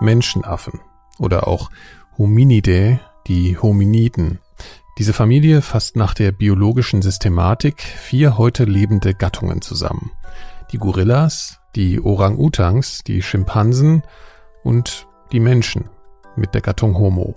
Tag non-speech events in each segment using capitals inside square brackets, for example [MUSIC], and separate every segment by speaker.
Speaker 1: Menschenaffen oder auch Hominidae, die Hominiden. Diese Familie fasst nach der biologischen Systematik vier heute lebende Gattungen zusammen. Die Gorillas, die Orang-Utans, die Schimpansen und die Menschen mit der Gattung Homo.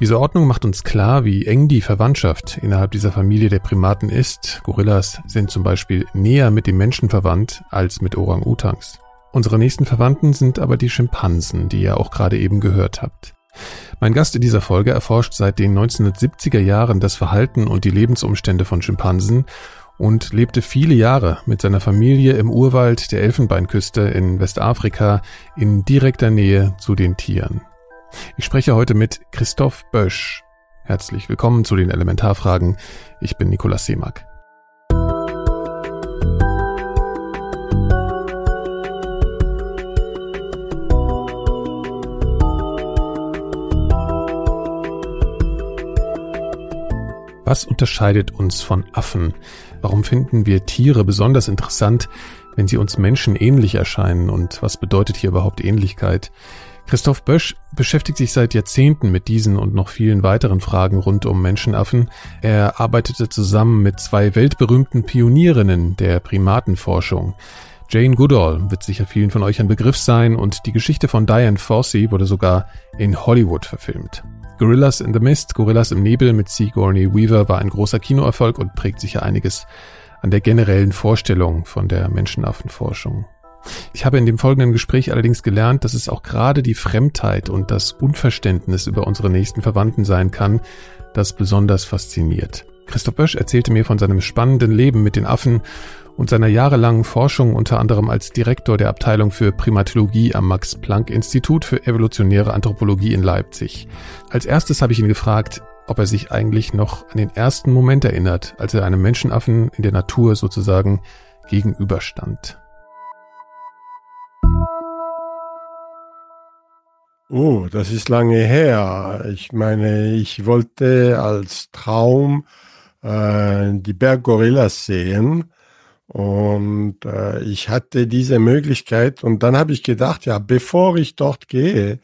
Speaker 1: Diese Ordnung macht uns klar, wie eng die Verwandtschaft innerhalb dieser Familie der Primaten ist. Gorillas sind zum Beispiel näher mit dem Menschen verwandt als mit Orang-Utans. Unsere nächsten Verwandten sind aber die Schimpansen, die ihr auch gerade eben gehört habt. Mein Gast in dieser Folge erforscht seit den 1970er Jahren das Verhalten und die Lebensumstände von Schimpansen und lebte viele Jahre mit seiner Familie im Urwald der Elfenbeinküste in Westafrika in direkter Nähe zu den Tieren. Ich spreche heute mit Christoph Bösch. Herzlich willkommen zu den Elementarfragen. Ich bin Nikolaus Seemack. Was unterscheidet uns von Affen? Warum finden wir Tiere besonders interessant, wenn sie uns Menschen ähnlich erscheinen? Und was bedeutet hier überhaupt Ähnlichkeit? Christoph Bösch beschäftigt sich seit Jahrzehnten mit diesen und noch vielen weiteren Fragen rund um Menschenaffen. Er arbeitete zusammen mit zwei weltberühmten Pionierinnen der Primatenforschung. Jane Goodall wird sicher vielen von euch ein Begriff sein und die Geschichte von Diane Fossey wurde sogar in Hollywood verfilmt. Gorillas in the Mist, Gorillas im Nebel mit Sigourney Weaver war ein großer Kinoerfolg und prägt sicher einiges an der generellen Vorstellung von der Menschenaffenforschung. Ich habe in dem folgenden Gespräch allerdings gelernt, dass es auch gerade die Fremdheit und das Unverständnis über unsere nächsten Verwandten sein kann, das besonders fasziniert. Christoph Bösch erzählte mir von seinem spannenden Leben mit den Affen und seiner jahrelangen Forschung unter anderem als Direktor der Abteilung für Primatologie am Max Planck Institut für evolutionäre Anthropologie in Leipzig. Als erstes habe ich ihn gefragt, ob er sich eigentlich noch an den ersten Moment erinnert, als er einem Menschenaffen in der Natur sozusagen gegenüberstand.
Speaker 2: Oh, das ist lange her. Ich meine, ich wollte als Traum äh, die Berggorillas sehen und äh, ich hatte diese Möglichkeit und dann habe ich gedacht, ja, bevor ich dort gehe,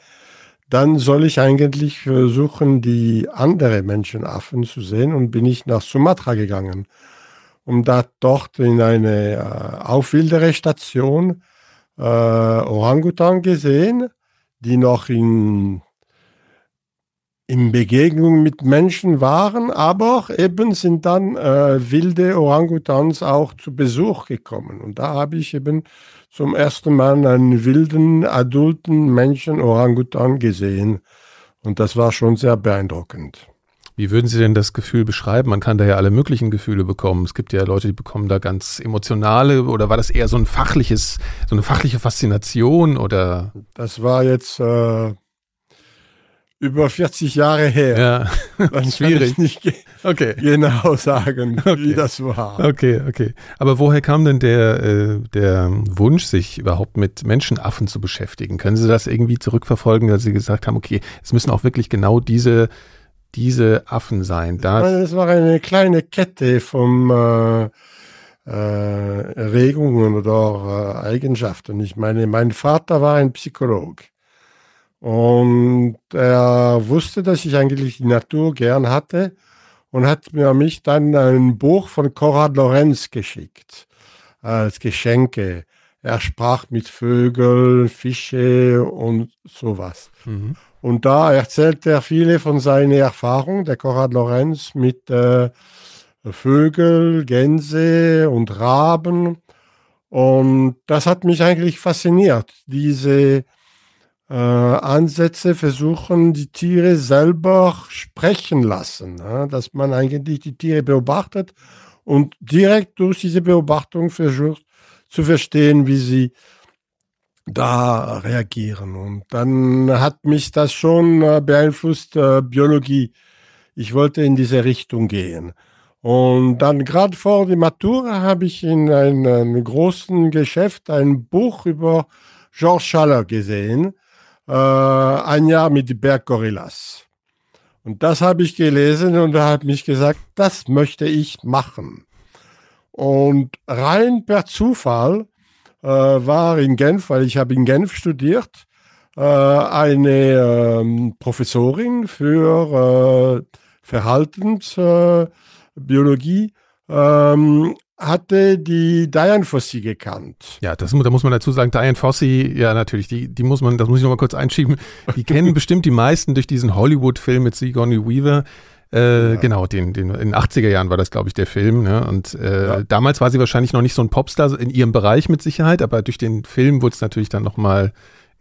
Speaker 2: dann soll ich eigentlich versuchen, die andere Menschenaffen zu sehen und bin ich nach Sumatra gegangen, um da dort in eine äh, Aufwilderestation äh, Orangutan gesehen, die noch in in Begegnung mit Menschen waren, aber eben sind dann äh, wilde Orangutans auch zu Besuch gekommen. Und da habe ich eben zum ersten Mal einen wilden, adulten Menschen Orangutan gesehen. Und das war schon sehr beeindruckend.
Speaker 1: Wie würden Sie denn das Gefühl beschreiben? Man kann da ja alle möglichen Gefühle bekommen. Es gibt ja Leute, die bekommen da ganz emotionale oder war das eher so ein fachliches, so eine fachliche Faszination oder?
Speaker 2: Das war jetzt äh, über 40 Jahre her.
Speaker 1: Ja,
Speaker 2: dann schwierig. Kann ich nicht okay. genau sagen, okay. wie das war.
Speaker 1: Okay, okay. Aber woher kam denn der, äh, der Wunsch, sich überhaupt mit Menschenaffen zu beschäftigen? Können Sie das irgendwie zurückverfolgen, dass Sie gesagt haben, okay, es müssen auch wirklich genau diese, diese Affen sein?
Speaker 2: Da es war eine kleine Kette von äh, äh, Regungen oder äh, Eigenschaften. Ich meine, mein Vater war ein Psychologe. Und er wusste, dass ich eigentlich die Natur gern hatte und hat mir mich dann ein Buch von Konrad Lorenz geschickt als Geschenke. Er sprach mit Vögeln, Fische und sowas. Mhm. Und da erzählt er viele von seinen Erfahrungen, der Konrad Lorenz, mit äh, Vögel, Gänse und Raben. Und das hat mich eigentlich fasziniert, diese äh, Ansätze versuchen, die Tiere selber sprechen lassen. Ja? Dass man eigentlich die Tiere beobachtet und direkt durch diese Beobachtung versucht zu verstehen, wie sie da reagieren. Und dann hat mich das schon äh, beeinflusst, äh, Biologie. Ich wollte in diese Richtung gehen. Und dann gerade vor der Matura habe ich in einem großen Geschäft ein Buch über George Schaller gesehen, äh, ein Jahr mit den Berggorillas. Und das habe ich gelesen und da hat mich gesagt, das möchte ich machen. Und rein per Zufall äh, war in Genf, weil ich habe in Genf studiert, äh, eine ähm, Professorin für äh, Verhaltensbiologie ähm, hatte die Diane Fossey gekannt.
Speaker 1: Ja, das, da muss man dazu sagen, Diane Fossey, ja natürlich, die, die muss man, das muss ich nochmal kurz einschieben, die kennen [LAUGHS] bestimmt die meisten durch diesen Hollywood-Film mit Sigourney Weaver. Äh, ja. Genau, den, den, in den 80er Jahren war das, glaube ich, der Film. Ne? Und äh, ja. damals war sie wahrscheinlich noch nicht so ein Popstar in ihrem Bereich mit Sicherheit, aber durch den Film wurde es natürlich dann nochmal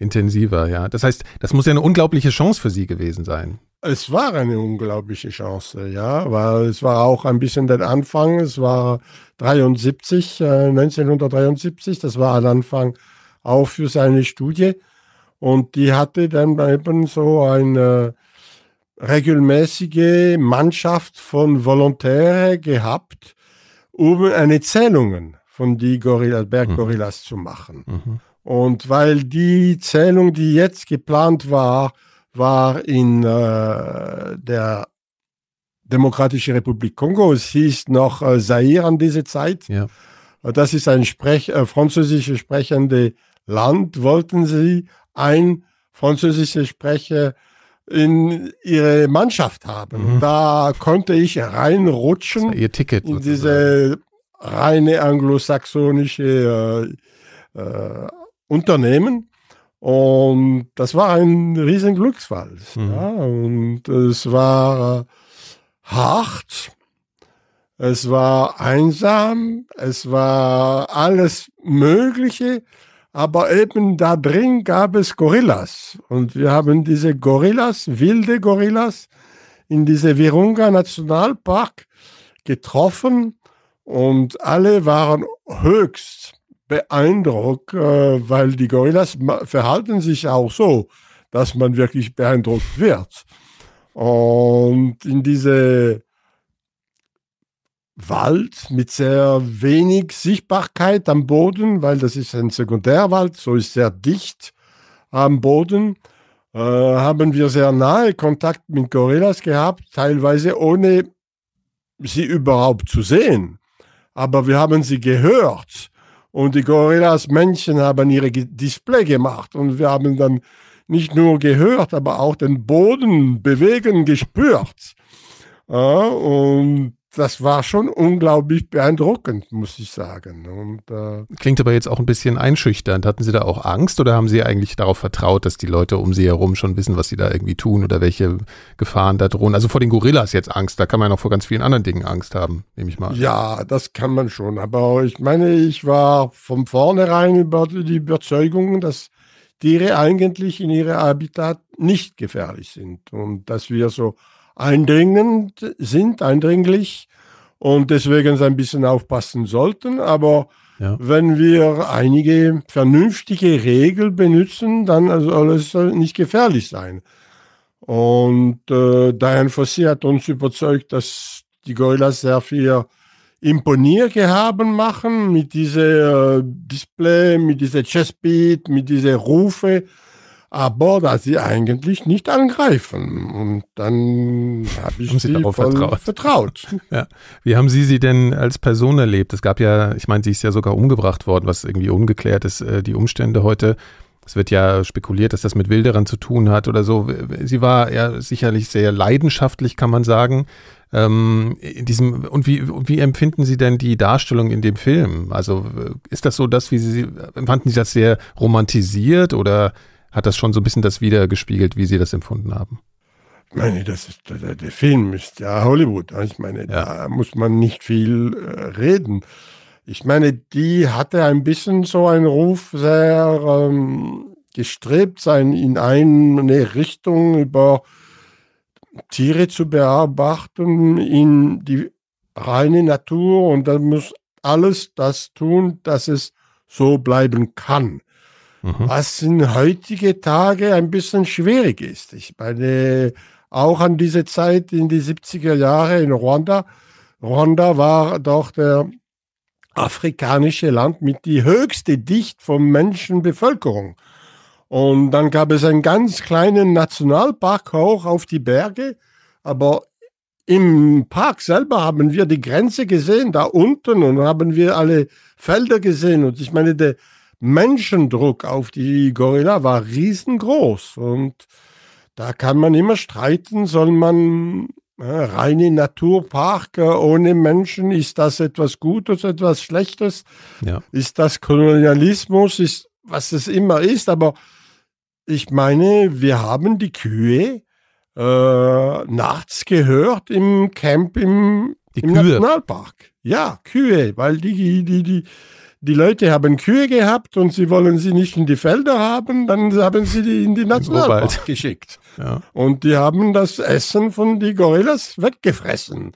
Speaker 1: intensiver, ja. Das heißt, das muss ja eine unglaubliche Chance für sie gewesen sein.
Speaker 2: Es war eine unglaubliche Chance, ja, weil es war auch ein bisschen der Anfang. Es war 73, äh, 1973, das war ein Anfang auch für seine Studie. Und die hatte dann eben so eine regelmäßige Mannschaft von Volontären gehabt, um eine Zählungen von die Gorilla, Berggorillas mhm. zu machen. Mhm. Und weil die Zählung, die jetzt geplant war, war in äh, der Demokratische Republik Kongo. Es hieß noch äh, Zaire an diese Zeit. Ja. Das ist ein Sprech, äh, französisch sprechende Land. Wollten sie ein französisches Sprecher in ihre Mannschaft haben. Mhm. Da konnte ich reinrutschen
Speaker 1: ihr Ticket
Speaker 2: in diese reine anglosaxonische äh, äh, Unternehmen. Und das war ein riesen Glücksfall. Mhm. Ja, und es war hart, es war einsam, es war alles Mögliche, aber eben da drin gab es Gorillas. Und wir haben diese Gorillas, wilde Gorillas, in diese Virunga Nationalpark getroffen und alle waren höchst beeindruckt, äh, weil die Gorillas verhalten sich auch so, dass man wirklich beeindruckt wird. Und in diese Wald mit sehr wenig Sichtbarkeit am Boden, weil das ist ein Sekundärwald, so ist sehr dicht am Boden, äh, haben wir sehr nahe Kontakt mit Gorillas gehabt, teilweise ohne sie überhaupt zu sehen. Aber wir haben sie gehört und die Gorillas Männchen haben ihre Display gemacht und wir haben dann nicht nur gehört, aber auch den Boden bewegen gespürt. Ja, und das war schon unglaublich beeindruckend, muss ich sagen. Und,
Speaker 1: äh Klingt aber jetzt auch ein bisschen einschüchternd. Hatten Sie da auch Angst oder haben Sie eigentlich darauf vertraut, dass die Leute um Sie herum schon wissen, was Sie da irgendwie tun oder welche Gefahren da drohen? Also vor den Gorillas jetzt Angst, da kann man auch vor ganz vielen anderen Dingen Angst haben, nehme ich mal.
Speaker 2: Ja, das kann man schon. Aber ich meine, ich war von vornherein über die Überzeugung, dass Tiere eigentlich in ihrem Habitat nicht gefährlich sind und dass wir so eindringend sind, eindringlich und deswegen ein bisschen aufpassen sollten. Aber ja. wenn wir einige vernünftige Regeln benutzen, dann soll es nicht gefährlich sein. Und äh, Diane Fossey hat uns überzeugt, dass die Gorillas sehr viel Imponiergehaben machen mit diesem äh, Display, mit dieser Chessbeat, mit diesen Rufe aber dass sie eigentlich nicht angreifen. Und dann habe ich
Speaker 1: haben sie, sie darauf vertraut.
Speaker 2: vertraut. [LAUGHS]
Speaker 1: ja. Wie haben Sie sie denn als Person erlebt? Es gab ja, ich meine, sie ist ja sogar umgebracht worden, was irgendwie ungeklärt ist, äh, die Umstände heute. Es wird ja spekuliert, dass das mit Wilderern zu tun hat oder so. Sie war ja sicherlich sehr leidenschaftlich, kann man sagen. Ähm, in diesem, und wie, wie empfinden Sie denn die Darstellung in dem Film? Also ist das so, dass wie Sie, empfanden Sie das sehr romantisiert oder hat das schon so ein bisschen das wiedergespiegelt, wie Sie das empfunden haben.
Speaker 2: Ich meine, das ist, der, Film ist ja Hollywood. Ich meine, ja. da muss man nicht viel äh, reden. Ich meine, die hatte ein bisschen so einen Ruf, sehr ähm, gestrebt sein, in eine Richtung über Tiere zu bearbeiten, in die reine Natur und dann muss alles das tun, dass es so bleiben kann. Mhm. was in heutige Tage ein bisschen schwierig ist. Ich meine, auch an diese Zeit in die 70er Jahre in Ruanda. Ruanda war doch der afrikanische Land mit die höchste Dicht von Menschenbevölkerung. Und dann gab es einen ganz kleinen Nationalpark hoch auf die Berge, aber im Park selber haben wir die Grenze gesehen, da unten, und haben wir alle Felder gesehen. Und ich meine, der Menschendruck auf die Gorilla war riesengroß. Und da kann man immer streiten, soll man äh, reine Naturpark äh, ohne Menschen, ist das etwas Gutes, etwas Schlechtes? Ja. Ist das Kolonialismus, ist was es immer ist? Aber ich meine, wir haben die Kühe äh, nachts gehört im Camp im, im Nationalpark. Ja, Kühe, weil die, die, die, die Leute haben Kühe gehabt und sie wollen sie nicht in die Felder haben, dann haben sie die in die Nationalpark [LAUGHS] geschickt. Ja. Und die haben das Essen von die Gorillas weggefressen.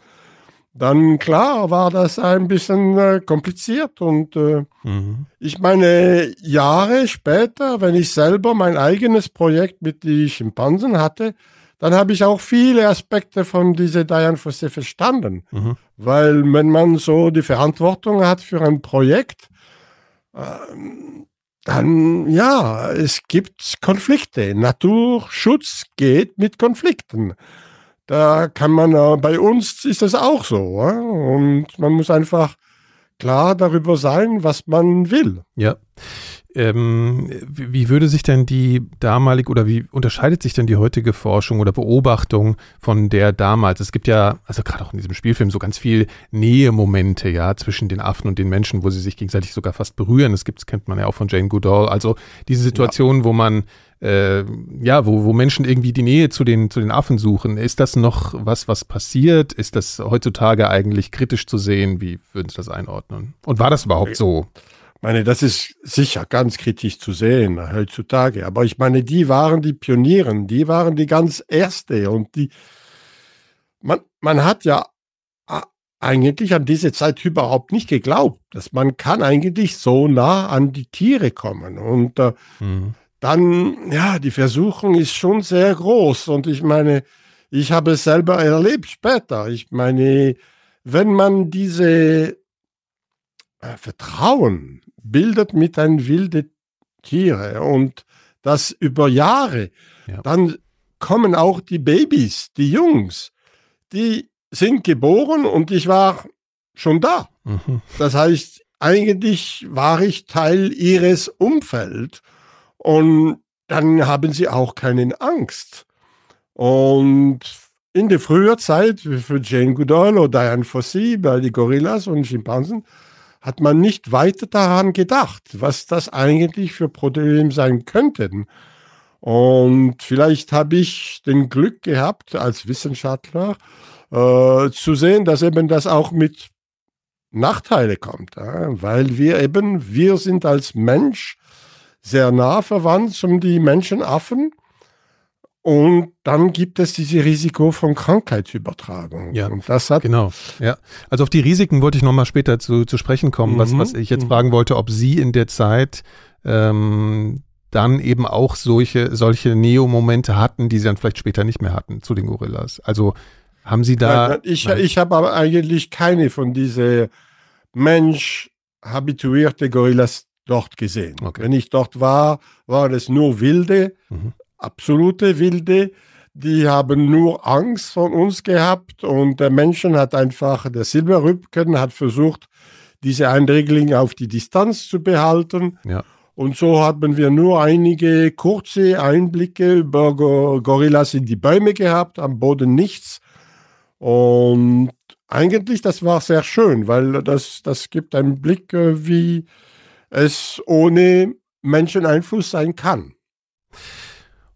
Speaker 2: Dann klar war das ein bisschen äh, kompliziert und äh, mhm. ich meine, Jahre später, wenn ich selber mein eigenes Projekt mit den Schimpansen hatte, dann habe ich auch viele Aspekte von dieser Diane Fossé verstanden. Mhm. Weil wenn man so die Verantwortung hat für ein Projekt, dann ja, es gibt Konflikte. Naturschutz geht mit Konflikten. Da kann man, äh, bei uns ist das auch so. Und man muss einfach klar darüber sein, was man will.
Speaker 1: Ja. Ähm, wie würde sich denn die damalige oder wie unterscheidet sich denn die heutige Forschung oder Beobachtung von der damals? Es gibt ja, also gerade auch in diesem Spielfilm, so ganz viel Nähemomente, ja, zwischen den Affen und den Menschen, wo sie sich gegenseitig sogar fast berühren. Das gibt's, kennt man ja auch von Jane Goodall. Also diese Situation, ja. wo man äh, ja, wo, wo Menschen irgendwie die Nähe zu den, zu den Affen suchen. Ist das noch was, was passiert? Ist das heutzutage eigentlich kritisch zu sehen? Wie würden Sie das einordnen? Und war das überhaupt so?
Speaker 2: Meine, das ist sicher ganz kritisch zu sehen heutzutage. Aber ich meine, die waren die Pionieren, die waren die ganz Erste und die, man, man hat ja eigentlich an diese Zeit überhaupt nicht geglaubt, dass man kann eigentlich so nah an die Tiere kommen. Und äh, mhm. dann, ja, die Versuchung ist schon sehr groß. Und ich meine, ich habe es selber erlebt später. Ich meine, wenn man diese äh, Vertrauen bildet mit ein wilde Tiere und das über Jahre. Ja. Dann kommen auch die Babys, die Jungs, die sind geboren und ich war schon da. Mhm. Das heißt, eigentlich war ich Teil ihres Umfelds und dann haben sie auch keine Angst. Und in der früher Zeit, für Jane Goodall oder Diane Fossey bei den Gorillas und Schimpansen, hat man nicht weiter daran gedacht, was das eigentlich für Probleme sein könnten. Und vielleicht habe ich den Glück gehabt, als Wissenschaftler äh, zu sehen, dass eben das auch mit Nachteile kommt, ja? weil wir eben, wir sind als Mensch sehr nah verwandt zum die Menschenaffen und dann gibt es diese Risiko von Krankheitsübertragung.
Speaker 1: Ja, und das hat genau. Ja, also auf die Risiken wollte ich nochmal später zu, zu sprechen kommen. Mhm. Was, was ich jetzt mhm. fragen wollte, ob Sie in der Zeit ähm, dann eben auch solche, solche Neo-Momente hatten, die Sie dann vielleicht später nicht mehr hatten zu den Gorillas. Also haben Sie da.
Speaker 2: Nein, ich ich habe aber eigentlich keine von diesen Mensch habituierte Gorillas dort gesehen. Okay. Wenn ich dort war, waren es nur wilde. Mhm absolute Wilde, die haben nur Angst von uns gehabt und der Menschen hat einfach, der Silberrücken hat versucht, diese Eindringlinge auf die Distanz zu behalten. Ja. Und so haben wir nur einige kurze Einblicke über Gorillas in die Bäume gehabt, am Boden nichts. Und eigentlich, das war sehr schön, weil das, das gibt einen Blick, äh, wie es ohne Menscheneinfluss sein kann.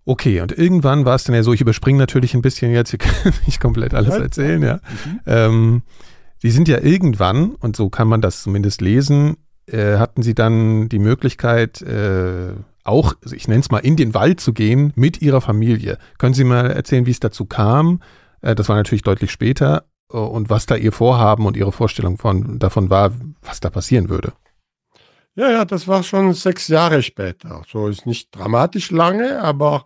Speaker 1: Okay, und irgendwann war es dann ja so, ich überspringe natürlich ein bisschen jetzt, [LAUGHS] ich kann nicht komplett alles erzählen, ja. Mhm. Ähm, Sie sind ja irgendwann, und so kann man das zumindest lesen, äh, hatten Sie dann die Möglichkeit, äh, auch, ich nenne es mal, in den Wald zu gehen mit Ihrer Familie. Können Sie mal erzählen, wie es dazu kam? Äh, das war natürlich deutlich später äh, und was da Ihr Vorhaben und Ihre Vorstellung von, davon war, was da passieren würde.
Speaker 2: Ja, ja, das war schon sechs Jahre später. So ist nicht dramatisch lange, aber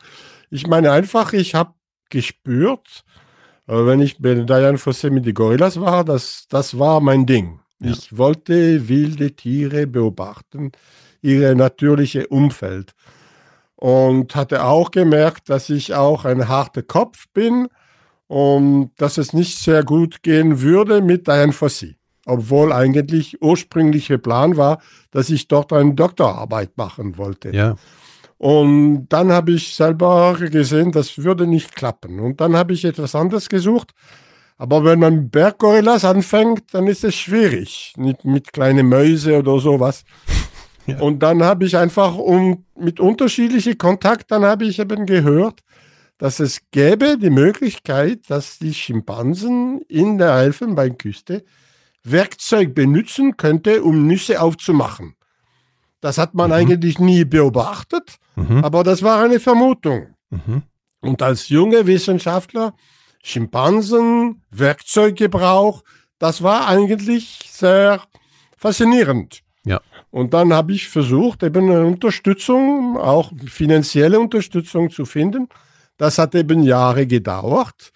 Speaker 2: ich meine einfach, ich habe gespürt, äh, wenn ich bei Diane Fossé mit den Gorillas war, das, das war mein Ding. Ja. Ich wollte wilde Tiere beobachten, ihre natürliche Umfeld. Und hatte auch gemerkt, dass ich auch ein harter Kopf bin und dass es nicht sehr gut gehen würde mit Diane Fossé. Obwohl eigentlich ursprüngliche Plan war, dass ich dort eine Doktorarbeit machen wollte.
Speaker 1: Ja.
Speaker 2: Und dann habe ich selber gesehen, das würde nicht klappen. Und dann habe ich etwas anderes gesucht. Aber wenn man Berggorillas anfängt, dann ist es schwierig. Nicht mit kleinen Mäuse oder sowas. [LAUGHS] Ja. Und dann habe ich einfach um, mit unterschiedlichen Kontakt, dann habe ich eben gehört, dass es gäbe die Möglichkeit, dass die Schimpansen in der Elfenbeinküste Werkzeug benutzen könnte, um Nüsse aufzumachen. Das hat man mhm. eigentlich nie beobachtet, mhm. aber das war eine Vermutung. Mhm. Und als junge Wissenschaftler Schimpansen, Werkzeuggebrauch, das war eigentlich sehr faszinierend.
Speaker 1: Ja.
Speaker 2: Und dann habe ich versucht, eben eine Unterstützung, auch finanzielle Unterstützung zu finden. Das hat eben Jahre gedauert.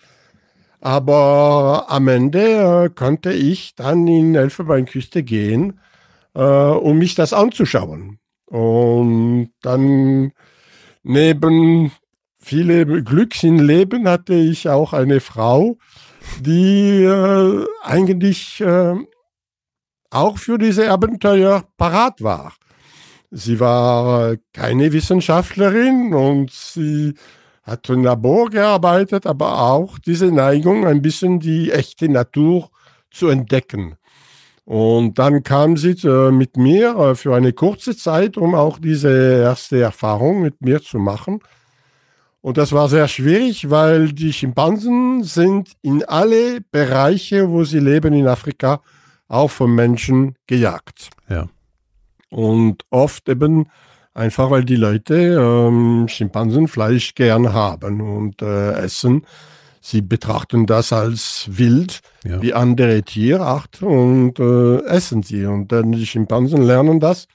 Speaker 2: Aber am Ende äh, konnte ich dann in Elfenbeinküste gehen, äh, um mich das anzuschauen. Und dann neben viele Glücks im Leben hatte ich auch eine Frau, die äh, eigentlich äh, auch für diese Abenteuer parat war. Sie war keine Wissenschaftlerin und sie hat im Labor gearbeitet, aber auch diese Neigung, ein bisschen die echte Natur zu entdecken. Und dann kam sie äh, mit mir äh, für eine kurze Zeit, um auch diese erste Erfahrung mit mir zu machen. Und das war sehr schwierig, weil die Schimpansen sind in alle Bereiche, wo sie leben in Afrika, auch von Menschen gejagt.
Speaker 1: Ja.
Speaker 2: Und oft eben einfach, weil die Leute ähm, Schimpansenfleisch gern haben und äh, essen. Sie betrachten das als wild, ja. wie andere Tierart und äh, essen sie. Und dann die Schimpansen lernen das.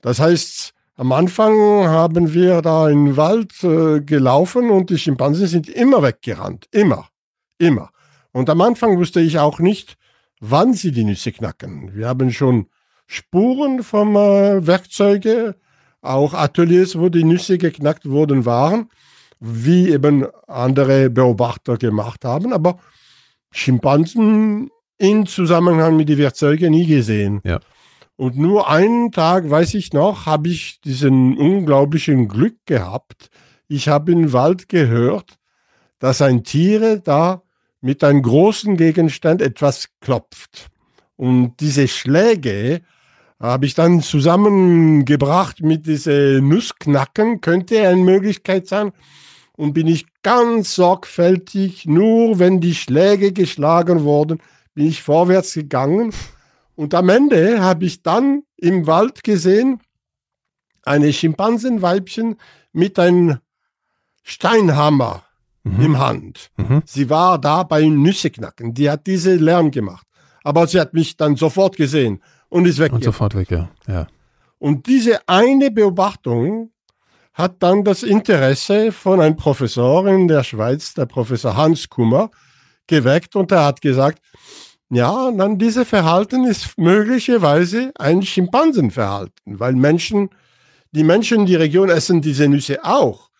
Speaker 2: Das heißt, am Anfang haben wir da im Wald äh, gelaufen und die Schimpansen sind immer weggerannt. Immer. Immer. Und am Anfang wusste ich auch nicht, wann sie die Nüsse knacken. Wir haben schon Spuren vom äh, Werkzeuge, auch Ateliers, wo die Nüsse geknackt wurden, waren, wie eben andere Beobachter gemacht haben, aber Schimpansen in Zusammenhang mit den Werkzeugen nie gesehen.
Speaker 1: Ja.
Speaker 2: Und nur einen Tag, weiß ich noch, habe ich diesen unglaublichen Glück gehabt. Ich habe im Wald gehört, dass ein Tier da mit einem großen Gegenstand etwas klopft. Und diese Schläge habe ich dann zusammengebracht mit diese Nussknacken, könnte eine Möglichkeit sein. Und bin ich ganz sorgfältig, nur wenn die Schläge geschlagen wurden, bin ich vorwärts gegangen. Und am Ende habe ich dann im Wald gesehen, eine Schimpansenweibchen mit einem Steinhammer mhm. im Hand. Mhm. Sie war da beim Nüsseknacken. Die hat diese Lärm gemacht. Aber sie hat mich dann sofort gesehen und ist weg.
Speaker 1: Und sofort weg, ja. ja.
Speaker 2: Und diese eine Beobachtung hat dann das Interesse von einem Professor in der Schweiz, der Professor Hans Kummer, geweckt und er hat gesagt, ja, dann diese Verhalten ist möglicherweise ein Schimpansenverhalten, weil Menschen, die Menschen in die Region essen diese Nüsse auch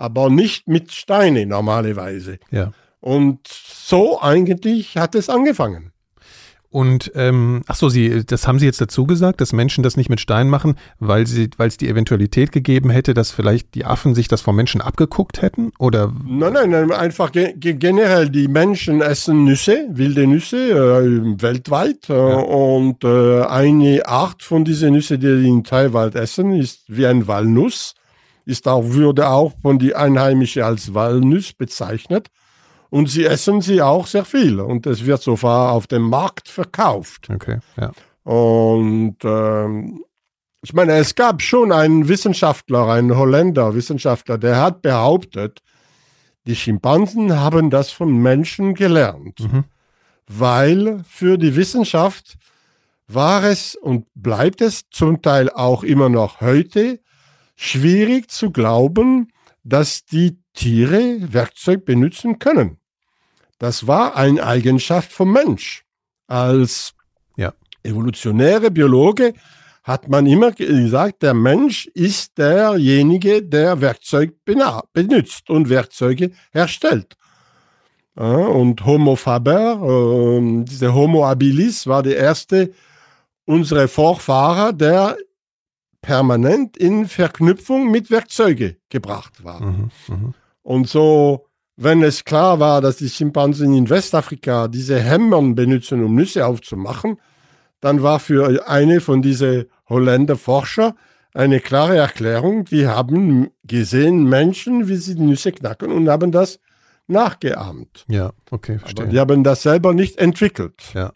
Speaker 2: aber nicht mit Steine normalerweise.
Speaker 1: Ja.
Speaker 2: Und so eigentlich hat es angefangen.
Speaker 1: Und ähm, ach so, Sie, das haben Sie jetzt dazu gesagt, dass Menschen das nicht mit Steinen machen, weil sie, weil es die Eventualität gegeben hätte, dass vielleicht die Affen sich das vom Menschen abgeguckt hätten, oder?
Speaker 2: Nein, nein, nein einfach ge generell die Menschen essen Nüsse, wilde Nüsse äh, weltweit äh, ja. und äh, eine Art von diesen Nüsse, die sie in Taiwan essen, ist wie ein Walnuss ist auch, würde auch von die Einheimischen als Walnuss bezeichnet. Und sie essen sie auch sehr viel. Und es wird sogar auf dem Markt verkauft.
Speaker 1: Okay, ja.
Speaker 2: Und ähm, ich meine, es gab schon einen Wissenschaftler, einen Holländer Wissenschaftler, der hat behauptet, die Schimpansen haben das von Menschen gelernt. Mhm. Weil für die Wissenschaft war es und bleibt es zum Teil auch immer noch heute schwierig zu glauben, dass die Tiere Werkzeug benutzen können. Das war eine Eigenschaft vom Mensch. Als ja. evolutionäre Biologe hat man immer gesagt, der Mensch ist derjenige, der Werkzeug benutzt und Werkzeuge herstellt. Und Homo faber, äh, dieser Homo habilis, war der erste unserer Vorfahrer, der permanent in Verknüpfung mit Werkzeuge gebracht war. Mhm, mh. Und so, wenn es klar war, dass die Schimpansen in Westafrika diese Hämmern benutzen, um Nüsse aufzumachen, dann war für eine von diesen Holländer Forscher eine klare Erklärung, die haben gesehen Menschen, wie sie die Nüsse knacken und haben das nachgeahmt.
Speaker 1: Ja, okay, verstehe.
Speaker 2: Aber die haben das selber nicht entwickelt.
Speaker 1: Ja.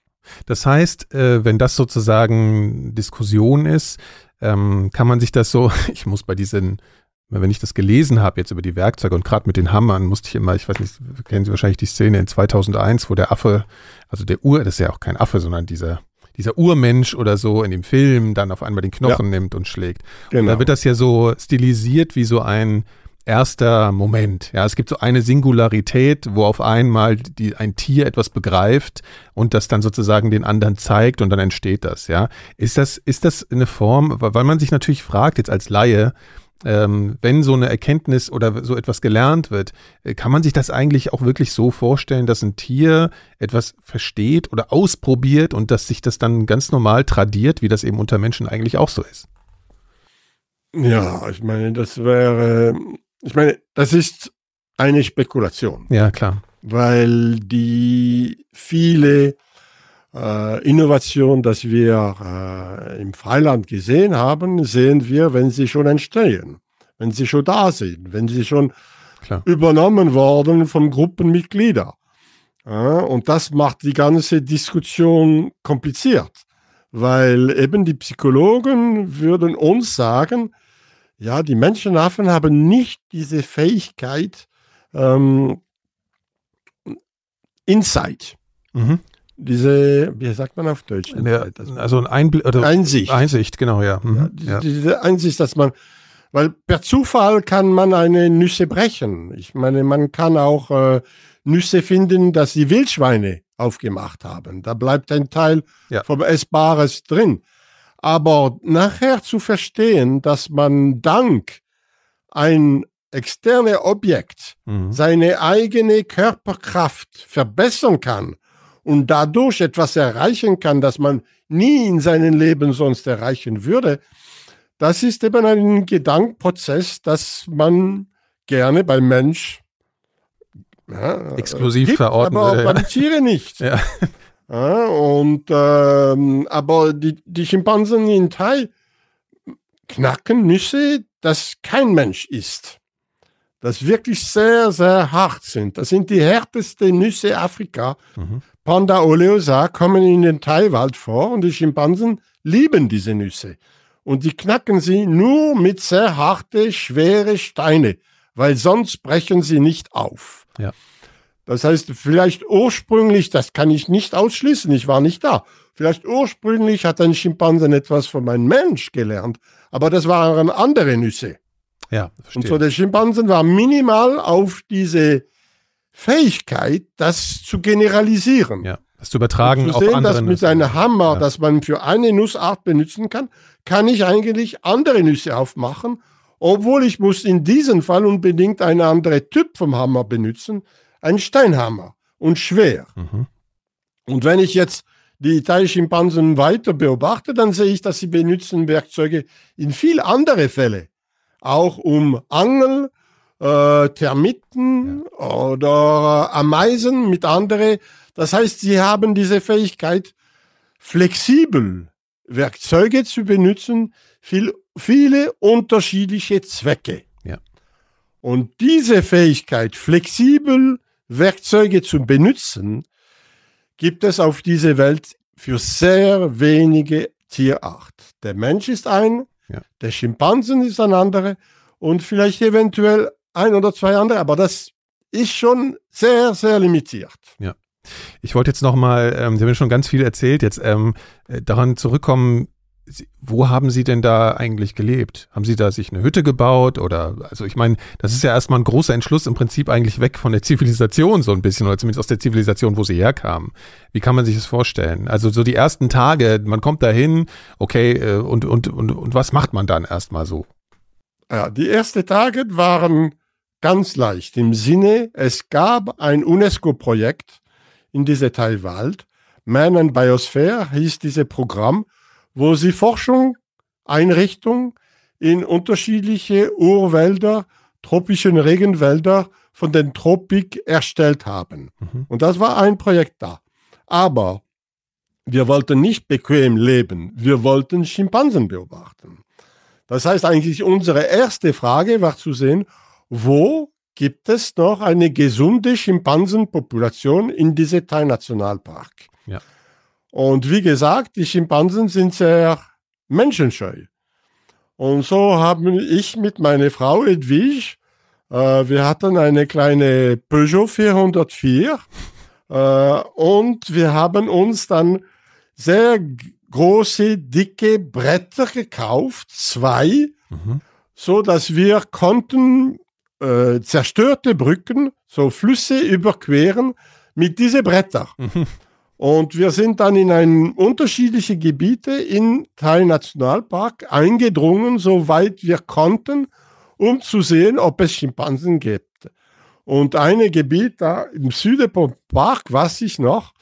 Speaker 1: Das heißt, äh, wenn das sozusagen Diskussion ist, ähm, kann man sich das so, [LAUGHS] ich muss bei diesen, wenn ich das gelesen habe jetzt über die Werkzeuge und gerade mit den Hammern, musste ich immer, ich weiß nicht, kennen Sie wahrscheinlich die Szene in 2001, wo der Affe, also der Ur, das ist ja auch kein Affe, sondern dieser dieser Urmensch oder so in dem Film dann auf einmal den Knochen ja. nimmt und schlägt. Genau. Und da wird das ja so stilisiert wie so ein erster Moment. Ja, es gibt so eine Singularität, wo auf einmal die, ein Tier etwas begreift und das dann sozusagen den anderen zeigt und dann entsteht das. Ja, ist das ist das eine Form, weil man sich natürlich fragt jetzt als Laie, ähm, wenn so eine Erkenntnis oder so etwas gelernt wird, äh, kann man sich das eigentlich auch wirklich so vorstellen, dass ein Tier etwas versteht oder ausprobiert und dass sich das dann ganz normal tradiert, wie das eben unter Menschen eigentlich auch so ist?
Speaker 2: Ja, ich meine, das wäre, ich meine, das ist eine Spekulation.
Speaker 1: Ja, klar.
Speaker 2: Weil die viele äh, Innovation, das wir äh, im Freiland gesehen haben, sehen wir, wenn sie schon entstehen, wenn sie schon da sind, wenn sie schon Klar. übernommen worden von Gruppenmitgliedern. Ja, und das macht die ganze Diskussion kompliziert, weil eben die Psychologen würden uns sagen, ja, die Menschenaffen haben nicht diese Fähigkeit, ähm, Insight. Mhm diese, wie sagt man auf Deutsch?
Speaker 1: Ja, also ein Einblick oder
Speaker 2: Einsicht.
Speaker 1: Einsicht, genau, ja. Mhm. ja,
Speaker 2: diese, Einsicht, dass man, weil per Zufall kann man eine Nüsse brechen. Ich meine, man kann auch äh, Nüsse finden, dass die Wildschweine aufgemacht haben. Da bleibt ein Teil ja. vom Essbares drin. Aber nachher zu verstehen, dass man dank ein externes Objekt mhm. seine eigene Körperkraft verbessern kann und dadurch etwas erreichen kann, das man nie in seinem Leben sonst erreichen würde, das ist eben ein Gedankenprozess, das man gerne beim Mensch
Speaker 1: ja, exklusiv gibt, verordnen
Speaker 2: aber würde. Aber bei Tiere nicht. [LAUGHS] ja. ja. und ähm, aber die, die Schimpansen in Thai knacken Nüsse, das kein Mensch isst. Das wirklich sehr, sehr hart sind. Das sind die härtesten Nüsse Afrika. Mhm. Panda oleosa kommen in den Thaiwald vor und die Schimpansen lieben diese Nüsse. Und die knacken sie nur mit sehr harte, schwere Steine, weil sonst brechen sie nicht auf.
Speaker 1: Ja.
Speaker 2: Das heißt, vielleicht ursprünglich, das kann ich nicht ausschließen, ich war nicht da. Vielleicht ursprünglich hat ein Schimpansen etwas von einem Mensch gelernt, aber das waren andere Nüsse.
Speaker 1: Ja,
Speaker 2: verstehe. Und so der Schimpansen war minimal auf diese Fähigkeit, das zu generalisieren.
Speaker 1: Ja, das zu übertragen
Speaker 2: zu sehen, auf andere dass mit einem Hammer, ja. das man für eine Nussart benutzen kann, kann ich eigentlich andere Nüsse aufmachen, obwohl ich muss in diesem Fall unbedingt einen anderen Typ vom Hammer benutzen, einen Steinhammer und schwer. Mhm. Und wenn ich jetzt die Thai-Schimpansen weiter beobachte, dann sehe ich, dass sie benutzen Werkzeuge in viel andere Fälle, auch um Angel, äh, Termiten ja. oder Ameisen mit anderen. Das heißt, sie haben diese Fähigkeit, flexibel Werkzeuge zu benutzen, viel, viele unterschiedliche Zwecke.
Speaker 1: Ja.
Speaker 2: Und diese Fähigkeit, flexibel Werkzeuge zu benutzen, gibt es auf dieser Welt für sehr wenige Tierart. Der Mensch ist ein, ja. der Schimpansen ist ein anderer und vielleicht eventuell ein oder zwei andere, aber das ist schon sehr, sehr limitiert.
Speaker 1: Ja. Ich wollte jetzt nochmal, ähm, Sie haben schon ganz viel erzählt, jetzt ähm, äh, daran zurückkommen, wo haben Sie denn da eigentlich gelebt? Haben Sie da sich eine Hütte gebaut oder, also ich meine, das ist ja erstmal ein großer Entschluss im Prinzip eigentlich weg von der Zivilisation so ein bisschen oder zumindest aus der Zivilisation, wo Sie herkamen. Wie kann man sich das vorstellen? Also so die ersten Tage, man kommt da hin, okay, äh, und, und, und, und was macht man dann erstmal so?
Speaker 2: Ja, die ersten Tage waren ganz leicht im Sinne, es gab ein UNESCO-Projekt in dieser Teilwald. Man and Biosphere hieß dieses Programm wo sie Forschung, Einrichtung in unterschiedliche Urwälder, tropischen Regenwälder von den Tropik erstellt haben. Mhm. Und das war ein Projekt da. Aber wir wollten nicht bequem leben, wir wollten Schimpansen beobachten. Das heißt eigentlich, unsere erste Frage war zu sehen, wo gibt es noch eine gesunde Schimpansenpopulation in diesem Teilnationalpark? Ja. Und wie gesagt, die Schimpansen sind sehr menschenscheu. Und so haben ich mit meiner Frau Edwige, äh, wir hatten eine kleine Peugeot 404 äh, und wir haben uns dann sehr große, dicke Bretter gekauft, zwei, mhm. so dass wir konnten äh, zerstörte Brücken, so Flüsse überqueren mit diesen Brettern. Mhm. Und wir sind dann in ein unterschiedliche Gebiete in Thai Nationalpark eingedrungen, soweit wir konnten, um zu sehen, ob es Schimpansen gibt. Und ein Gebiet da im Süden vom Park, was ich noch,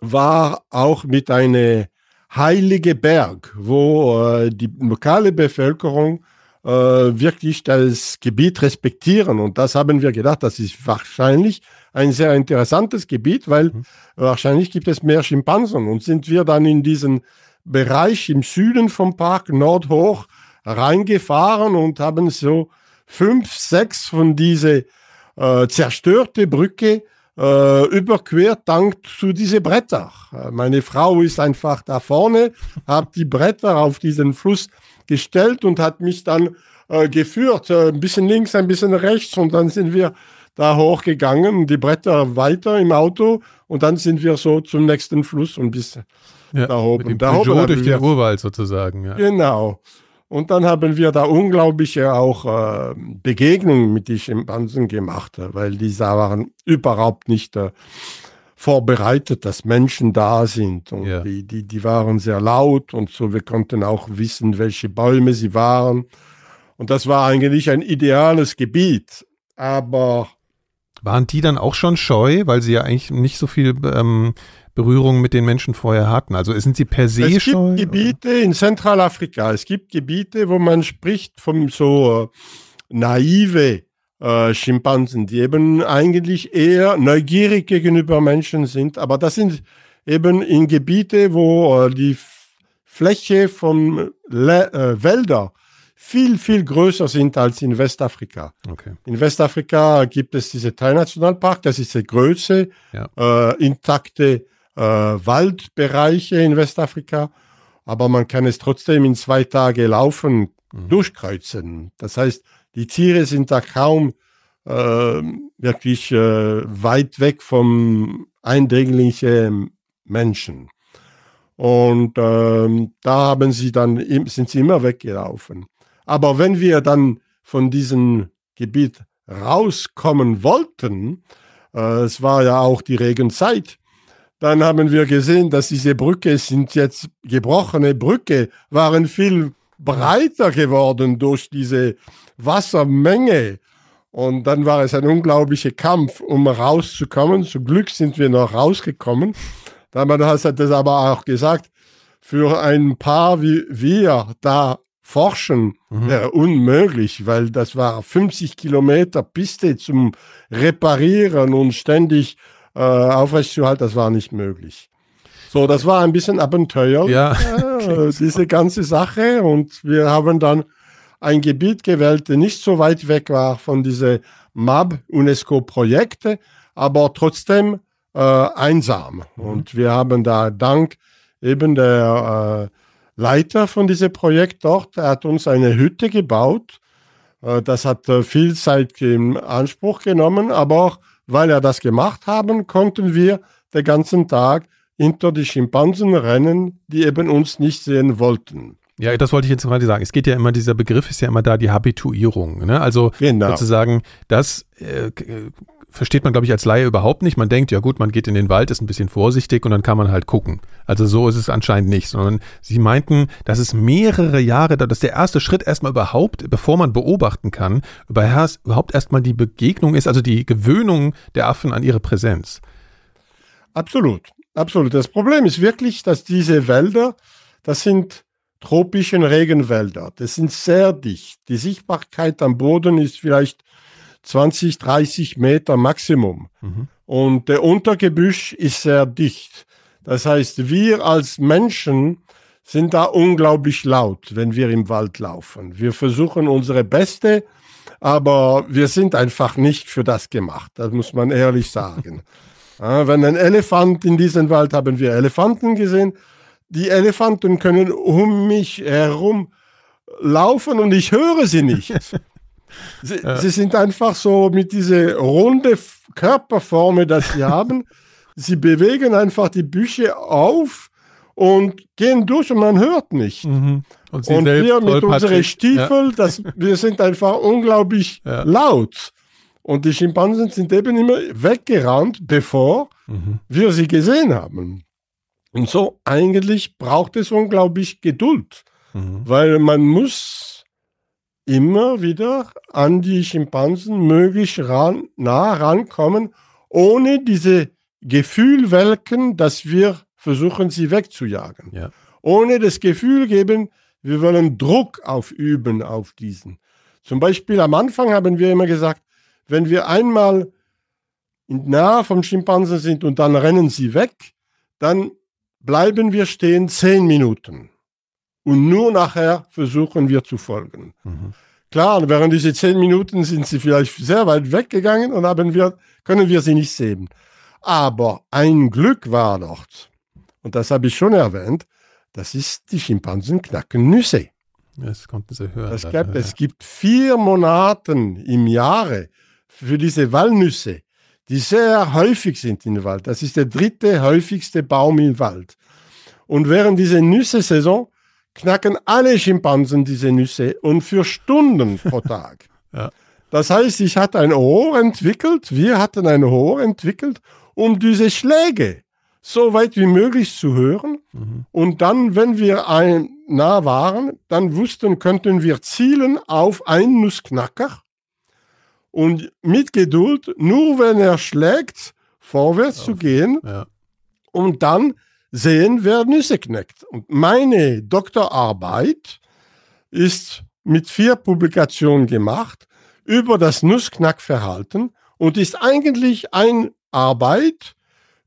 Speaker 2: war auch mit einem heiligen Berg, wo äh, die lokale Bevölkerung äh, wirklich das Gebiet respektieren. Und das haben wir gedacht, das ist wahrscheinlich ein sehr interessantes Gebiet, weil mhm. wahrscheinlich gibt es mehr Schimpansen. Und sind wir dann in diesen Bereich im Süden vom Park nordhoch reingefahren und haben so fünf, sechs von diese äh, zerstörte Brücke äh, überquert dank zu diese Bretter. Meine Frau ist einfach da vorne, hat die Bretter auf diesen Fluss gestellt und hat mich dann äh, geführt, äh, ein bisschen links, ein bisschen rechts und dann sind wir da hochgegangen, die Bretter weiter im Auto und dann sind wir so zum nächsten Fluss und bis ja, da oben.
Speaker 1: Mit dem da oben durch den Urwald sozusagen. Ja.
Speaker 2: Genau. Und dann haben wir da unglaubliche auch äh, Begegnungen mit den Schimpansen gemacht, weil die waren überhaupt nicht äh, vorbereitet, dass Menschen da sind. Und ja. die, die, die waren sehr laut und so. Wir konnten auch wissen, welche Bäume sie waren. Und das war eigentlich ein ideales Gebiet. Aber
Speaker 1: waren die dann auch schon scheu, weil sie ja eigentlich nicht so viel ähm, Berührung mit den Menschen vorher hatten? Also sind sie per se scheu?
Speaker 2: Es gibt Gebiete oder? in Zentralafrika, es gibt Gebiete, wo man spricht von so äh, naive äh, Schimpansen, die eben eigentlich eher neugierig gegenüber Menschen sind. Aber das sind eben in Gebiete, wo äh, die Fläche von Le äh, Wälder viel, viel größer sind als in Westafrika. Okay. In Westafrika gibt es diese Teilnationalpark, das ist der größte ja. äh, intakte äh, Waldbereiche in Westafrika, aber man kann es trotzdem in zwei Tage laufen mhm. durchkreuzen. Das heißt, die Tiere sind da kaum äh, wirklich weit weg vom eindringlichen Menschen. Und ähm, da haben sie dann, sind sie immer weggelaufen. Aber wenn wir dann von diesem Gebiet rauskommen wollten, äh, es war ja auch die Regenzeit, dann haben wir gesehen, dass diese Brücke sind jetzt gebrochene Brücke, waren viel breiter geworden durch diese Wassermenge. Und dann war es ein unglaublicher Kampf, um rauszukommen. Zum Glück sind wir noch rausgekommen. Dann hat das aber auch gesagt, für ein Paar wie wir da forschen mhm. wäre unmöglich, weil das war 50 Kilometer Piste zum Reparieren und ständig äh, aufrechtzuerhalten, das war nicht möglich. So, das war ein bisschen Abenteuer, ja. äh, [LAUGHS] [LAUGHS] diese ganze Sache. Und wir haben dann ein Gebiet gewählt, das nicht so weit weg war von diesen MAB-UNESCO-Projekte, aber trotzdem äh, einsam. Mhm. Und wir haben da dank eben der äh, Leiter von diesem Projekt dort. Er hat uns eine Hütte gebaut. Äh, das hat äh, viel Zeit in Anspruch genommen, aber auch weil er das gemacht haben, konnten wir den ganzen Tag hinter die Schimpansen rennen, die eben uns nicht sehen wollten.
Speaker 1: Ja, das wollte ich jetzt gerade sagen. Es geht ja immer, dieser Begriff ist ja immer da, die Habituierung. Ne? Also genau. sozusagen, das äh, versteht man, glaube ich, als Laie überhaupt nicht. Man denkt, ja gut, man geht in den Wald, ist ein bisschen vorsichtig und dann kann man halt gucken. Also so ist es anscheinend nicht, sondern sie meinten, dass es mehrere Jahre, dass der erste Schritt erstmal überhaupt, bevor man beobachten kann, überhaupt erstmal die Begegnung ist, also die Gewöhnung der Affen an ihre Präsenz.
Speaker 2: Absolut, absolut. Das Problem ist wirklich, dass diese Wälder, das sind tropischen Regenwälder. Das sind sehr dicht. Die Sichtbarkeit am Boden ist vielleicht 20, 30 Meter Maximum. Mhm. Und der Untergebüsch ist sehr dicht. Das heißt, wir als Menschen sind da unglaublich laut, wenn wir im Wald laufen. Wir versuchen unsere Beste, aber wir sind einfach nicht für das gemacht. Das muss man ehrlich sagen. [LAUGHS] ja, wenn ein Elefant in diesem Wald haben wir Elefanten gesehen, die Elefanten können um mich herum laufen und ich höre sie nicht. [LAUGHS] sie, ja. sie, sind einfach so mit dieser runde Körperform, das sie [LAUGHS] haben. sie bewegen einfach die Büsche auf und gehen durch und man hört nicht. Mhm. Und, und wir mit unseren Stiefeln, ja. das, wir sind einfach unglaublich [LAUGHS] ja. laut. Und die Schimpansen sind eben immer weggerannt, bevor mhm. wir sie gesehen haben. Und so eigentlich braucht es unglaublich Geduld, mhm. weil man muss immer wieder an die Schimpansen möglichst ran, nah rankommen, ohne diese Gefühlwelken, dass wir versuchen, sie wegzujagen. Ja. Ohne das Gefühl geben, wir wollen Druck aufüben auf diesen. Zum Beispiel am Anfang haben wir immer gesagt, wenn wir einmal nah vom Schimpansen sind und dann rennen sie weg, dann bleiben wir stehen zehn Minuten. Und nur nachher versuchen wir zu folgen. Mhm. Klar, während diese zehn Minuten sind sie vielleicht sehr weit weggegangen und haben wir, können wir sie nicht sehen. Aber ein Glück war dort, und das habe ich schon erwähnt, das ist die Schimpansen knacken Nüsse.
Speaker 1: Das konnten sie hören.
Speaker 2: Das gab, ja. Es gibt vier Monate im Jahre für diese Walnüsse die sehr häufig sind im Wald. Das ist der dritte häufigste Baum im Wald. Und während dieser Nüsse-Saison knacken alle Schimpansen diese Nüsse und für Stunden pro [LAUGHS] Tag. ja. Das heißt, ich hatte ein Ohr entwickelt, wir hatten ein Ohr entwickelt, um diese Schläge so weit wie möglich zu hören. Mhm. Und dann, wenn wir ein, nah waren, dann wussten, könnten wir zielen auf einen Nussknacker und mit Geduld, nur wenn er schlägt, vorwärts ja. zu gehen ja. und dann sehen, wer Nüsse knackt. Und meine Doktorarbeit ist mit vier Publikationen gemacht über das Nussknackverhalten und ist eigentlich eine Arbeit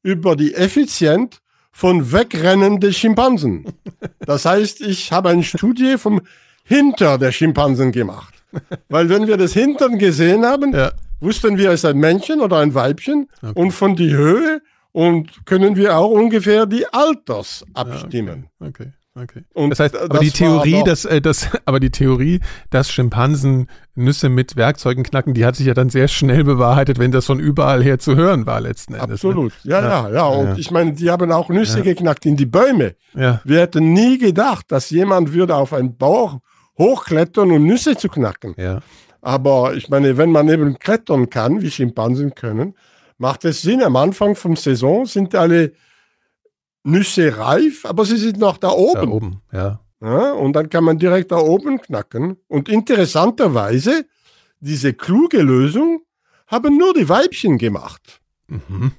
Speaker 2: über die Effizienz von wegrennenden Schimpansen. Das heißt, ich habe eine Studie vom Hinter der Schimpansen gemacht. Weil wenn wir das Hintern gesehen haben, ja. wussten wir, es ist ein Männchen oder ein Weibchen okay. und von die Höhe und können wir auch ungefähr die Alters abstimmen.
Speaker 1: Ja, okay. okay. Okay. Und das heißt, aber das die Theorie, dass, äh, dass, [LAUGHS] aber die Theorie, dass Schimpansen Nüsse mit Werkzeugen knacken, die hat sich ja dann sehr schnell bewahrheitet, wenn das von überall her zu hören war letzten Endes.
Speaker 2: Ne? Absolut. Ne? Ja, ja, ja, ja. Und ja. ich meine, die haben auch Nüsse geknackt in die Bäume. Ja. Wir hätten nie gedacht, dass jemand würde auf einen Bauch hochklettern und Nüsse zu knacken. Ja. Aber ich meine, wenn man eben klettern kann, wie Schimpansen können, macht es Sinn. Am Anfang vom Saison sind alle Nüsse reif, aber sie sind noch da oben. Da oben, ja. ja. Und dann kann man direkt da oben knacken. Und interessanterweise, diese kluge Lösung haben nur die Weibchen gemacht. Mhm.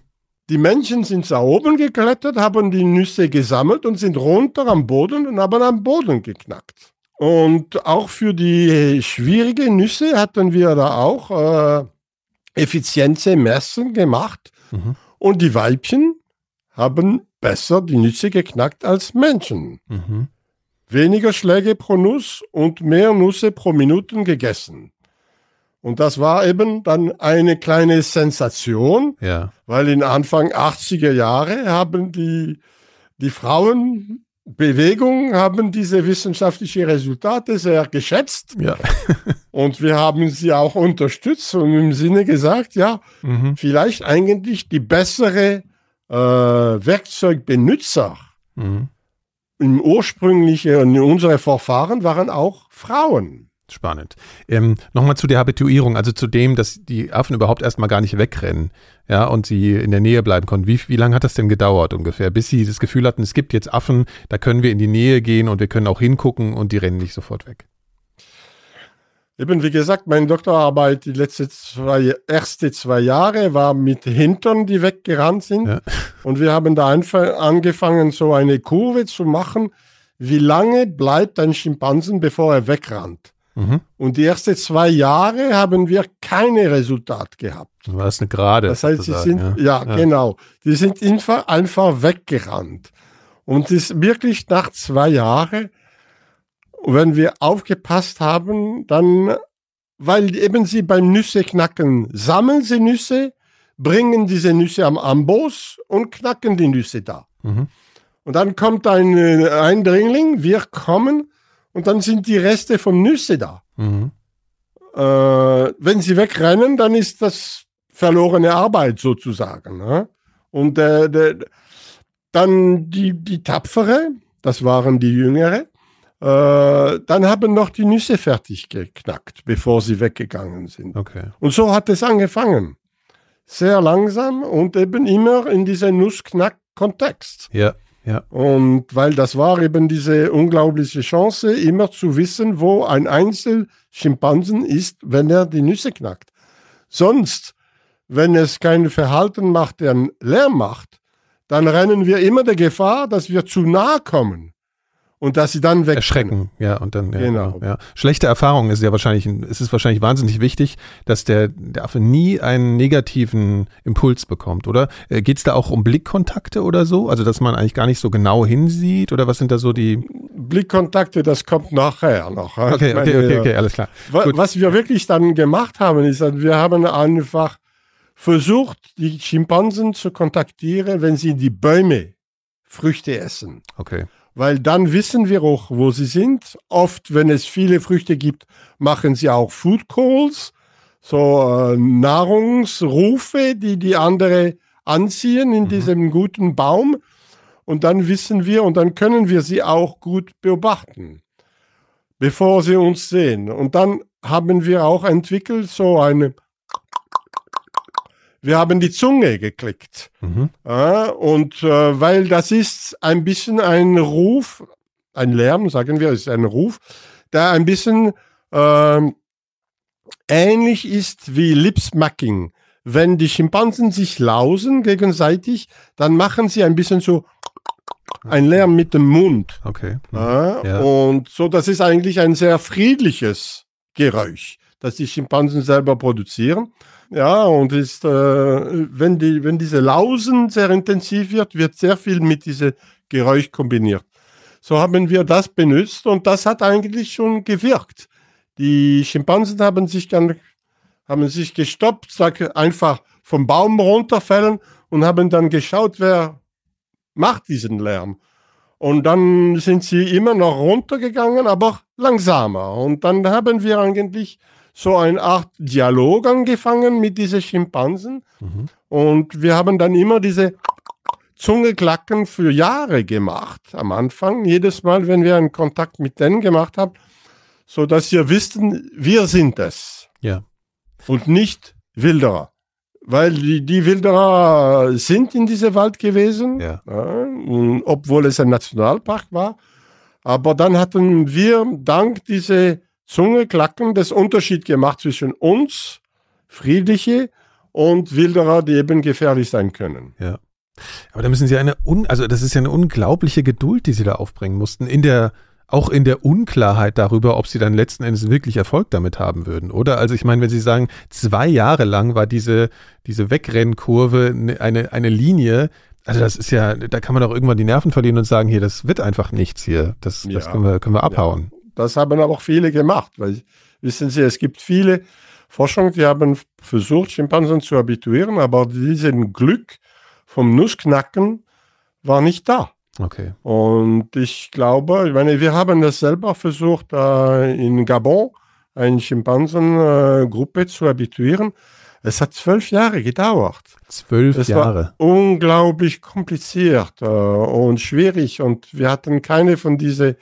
Speaker 2: Die Männchen sind da oben geklettert, haben die Nüsse gesammelt und sind runter am Boden und haben am Boden geknackt. Und auch für die schwierigen Nüsse hatten wir da auch äh, Effizienzmessen gemacht. Mhm. Und die Weibchen haben besser die Nüsse geknackt als Menschen. Mhm. Weniger Schläge pro Nuss und mehr Nüsse pro Minute gegessen. Und das war eben dann eine kleine Sensation, ja. weil in Anfang 80er Jahre haben die, die Frauen Bewegung haben diese wissenschaftlichen Resultate sehr geschätzt. Ja. [LAUGHS] Und wir haben sie auch unterstützt und im Sinne gesagt, ja, mhm. vielleicht eigentlich die bessere äh, Werkzeugbenutzer mhm. im ursprünglichen, in unsere Vorfahren waren auch Frauen.
Speaker 1: Spannend. Ähm, Nochmal zu der Habituierung, also zu dem, dass die Affen überhaupt erstmal gar nicht wegrennen, ja, und sie in der Nähe bleiben konnten. Wie, wie lange hat das denn gedauert ungefähr, bis sie das Gefühl hatten, es gibt jetzt Affen, da können wir in die Nähe gehen und wir können auch hingucken und die rennen nicht sofort weg?
Speaker 2: Eben, wie gesagt, meine Doktorarbeit, die letzten zwei, erste zwei Jahre war mit Hintern, die weggerannt sind. Ja. Und wir haben da einfach angefangen, so eine Kurve zu machen. Wie lange bleibt ein Schimpansen, bevor er wegrannt? Mhm. Und die ersten zwei Jahre haben wir keine Resultat gehabt.
Speaker 1: War das eine Gerade?
Speaker 2: Das heißt, sie sind, ja, ja, ja, genau. Die sind einfach, einfach weggerannt. Und es ist wirklich nach zwei Jahren, wenn wir aufgepasst haben, dann, weil eben sie beim Nüsse knacken, sammeln sie Nüsse, bringen diese Nüsse am Amboss und knacken die Nüsse da. Mhm. Und dann kommt ein Eindringling, wir kommen und dann sind die Reste von Nüsse da. Mhm. Äh, wenn sie wegrennen, dann ist das verlorene Arbeit sozusagen. Ne? Und äh, de, dann die, die Tapfere, das waren die Jüngere, äh, dann haben noch die Nüsse fertig geknackt, bevor sie weggegangen sind.
Speaker 1: Okay.
Speaker 2: Und so hat es angefangen. Sehr langsam und eben immer in diesem Nussknack-Kontext.
Speaker 1: Ja. Ja.
Speaker 2: Und weil das war eben diese unglaubliche Chance, immer zu wissen, wo ein Einzelschimpansen ist, wenn er die Nüsse knackt. Sonst, wenn es kein Verhalten macht, der einen Lärm macht, dann rennen wir immer der Gefahr, dass wir zu nahe kommen und dass sie dann weg
Speaker 1: erschrecken. Ja und dann ja, genau. ja. schlechte Erfahrung ist ja wahrscheinlich es ist wahrscheinlich wahnsinnig wichtig dass der der Affe nie einen negativen Impuls bekommt oder? Äh, geht es da auch um Blickkontakte oder so? Also dass man eigentlich gar nicht so genau hinsieht oder was sind da so die
Speaker 2: Blickkontakte das kommt nachher noch.
Speaker 1: Okay meine, okay okay okay alles klar.
Speaker 2: was, was wir wirklich dann gemacht haben ist wir haben einfach versucht die Schimpansen zu kontaktieren wenn sie die Bäume Früchte essen.
Speaker 1: Okay
Speaker 2: weil dann wissen wir auch, wo sie sind. Oft, wenn es viele Früchte gibt, machen sie auch Food Calls, so äh, Nahrungsrufe, die die andere anziehen in mhm. diesem guten Baum. Und dann wissen wir und dann können wir sie auch gut beobachten, bevor sie uns sehen. Und dann haben wir auch entwickelt so eine wir haben die Zunge geklickt. Mhm. Ja, und äh, weil das ist ein bisschen ein Ruf, ein Lärm, sagen wir, ist ein Ruf, der ein bisschen äh, ähnlich ist wie Lipsmacking. Wenn die Schimpansen sich lausen gegenseitig, dann machen sie ein bisschen so ein Lärm mit dem Mund.
Speaker 1: Okay.
Speaker 2: Mhm. Ja, ja. Und so, das ist eigentlich ein sehr friedliches Geräusch, das die Schimpansen selber produzieren. Ja, und ist, äh, wenn, die, wenn diese Lausen sehr intensiv wird, wird sehr viel mit diesem Geräusch kombiniert. So haben wir das benutzt und das hat eigentlich schon gewirkt. Die Schimpansen haben sich, dann, haben sich gestoppt, sag, einfach vom Baum runterfällen und haben dann geschaut, wer macht diesen Lärm. Und dann sind sie immer noch runtergegangen, aber langsamer. Und dann haben wir eigentlich so eine Art Dialog angefangen mit diesen Schimpansen. Mhm. Und wir haben dann immer diese Zungeklacken für Jahre gemacht am Anfang. Jedes Mal, wenn wir einen Kontakt mit denen gemacht haben, so dass wir wissen, wir sind es.
Speaker 1: Ja.
Speaker 2: Und nicht Wilderer. Weil die, die Wilderer sind in diesem Wald gewesen,
Speaker 1: ja.
Speaker 2: Ja, obwohl es ein Nationalpark war. Aber dann hatten wir dank dieser Zunge klacken, das Unterschied gemacht zwischen uns, Friedliche, und Wilderer, die eben gefährlich sein können.
Speaker 1: Ja. Aber da müssen Sie eine, un also das ist ja eine unglaubliche Geduld, die Sie da aufbringen mussten, in der, auch in der Unklarheit darüber, ob Sie dann letzten Endes wirklich Erfolg damit haben würden, oder? Also ich meine, wenn Sie sagen, zwei Jahre lang war diese, diese Wegrennkurve ne, eine, eine Linie, also das ist ja, da kann man doch irgendwann die Nerven verlieren und sagen, hier, das wird einfach nichts hier. Das, ja, das können wir, können wir abhauen.
Speaker 2: Das haben aber auch viele gemacht, weil wissen Sie, es gibt viele Forschungen, die haben versucht, Schimpansen zu habituieren, aber diesen Glück vom Nussknacken war nicht da.
Speaker 1: Okay.
Speaker 2: Und ich glaube, ich meine, wir haben das selber versucht in Gabon, eine Schimpansengruppe äh, zu habituieren. Es hat zwölf Jahre gedauert.
Speaker 1: Zwölf es Jahre.
Speaker 2: War unglaublich kompliziert äh, und schwierig und wir hatten keine von diesen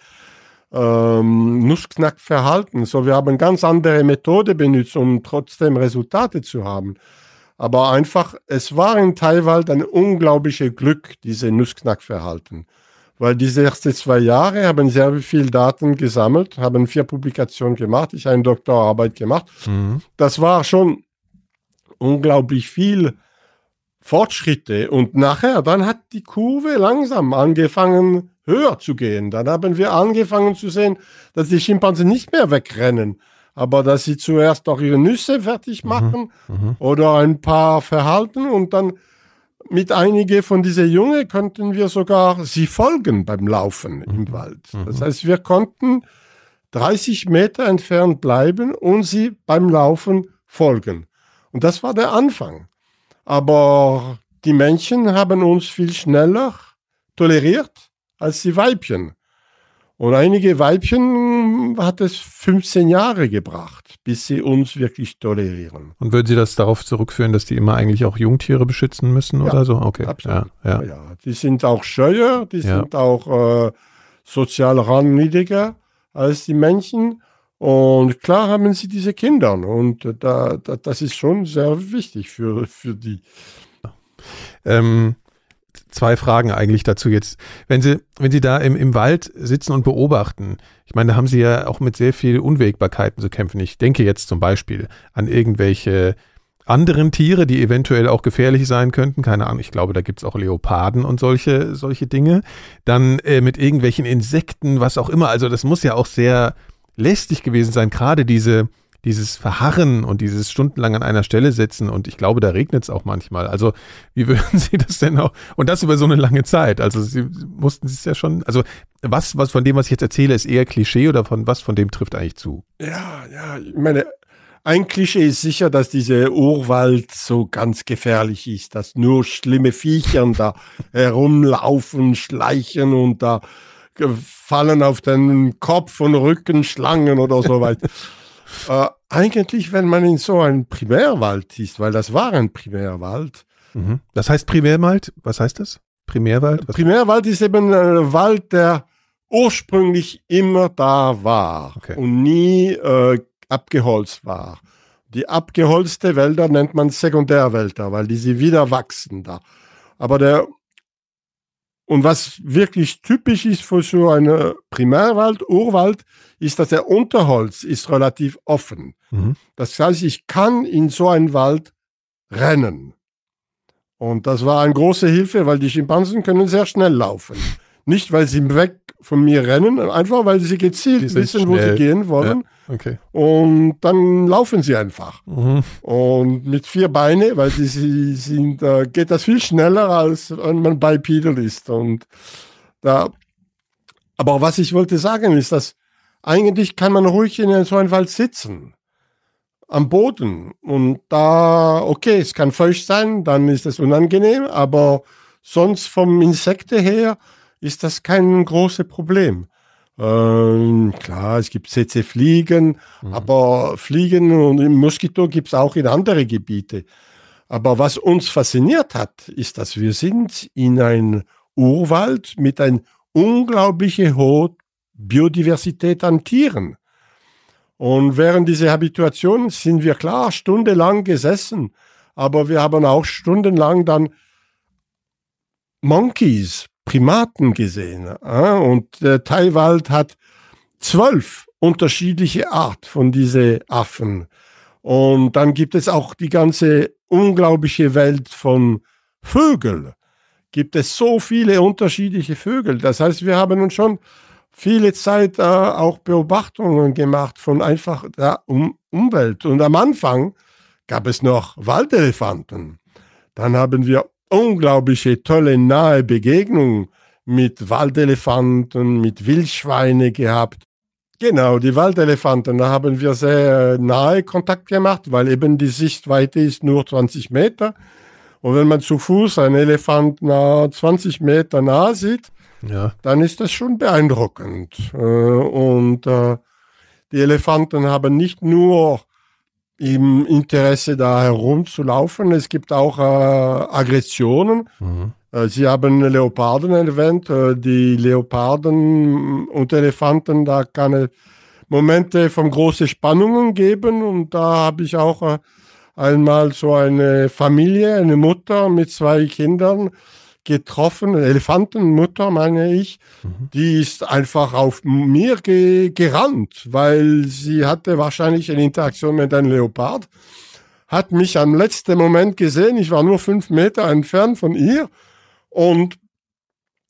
Speaker 2: ähm, Nussknackverhalten. So, wir haben ganz andere Methode benutzt, um trotzdem Resultate zu haben. Aber einfach, es war in Taiwan ein unglaubliches Glück, diese Nussknackverhalten. Weil diese ersten zwei Jahre haben sehr viel Daten gesammelt, haben vier Publikationen gemacht, ich habe eine Doktorarbeit gemacht. Mhm. Das war schon unglaublich viel Fortschritte. Und nachher, dann hat die Kurve langsam angefangen, höher zu gehen. Dann haben wir angefangen zu sehen, dass die Schimpansen nicht mehr wegrennen, aber dass sie zuerst auch ihre Nüsse fertig mhm. machen mhm. oder ein paar verhalten und dann mit einigen von diesen Jungen könnten wir sogar sie folgen beim Laufen mhm. im Wald. Mhm. Das heißt, wir konnten 30 Meter entfernt bleiben und sie beim Laufen folgen. Und das war der Anfang. Aber die Männchen haben uns viel schneller toleriert als die Weibchen. Und einige Weibchen hat es 15 Jahre gebracht, bis sie uns wirklich tolerieren.
Speaker 1: Und würden Sie das darauf zurückführen, dass die immer eigentlich auch Jungtiere beschützen müssen ja, oder so?
Speaker 2: Okay. Absolut. Ja, ja. ja, Die sind auch scheuer, die sind auch äh, sozial rangniedriger als die Männchen. Und klar haben sie diese Kinder. Und da, da, das ist schon sehr wichtig für, für die.
Speaker 1: Ähm, zwei Fragen eigentlich dazu jetzt. Wenn Sie, wenn Sie da im, im Wald sitzen und beobachten, ich meine, da haben Sie ja auch mit sehr viel Unwägbarkeiten zu kämpfen. Ich denke jetzt zum Beispiel an irgendwelche anderen Tiere, die eventuell auch gefährlich sein könnten. Keine Ahnung, ich glaube, da gibt's auch Leoparden und solche, solche Dinge. Dann äh, mit irgendwelchen Insekten, was auch immer. Also das muss ja auch sehr lästig gewesen sein, gerade diese, dieses Verharren und dieses stundenlang an einer Stelle sitzen und ich glaube, da regnet es auch manchmal. Also wie [LAUGHS] würden Sie das denn auch? Und das über so eine lange Zeit. Also Sie mussten es ja schon, also was, was von dem, was ich jetzt erzähle, ist eher Klischee oder von was von dem trifft eigentlich zu?
Speaker 2: Ja, ja, ich meine, ein Klischee ist sicher, dass dieser Urwald so ganz gefährlich ist, dass nur schlimme Viecher da [LAUGHS] herumlaufen, schleichen und da fallen auf den Kopf und Rücken Schlangen oder so weiter. [LAUGHS] äh, eigentlich, wenn man in so einem Primärwald ist, weil das war ein Primärwald.
Speaker 1: Mhm. Das heißt Primärwald? Was heißt das? Primärwald? Was?
Speaker 2: Primärwald ist eben ein Wald, der ursprünglich immer da war okay. und nie äh, abgeholzt war. Die abgeholzte Wälder nennt man Sekundärwälder, weil die sie wieder wachsen da. Aber der und was wirklich typisch ist für so einen Primärwald, Urwald, ist, dass der Unterholz ist relativ offen. Mhm. Das heißt, ich kann in so einen Wald rennen. Und das war eine große Hilfe, weil die Schimpansen können sehr schnell laufen. Nicht, weil sie weg von mir rennen, einfach weil sie gezielt wissen, schnell. wo sie gehen wollen. Ja, okay. Und dann laufen sie einfach. Mhm. Und mit vier Beinen, weil sie, sie sind, äh, geht das viel schneller, als wenn man bipedal ist. Und da, aber was ich wollte sagen ist, dass eigentlich kann man ruhig in so einem Wald sitzen. Am Boden. Und da, okay, es kann feucht sein, dann ist es unangenehm, aber sonst vom Insekte her, ist das kein großes Problem. Ähm, klar, es gibt CC-Fliegen, mhm. aber Fliegen und Moskito gibt es auch in andere Gebiete. Aber was uns fasziniert hat, ist, dass wir sind in einem Urwald mit einer unglaublichen hohen Biodiversität an Tieren. Und während dieser Habituation sind wir klar stundenlang gesessen, aber wir haben auch stundenlang dann Monkeys Primaten gesehen. Und der Thaiwald hat zwölf unterschiedliche Art von diesen Affen. Und dann gibt es auch die ganze unglaubliche Welt von Vögeln. Gibt es so viele unterschiedliche Vögel. Das heißt, wir haben uns schon viele Zeit äh, auch Beobachtungen gemacht von einfach der um Umwelt. Und am Anfang gab es noch Waldelefanten. Dann haben wir unglaubliche, tolle, nahe Begegnung mit Waldelefanten, mit Wildschweine gehabt. Genau, die Waldelefanten, da haben wir sehr nahe Kontakt gemacht, weil eben die Sichtweite ist nur 20 Meter. Und wenn man zu Fuß einen Elefant nah 20 Meter nah sieht, ja. dann ist das schon beeindruckend. Äh, und äh, Die Elefanten haben nicht nur im Interesse da herumzulaufen, es gibt auch äh, Aggressionen. Mhm. Äh, Sie haben Leoparden erwähnt. Äh, die Leoparden und Elefanten, da kann es Momente von großen Spannungen geben. Und da habe ich auch äh, einmal so eine Familie, eine Mutter mit zwei Kindern getroffen, Elefantenmutter meine ich, mhm. die ist einfach auf mir ge gerannt, weil sie hatte wahrscheinlich eine Interaktion mit einem Leopard, hat mich am letzten Moment gesehen, ich war nur fünf Meter entfernt von ihr und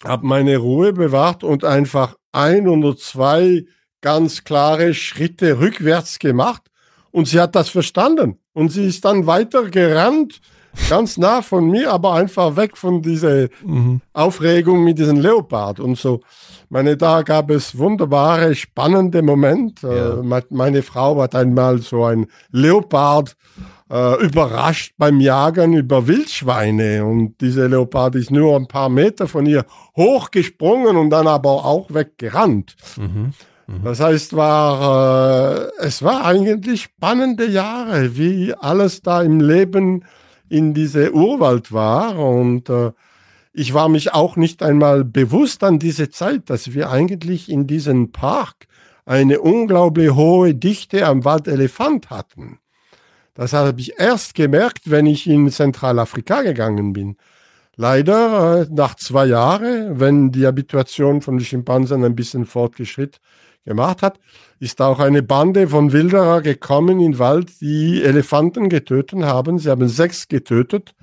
Speaker 2: habe meine Ruhe bewahrt und einfach ein oder zwei ganz klare Schritte rückwärts gemacht. Und sie hat das verstanden. Und sie ist dann weiter gerannt ganz nah von mir, aber einfach weg von dieser mhm. Aufregung mit diesem Leopard und so. Meine, da gab es wunderbare, spannende Momente. Ja. Äh, meine Frau hat einmal so ein Leopard äh, überrascht beim Jagen über Wildschweine und dieser Leopard ist nur ein paar Meter von ihr hochgesprungen und dann aber auch weggerannt. Mhm. Mhm. Das heißt, war, äh, es war eigentlich spannende Jahre, wie alles da im Leben in diese Urwald war und äh, ich war mich auch nicht einmal bewusst an diese Zeit, dass wir eigentlich in diesem Park eine unglaublich hohe Dichte am Waldelefant hatten. Das habe ich erst gemerkt, wenn ich in Zentralafrika gegangen bin. Leider äh, nach zwei Jahren, wenn die Habituation von den Schimpansen ein bisschen fortgeschritten gemacht hat, ist auch eine Bande von Wilderer gekommen in den Wald, die Elefanten getötet haben. Sie haben sechs getötet,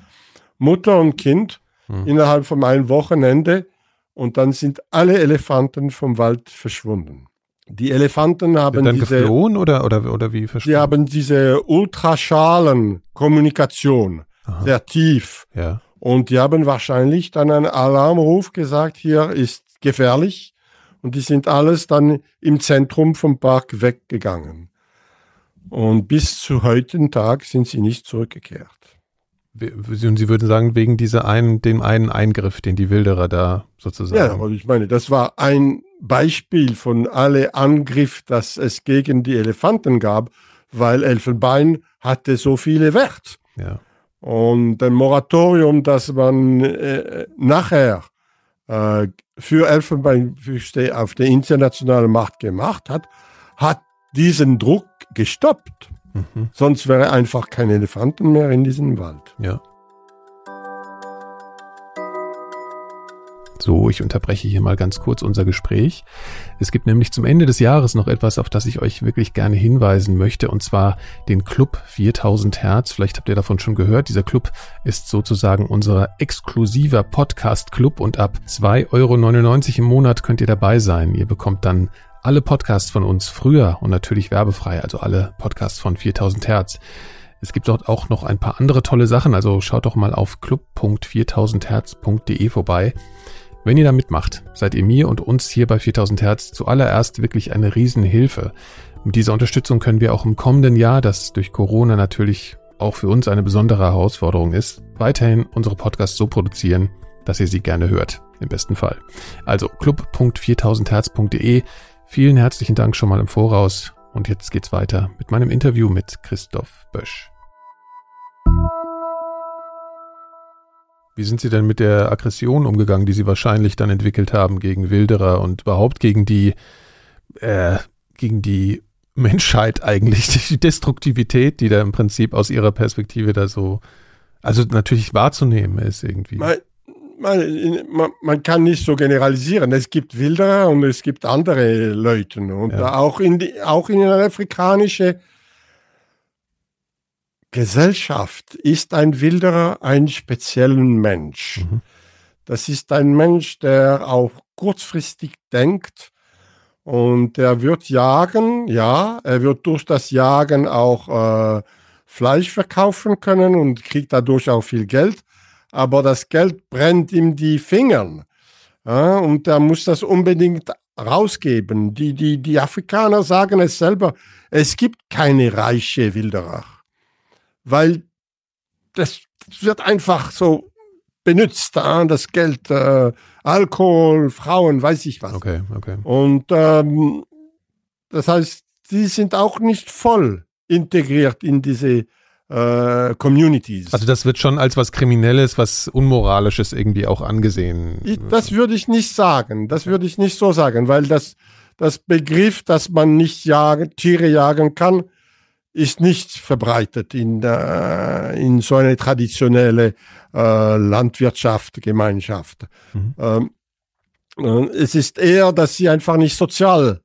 Speaker 2: Mutter und Kind, hm. innerhalb von einem Wochenende. Und dann sind alle Elefanten vom Wald verschwunden. Die Elefanten haben
Speaker 1: dann diese, geflohen oder, oder, oder wie
Speaker 2: verschwunden? Die haben diese Ultraschalen-Kommunikation sehr tief.
Speaker 1: Ja.
Speaker 2: Und die haben wahrscheinlich dann einen Alarmruf gesagt, hier ist gefährlich und die sind alles dann im Zentrum vom Park weggegangen. Und bis zu heutigen Tag sind sie nicht zurückgekehrt.
Speaker 1: Und Sie würden sagen, wegen dieser einen, dem einen Eingriff, den die Wilderer da sozusagen.
Speaker 2: Ja, und ich meine, das war ein Beispiel von alle Angriff, das es gegen die Elefanten gab, weil Elfenbein hatte so viele Wert.
Speaker 1: Ja.
Speaker 2: Und ein Moratorium, das man äh, nachher äh, für Elfenbeinfüchse auf der internationalen Macht gemacht hat, hat diesen Druck gestoppt. Mhm. Sonst wäre einfach kein Elefanten mehr in diesem Wald.
Speaker 1: Ja. So, ich unterbreche hier mal ganz kurz unser Gespräch. Es gibt nämlich zum Ende des Jahres noch etwas, auf das ich euch wirklich gerne hinweisen möchte, und zwar den Club 4000 Hertz. Vielleicht habt ihr davon schon gehört. Dieser Club ist sozusagen unser exklusiver Podcast-Club und ab 2,99 Euro im Monat könnt ihr dabei sein. Ihr bekommt dann alle Podcasts von uns früher und natürlich werbefrei, also alle Podcasts von 4000 Hertz. Es gibt dort auch noch ein paar andere tolle Sachen, also schaut doch mal auf club.4000herz.de vorbei. Wenn ihr da mitmacht, seid ihr mir und uns hier bei 4000 Hertz zuallererst wirklich eine Riesenhilfe. Mit dieser Unterstützung können wir auch im kommenden Jahr, das durch Corona natürlich auch für uns eine besondere Herausforderung ist, weiterhin unsere Podcasts so produzieren, dass ihr sie gerne hört. Im besten Fall. Also club.4000herz.de. Vielen herzlichen Dank schon mal im Voraus. Und jetzt geht's weiter mit meinem Interview mit Christoph Bösch. Wie sind Sie denn mit der Aggression umgegangen, die Sie wahrscheinlich dann entwickelt haben gegen Wilderer und überhaupt gegen die, äh, gegen die Menschheit eigentlich, [LAUGHS] die Destruktivität, die da im Prinzip aus Ihrer Perspektive da so, also natürlich wahrzunehmen ist irgendwie.
Speaker 2: Man, man, man kann nicht so generalisieren. Es gibt Wilderer und es gibt andere Leute. Und ja. auch in die, auch in der afrikanischen Gesellschaft ist ein Wilderer ein speziellen Mensch. Mhm. Das ist ein Mensch, der auch kurzfristig denkt und er wird jagen, ja, er wird durch das Jagen auch äh, Fleisch verkaufen können und kriegt dadurch auch viel Geld, aber das Geld brennt ihm die Fingern ja, und er muss das unbedingt rausgeben. Die, die, die Afrikaner sagen es selber, es gibt keine reiche Wilderer weil das wird einfach so benutzt, äh, das Geld, äh, Alkohol, Frauen, weiß ich was.
Speaker 1: Okay, okay.
Speaker 2: Und ähm, das heißt, die sind auch nicht voll integriert in diese äh, Communities.
Speaker 1: Also das wird schon als was Kriminelles, was Unmoralisches irgendwie auch angesehen.
Speaker 2: Ich, das würde ich nicht sagen. Das würde ich nicht so sagen, weil das, das Begriff, dass man nicht jagen, Tiere jagen kann, ist nicht verbreitet in, äh, in so eine traditionelle äh, Landwirtschaft, Gemeinschaft. Mhm. Ähm, äh, es ist eher, dass sie einfach nicht sozial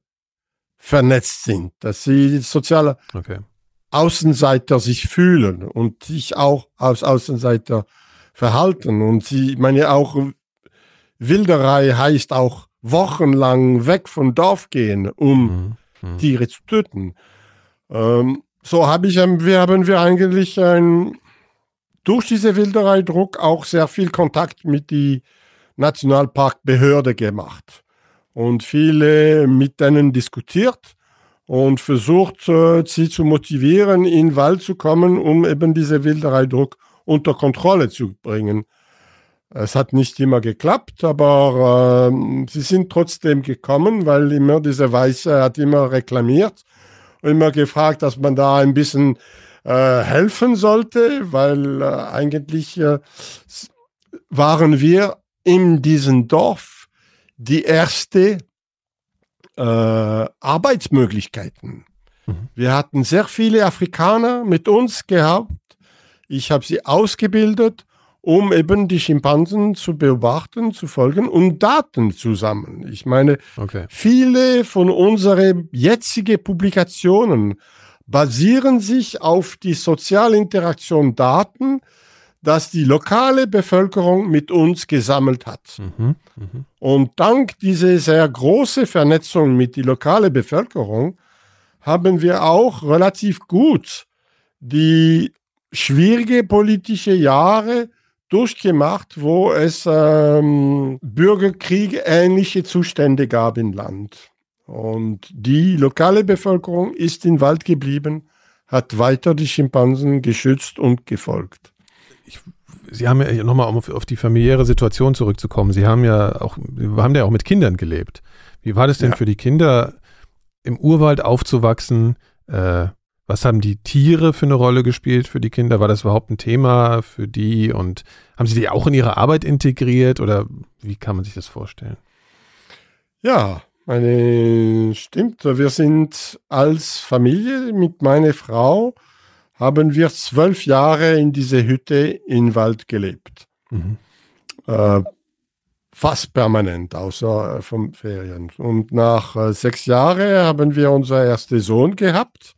Speaker 2: vernetzt sind, dass sie soziale okay. Außenseiter sich fühlen und sich auch als Außenseiter verhalten. Und sie, meine, auch Wilderei heißt auch wochenlang weg vom Dorf gehen, um mhm. Mhm. Tiere zu töten. Ähm, so habe ich, wir haben wir eigentlich ein, durch diese Wilderei-Druck auch sehr viel Kontakt mit die Nationalparkbehörde gemacht und viele mit denen diskutiert und versucht, äh, sie zu motivieren, in den Wald zu kommen, um eben diese Wildereidruck unter Kontrolle zu bringen. Es hat nicht immer geklappt, aber äh, sie sind trotzdem gekommen, weil immer diese Weiße hat immer reklamiert immer gefragt, dass man da ein bisschen äh, helfen sollte, weil äh, eigentlich äh, waren wir in diesem Dorf die erste äh, Arbeitsmöglichkeiten. Mhm. Wir hatten sehr viele Afrikaner mit uns gehabt. Ich habe sie ausgebildet, um eben die Schimpansen zu beobachten, zu folgen und Daten zu sammeln. Ich meine, okay. viele von unseren jetzigen Publikationen basieren sich auf die Sozialinteraktion Daten, das die lokale Bevölkerung mit uns gesammelt hat. Mhm, mh. Und dank dieser sehr großen Vernetzung mit der lokalen Bevölkerung haben wir auch relativ gut die schwierige politische Jahre durchgemacht, wo es ähm, Bürgerkrieg ähnliche Zustände gab im Land. Und die lokale Bevölkerung ist im Wald geblieben, hat weiter die Schimpansen geschützt und gefolgt
Speaker 1: ich, Sie haben ja nochmal, um auf, auf die familiäre Situation zurückzukommen, Sie haben ja auch, wir haben ja auch mit Kindern gelebt. Wie war das denn ja. für die Kinder, im Urwald aufzuwachsen? Äh, was haben die Tiere für eine Rolle gespielt für die Kinder? War das überhaupt ein Thema für die? Und haben Sie die auch in Ihre Arbeit integriert oder wie kann man sich das vorstellen?
Speaker 2: Ja, meine, stimmt. Wir sind als Familie mit meiner Frau haben wir zwölf Jahre in dieser Hütte im Wald gelebt. Mhm. Äh, fast permanent, außer äh, vom Ferien. Und nach äh, sechs Jahren haben wir unseren ersten Sohn gehabt.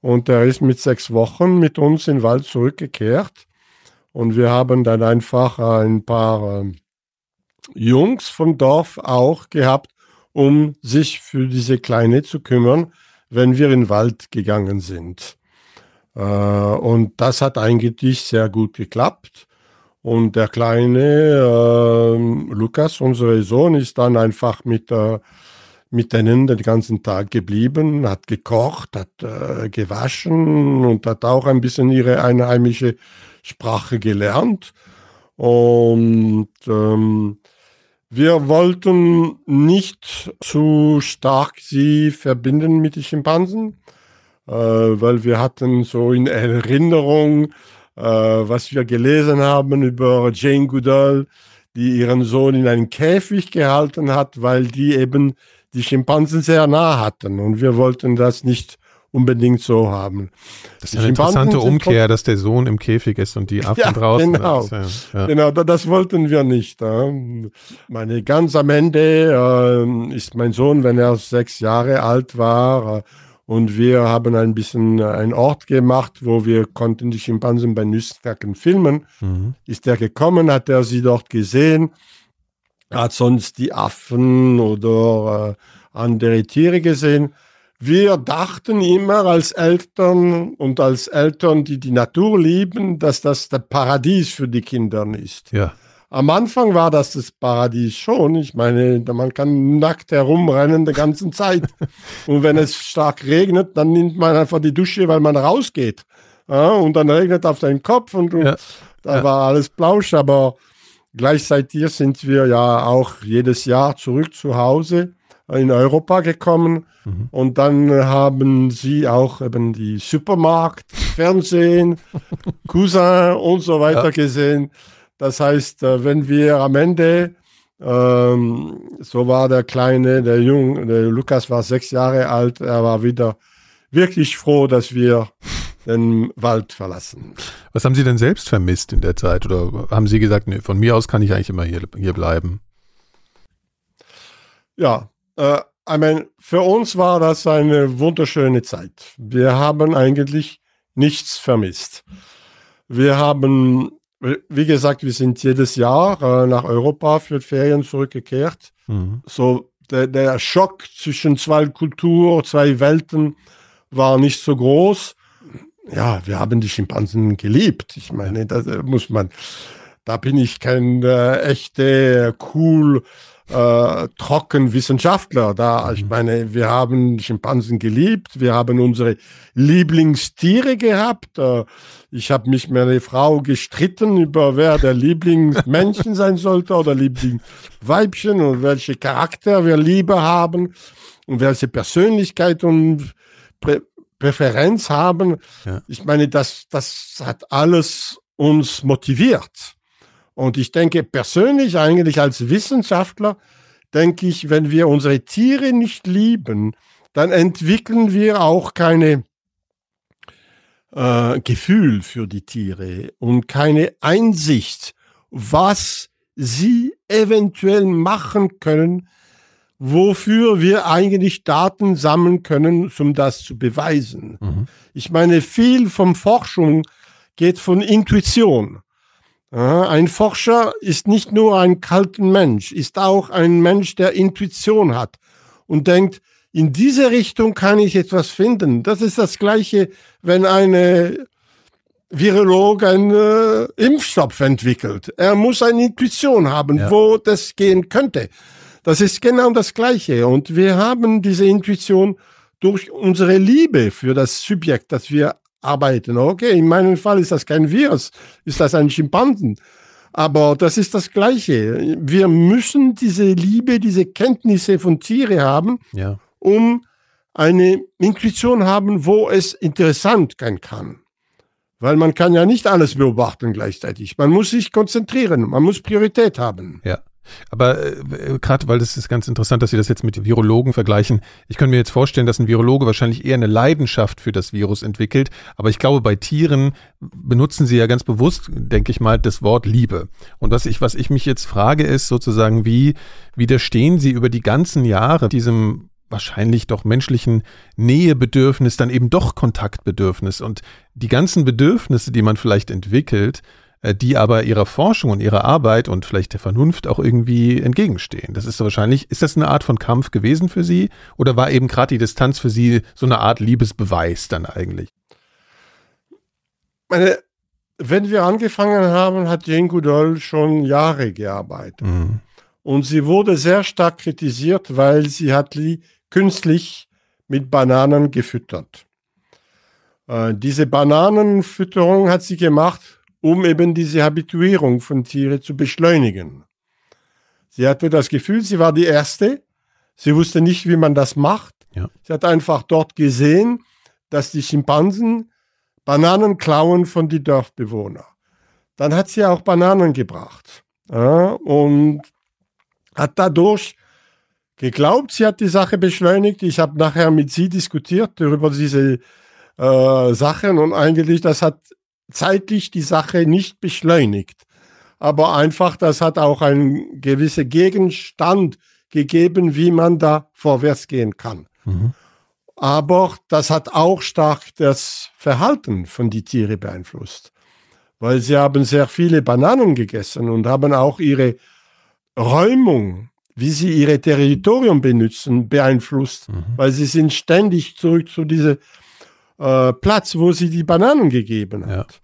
Speaker 2: Und er ist mit sechs Wochen mit uns in den Wald zurückgekehrt. Und wir haben dann einfach ein paar äh, Jungs vom Dorf auch gehabt, um sich für diese Kleine zu kümmern, wenn wir in den Wald gegangen sind. Äh, und das hat eigentlich sehr gut geklappt. Und der kleine äh, Lukas, unser Sohn, ist dann einfach mit, mit denen den ganzen Tag geblieben, hat gekocht, hat äh, gewaschen und hat auch ein bisschen ihre einheimische Sprache gelernt. Und ähm, wir wollten nicht zu stark sie verbinden mit den Schimpansen äh, weil wir hatten so in Erinnerung, äh, was wir gelesen haben über Jane Goodall, die ihren Sohn in einen Käfig gehalten hat, weil die eben die Schimpansen sehr nah hatten und wir wollten das nicht unbedingt so haben.
Speaker 1: Das ist eine interessante Umkehr, dass der Sohn im Käfig ist und die [LAUGHS] Affen ja, draußen.
Speaker 2: Genau, ja, ja. genau das wollten wir nicht. Meine, ganz am Ende äh, ist mein Sohn, wenn er sechs Jahre alt war, äh, und wir haben ein bisschen einen Ort gemacht, wo wir konnten die Schimpansen bei Nüssknacken filmen. Mhm. Ist er gekommen, hat er sie dort gesehen, hat sonst die Affen oder äh, andere Tiere gesehen. Wir dachten immer als Eltern und als Eltern, die die Natur lieben, dass das der Paradies für die Kinder ist. Ja. Am Anfang war das das Paradies schon. Ich meine, man kann nackt herumrennen die ganze Zeit. [LAUGHS] und wenn es stark regnet, dann nimmt man einfach die Dusche, weil man rausgeht. Ja, und dann regnet auf deinen Kopf und, ja. da ja. war alles blausch. Aber gleichzeitig sind wir ja auch jedes Jahr zurück zu Hause in Europa gekommen. Mhm. Und dann haben sie auch eben die Supermarkt, Fernsehen, [LAUGHS] Cousin und so weiter ja. gesehen. Das heißt, äh, wenn wir am Ende, ähm, so war der Kleine, der Junge, der Lukas war sechs Jahre alt, er war wieder wirklich froh, dass wir den Wald verlassen.
Speaker 1: Was haben Sie denn selbst vermisst in der Zeit? Oder haben Sie gesagt, nee, von mir aus kann ich eigentlich immer hier, hier bleiben?
Speaker 2: Ja, äh, I mean, für uns war das eine wunderschöne Zeit. Wir haben eigentlich nichts vermisst. Wir haben, wie gesagt, wir sind jedes Jahr äh, nach Europa für Ferien zurückgekehrt. Mhm. So der, der Schock zwischen zwei Kulturen, zwei Welten war nicht so groß. Ja, wir haben die Schimpansen geliebt. Ich meine, da muss man, da bin ich kein äh, echte cool äh, trocken Wissenschaftler. Da, ich mhm. meine, wir haben Schimpansen geliebt, wir haben unsere Lieblingstiere gehabt. Äh, ich habe mich mit einer Frau gestritten über wer der Lieblingsmännchen sein sollte oder Lieblingsweibchen und welche Charakter wir lieber haben und welche Persönlichkeit und Präferenz haben. Ja. Ich meine, das, das hat alles uns motiviert. Und ich denke persönlich eigentlich als Wissenschaftler, denke ich, wenn wir unsere Tiere nicht lieben, dann entwickeln wir auch keine äh, Gefühl für die Tiere und keine Einsicht, was sie eventuell machen können, wofür wir eigentlich Daten sammeln können, um das zu beweisen. Mhm. Ich meine, viel von Forschung geht von Intuition. Ein Forscher ist nicht nur ein kalter Mensch, ist auch ein Mensch, der Intuition hat und denkt, in diese Richtung kann ich etwas finden. Das ist das Gleiche, wenn eine Virolog einen äh, Impfstoff entwickelt. Er muss eine Intuition haben, ja. wo das gehen könnte. Das ist genau das Gleiche. Und wir haben diese Intuition durch unsere Liebe für das Subjekt, das wir arbeiten. Okay, in meinem Fall ist das kein Virus, ist das ein Schimpansen. Aber das ist das Gleiche. Wir müssen diese Liebe, diese Kenntnisse von Tiere haben, ja. um eine Intuition haben, wo es interessant sein kann. Weil man kann ja nicht alles beobachten gleichzeitig. Man muss sich konzentrieren, man muss Priorität haben.
Speaker 1: Ja. Aber äh, gerade, weil das ist ganz interessant, dass Sie das jetzt mit Virologen vergleichen. Ich könnte mir jetzt vorstellen, dass ein Virologe wahrscheinlich eher eine Leidenschaft für das Virus entwickelt. Aber ich glaube, bei Tieren benutzen Sie ja ganz bewusst, denke ich mal, das Wort Liebe. Und was ich, was ich mich jetzt frage, ist sozusagen, wie widerstehen Sie über die ganzen Jahre diesem wahrscheinlich doch menschlichen Nähebedürfnis, dann eben doch Kontaktbedürfnis und die ganzen Bedürfnisse, die man vielleicht entwickelt, äh, die aber ihrer Forschung und ihrer Arbeit und vielleicht der Vernunft auch irgendwie entgegenstehen. Das ist so wahrscheinlich, ist das eine Art von Kampf gewesen für Sie oder war eben gerade die Distanz für Sie so eine Art Liebesbeweis dann eigentlich?
Speaker 2: Meine, wenn wir angefangen haben, hat Jane Goodall schon Jahre gearbeitet. Mhm. Und sie wurde sehr stark kritisiert, weil sie hat die künstlich mit Bananen gefüttert. Äh, diese Bananenfütterung hat sie gemacht, um eben diese Habituierung von Tieren zu beschleunigen. Sie hatte das Gefühl, sie war die Erste. Sie wusste nicht, wie man das macht. Ja. Sie hat einfach dort gesehen, dass die Schimpansen Bananen klauen von den Dorfbewohnern. Dann hat sie auch Bananen gebracht ja, und hat dadurch geglaubt, sie hat die Sache beschleunigt. Ich habe nachher mit sie diskutiert über diese äh, Sachen und eigentlich das hat zeitlich die Sache nicht beschleunigt. Aber einfach, das hat auch einen gewissen Gegenstand gegeben, wie man da vorwärts gehen kann. Mhm. Aber das hat auch stark das Verhalten von die Tiere beeinflusst. Weil sie haben sehr viele Bananen gegessen und haben auch ihre Räumung, wie sie ihre Territorium benutzen, beeinflusst. Mhm. Weil sie sind ständig zurück zu diesem äh, Platz, wo sie die Bananen gegeben hat.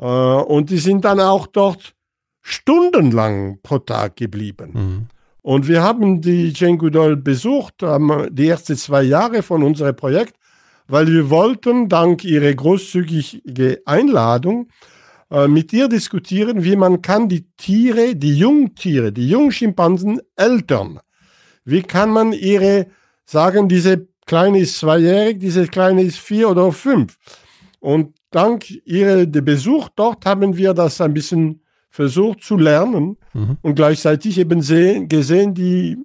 Speaker 2: Ja. Äh, und die sind dann auch dort stundenlang pro Tag geblieben. Mhm. Und wir haben die Goodall besucht, die ersten zwei Jahre von unserem Projekt, weil wir wollten, dank ihrer großzügigen Einladung, äh, mit ihr diskutieren, wie man kann die Tiere, die Jungtiere, die Jungschimpansen eltern. Wie kann man ihre, sagen, diese Kleine ist zweijährig, diese Kleine ist vier oder fünf. Und dank ihrer Besuch dort haben wir das ein bisschen versucht zu lernen mhm. und gleichzeitig eben sehen, gesehen die,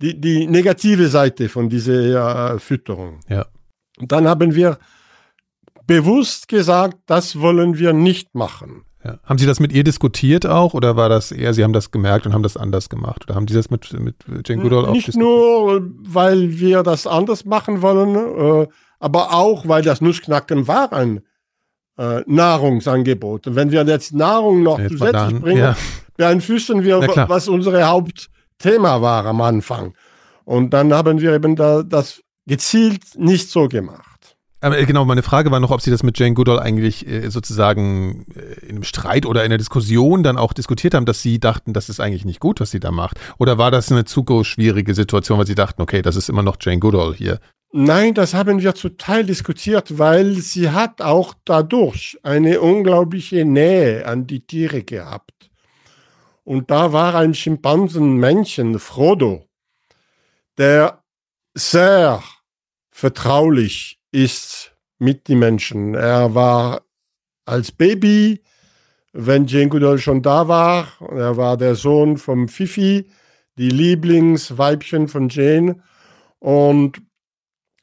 Speaker 2: die, die negative Seite von dieser äh, Fütterung.
Speaker 1: Ja.
Speaker 2: Und dann haben wir bewusst gesagt, das wollen wir nicht machen.
Speaker 1: Ja. Haben Sie das mit ihr diskutiert auch oder war das eher, Sie haben das gemerkt und haben das anders gemacht? Oder haben Sie das mit, mit Jane Goodall
Speaker 2: auch Nicht diskutiert? nur, weil wir das anders machen wollen, äh, aber auch, weil das Nussknacken war ein äh, Nahrungsangebot. Und wenn wir jetzt Nahrung noch jetzt zusätzlich bringen, ja. beeinflussen wir, was unser Hauptthema war am Anfang. Und dann haben wir eben da, das gezielt nicht so gemacht.
Speaker 1: Äh, genau, meine Frage war noch, ob Sie das mit Jane Goodall eigentlich äh, sozusagen äh, in einem Streit oder in einer Diskussion dann auch diskutiert haben, dass Sie dachten, das ist eigentlich nicht gut, was sie da macht. Oder war das eine zu schwierige Situation, weil Sie dachten, okay, das ist immer noch Jane Goodall hier?
Speaker 2: Nein, das haben wir zu Teil diskutiert, weil sie hat auch dadurch eine unglaubliche Nähe an die Tiere gehabt. Und da war ein Schimpansenmännchen, Frodo, der sehr vertraulich ist mit den Menschen. Er war als Baby, wenn Jane Goodall schon da war, er war der Sohn von Fifi, die Lieblingsweibchen von Jane und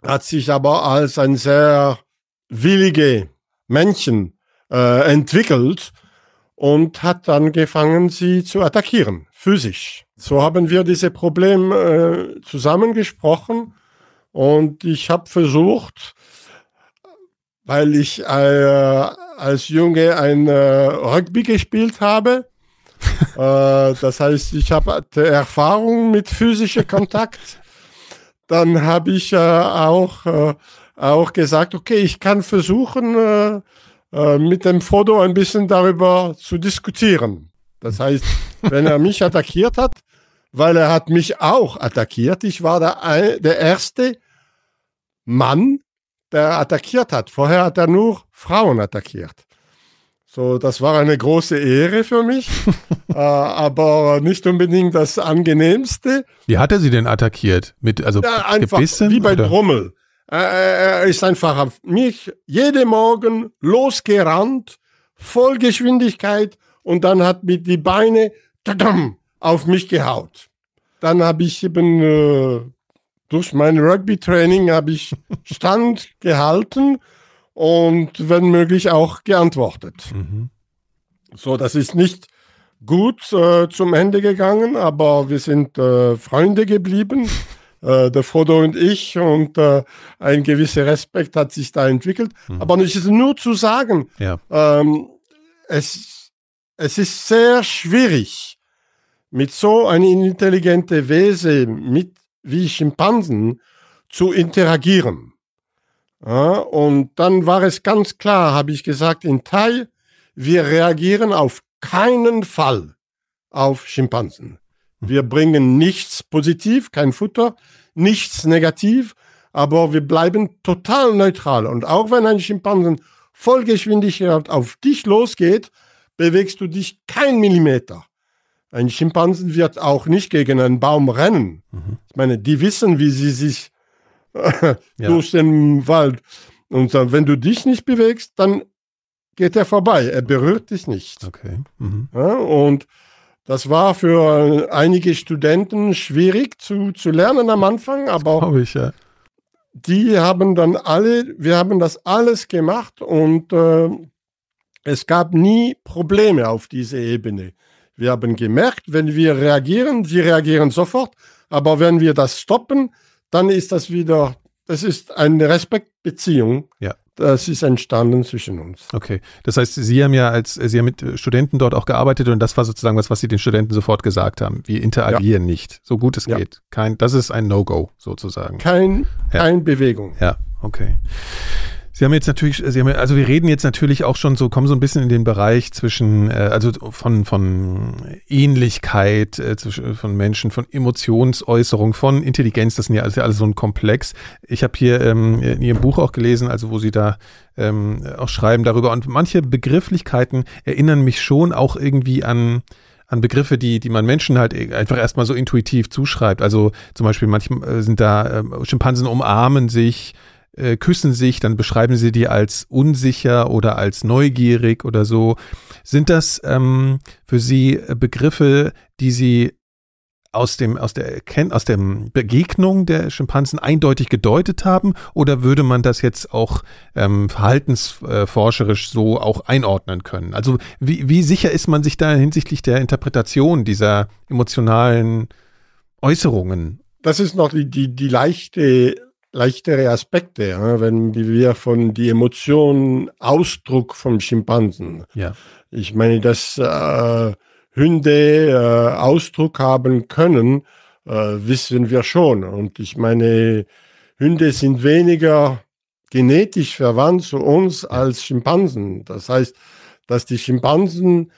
Speaker 2: hat sich aber als ein sehr willige Männchen äh, entwickelt und hat angefangen, sie zu attackieren, physisch. So haben wir diese Probleme äh, zusammengesprochen und ich habe versucht, weil ich äh, als Junge ein äh, Rugby gespielt habe. [LAUGHS] äh, das heißt, ich habe Erfahrung mit physischer Kontakt. Dann habe ich äh, auch, äh, auch gesagt, okay, ich kann versuchen, äh, mit dem Foto ein bisschen darüber zu diskutieren. Das heißt, wenn er mich attackiert hat, weil er hat mich auch attackiert. Ich war der, der erste Mann, der attackiert hat. Vorher hat er nur Frauen attackiert. So, das war eine große Ehre für mich, [LAUGHS] äh, aber nicht unbedingt das angenehmste.
Speaker 1: Wie hat er sie denn attackiert? Mit also
Speaker 2: ja, einfach Gebissen, wie bei oder? Drummel. Er ist einfach auf mich jeden Morgen losgerannt, Vollgeschwindigkeit und dann hat mit die Beine auf mich gehaut. Dann habe ich eben äh, durch mein Rugby-Training habe ich [LAUGHS] Stand gehalten und wenn möglich auch geantwortet. Mhm. So, das ist nicht gut äh, zum Ende gegangen, aber wir sind äh, Freunde geblieben, [LAUGHS] äh, der Frodo und ich, und äh, ein gewisser Respekt hat sich da entwickelt. Mhm. Aber es ist nur zu sagen, ja. ähm, es, es ist sehr schwierig, mit so einem intelligenten Wesen, mit wie Schimpansen zu interagieren. Ja, und dann war es ganz klar, habe ich gesagt, in Thai, wir reagieren auf keinen Fall auf Schimpansen. Wir bringen nichts positiv, kein Futter, nichts negativ, aber wir bleiben total neutral. Und auch wenn ein Schimpansen Vollgeschwindigkeit auf dich losgeht, bewegst du dich kein Millimeter. Ein Schimpansen wird auch nicht gegen einen Baum rennen. Mhm. Ich meine, die wissen, wie sie sich [LAUGHS] ja. durch den Wald. Und dann, wenn du dich nicht bewegst, dann geht er vorbei. Er berührt dich nicht.
Speaker 1: Okay. Mhm.
Speaker 2: Ja, und das war für einige Studenten schwierig zu, zu lernen am Anfang, aber
Speaker 1: ich, ja.
Speaker 2: die haben dann alle, wir haben das alles gemacht und äh, es gab nie Probleme auf dieser Ebene. Wir haben gemerkt, wenn wir reagieren, sie reagieren sofort, aber wenn wir das stoppen, dann ist das wieder, das ist eine Respektbeziehung.
Speaker 1: Ja.
Speaker 2: Das ist entstanden zwischen uns.
Speaker 1: Okay. Das heißt, Sie haben ja als, Sie haben mit Studenten dort auch gearbeitet und das war sozusagen was, was Sie den Studenten sofort gesagt haben. Wir interagieren ja. nicht, so gut es ja. geht. Kein, das ist ein No-Go sozusagen.
Speaker 2: Kein, ja. kein Bewegung.
Speaker 1: Ja, okay. Sie haben jetzt natürlich, Sie haben, also wir reden jetzt natürlich auch schon so, kommen so ein bisschen in den Bereich zwischen, äh, also von, von Ähnlichkeit äh, zwischen, von Menschen, von Emotionsäußerung, von Intelligenz, das sind ja alles, alles so ein Komplex. Ich habe hier ähm, in Ihrem Buch auch gelesen, also wo Sie da ähm, auch schreiben darüber und manche Begrifflichkeiten erinnern mich schon auch irgendwie an an Begriffe, die, die man Menschen halt einfach erstmal so intuitiv zuschreibt. Also zum Beispiel manchmal äh, sind da äh, Schimpansen umarmen sich, äh, küssen sich, dann beschreiben sie die als unsicher oder als neugierig oder so. Sind das ähm, für Sie Begriffe, die Sie aus dem aus der aus der Begegnung der Schimpansen eindeutig gedeutet haben oder würde man das jetzt auch ähm, verhaltensforscherisch so auch einordnen können? Also wie, wie sicher ist man sich da hinsichtlich der Interpretation dieser emotionalen Äußerungen?
Speaker 2: Das ist noch die, die, die leichte leichtere Aspekte, ja, wenn wir von die Emotion Ausdruck vom Schimpansen.
Speaker 1: Ja.
Speaker 2: Ich meine, dass äh, Hunde äh, Ausdruck haben können, äh, wissen wir schon. Und ich meine, Hunde sind weniger genetisch verwandt zu uns als Schimpansen. Das heißt, dass die Schimpansen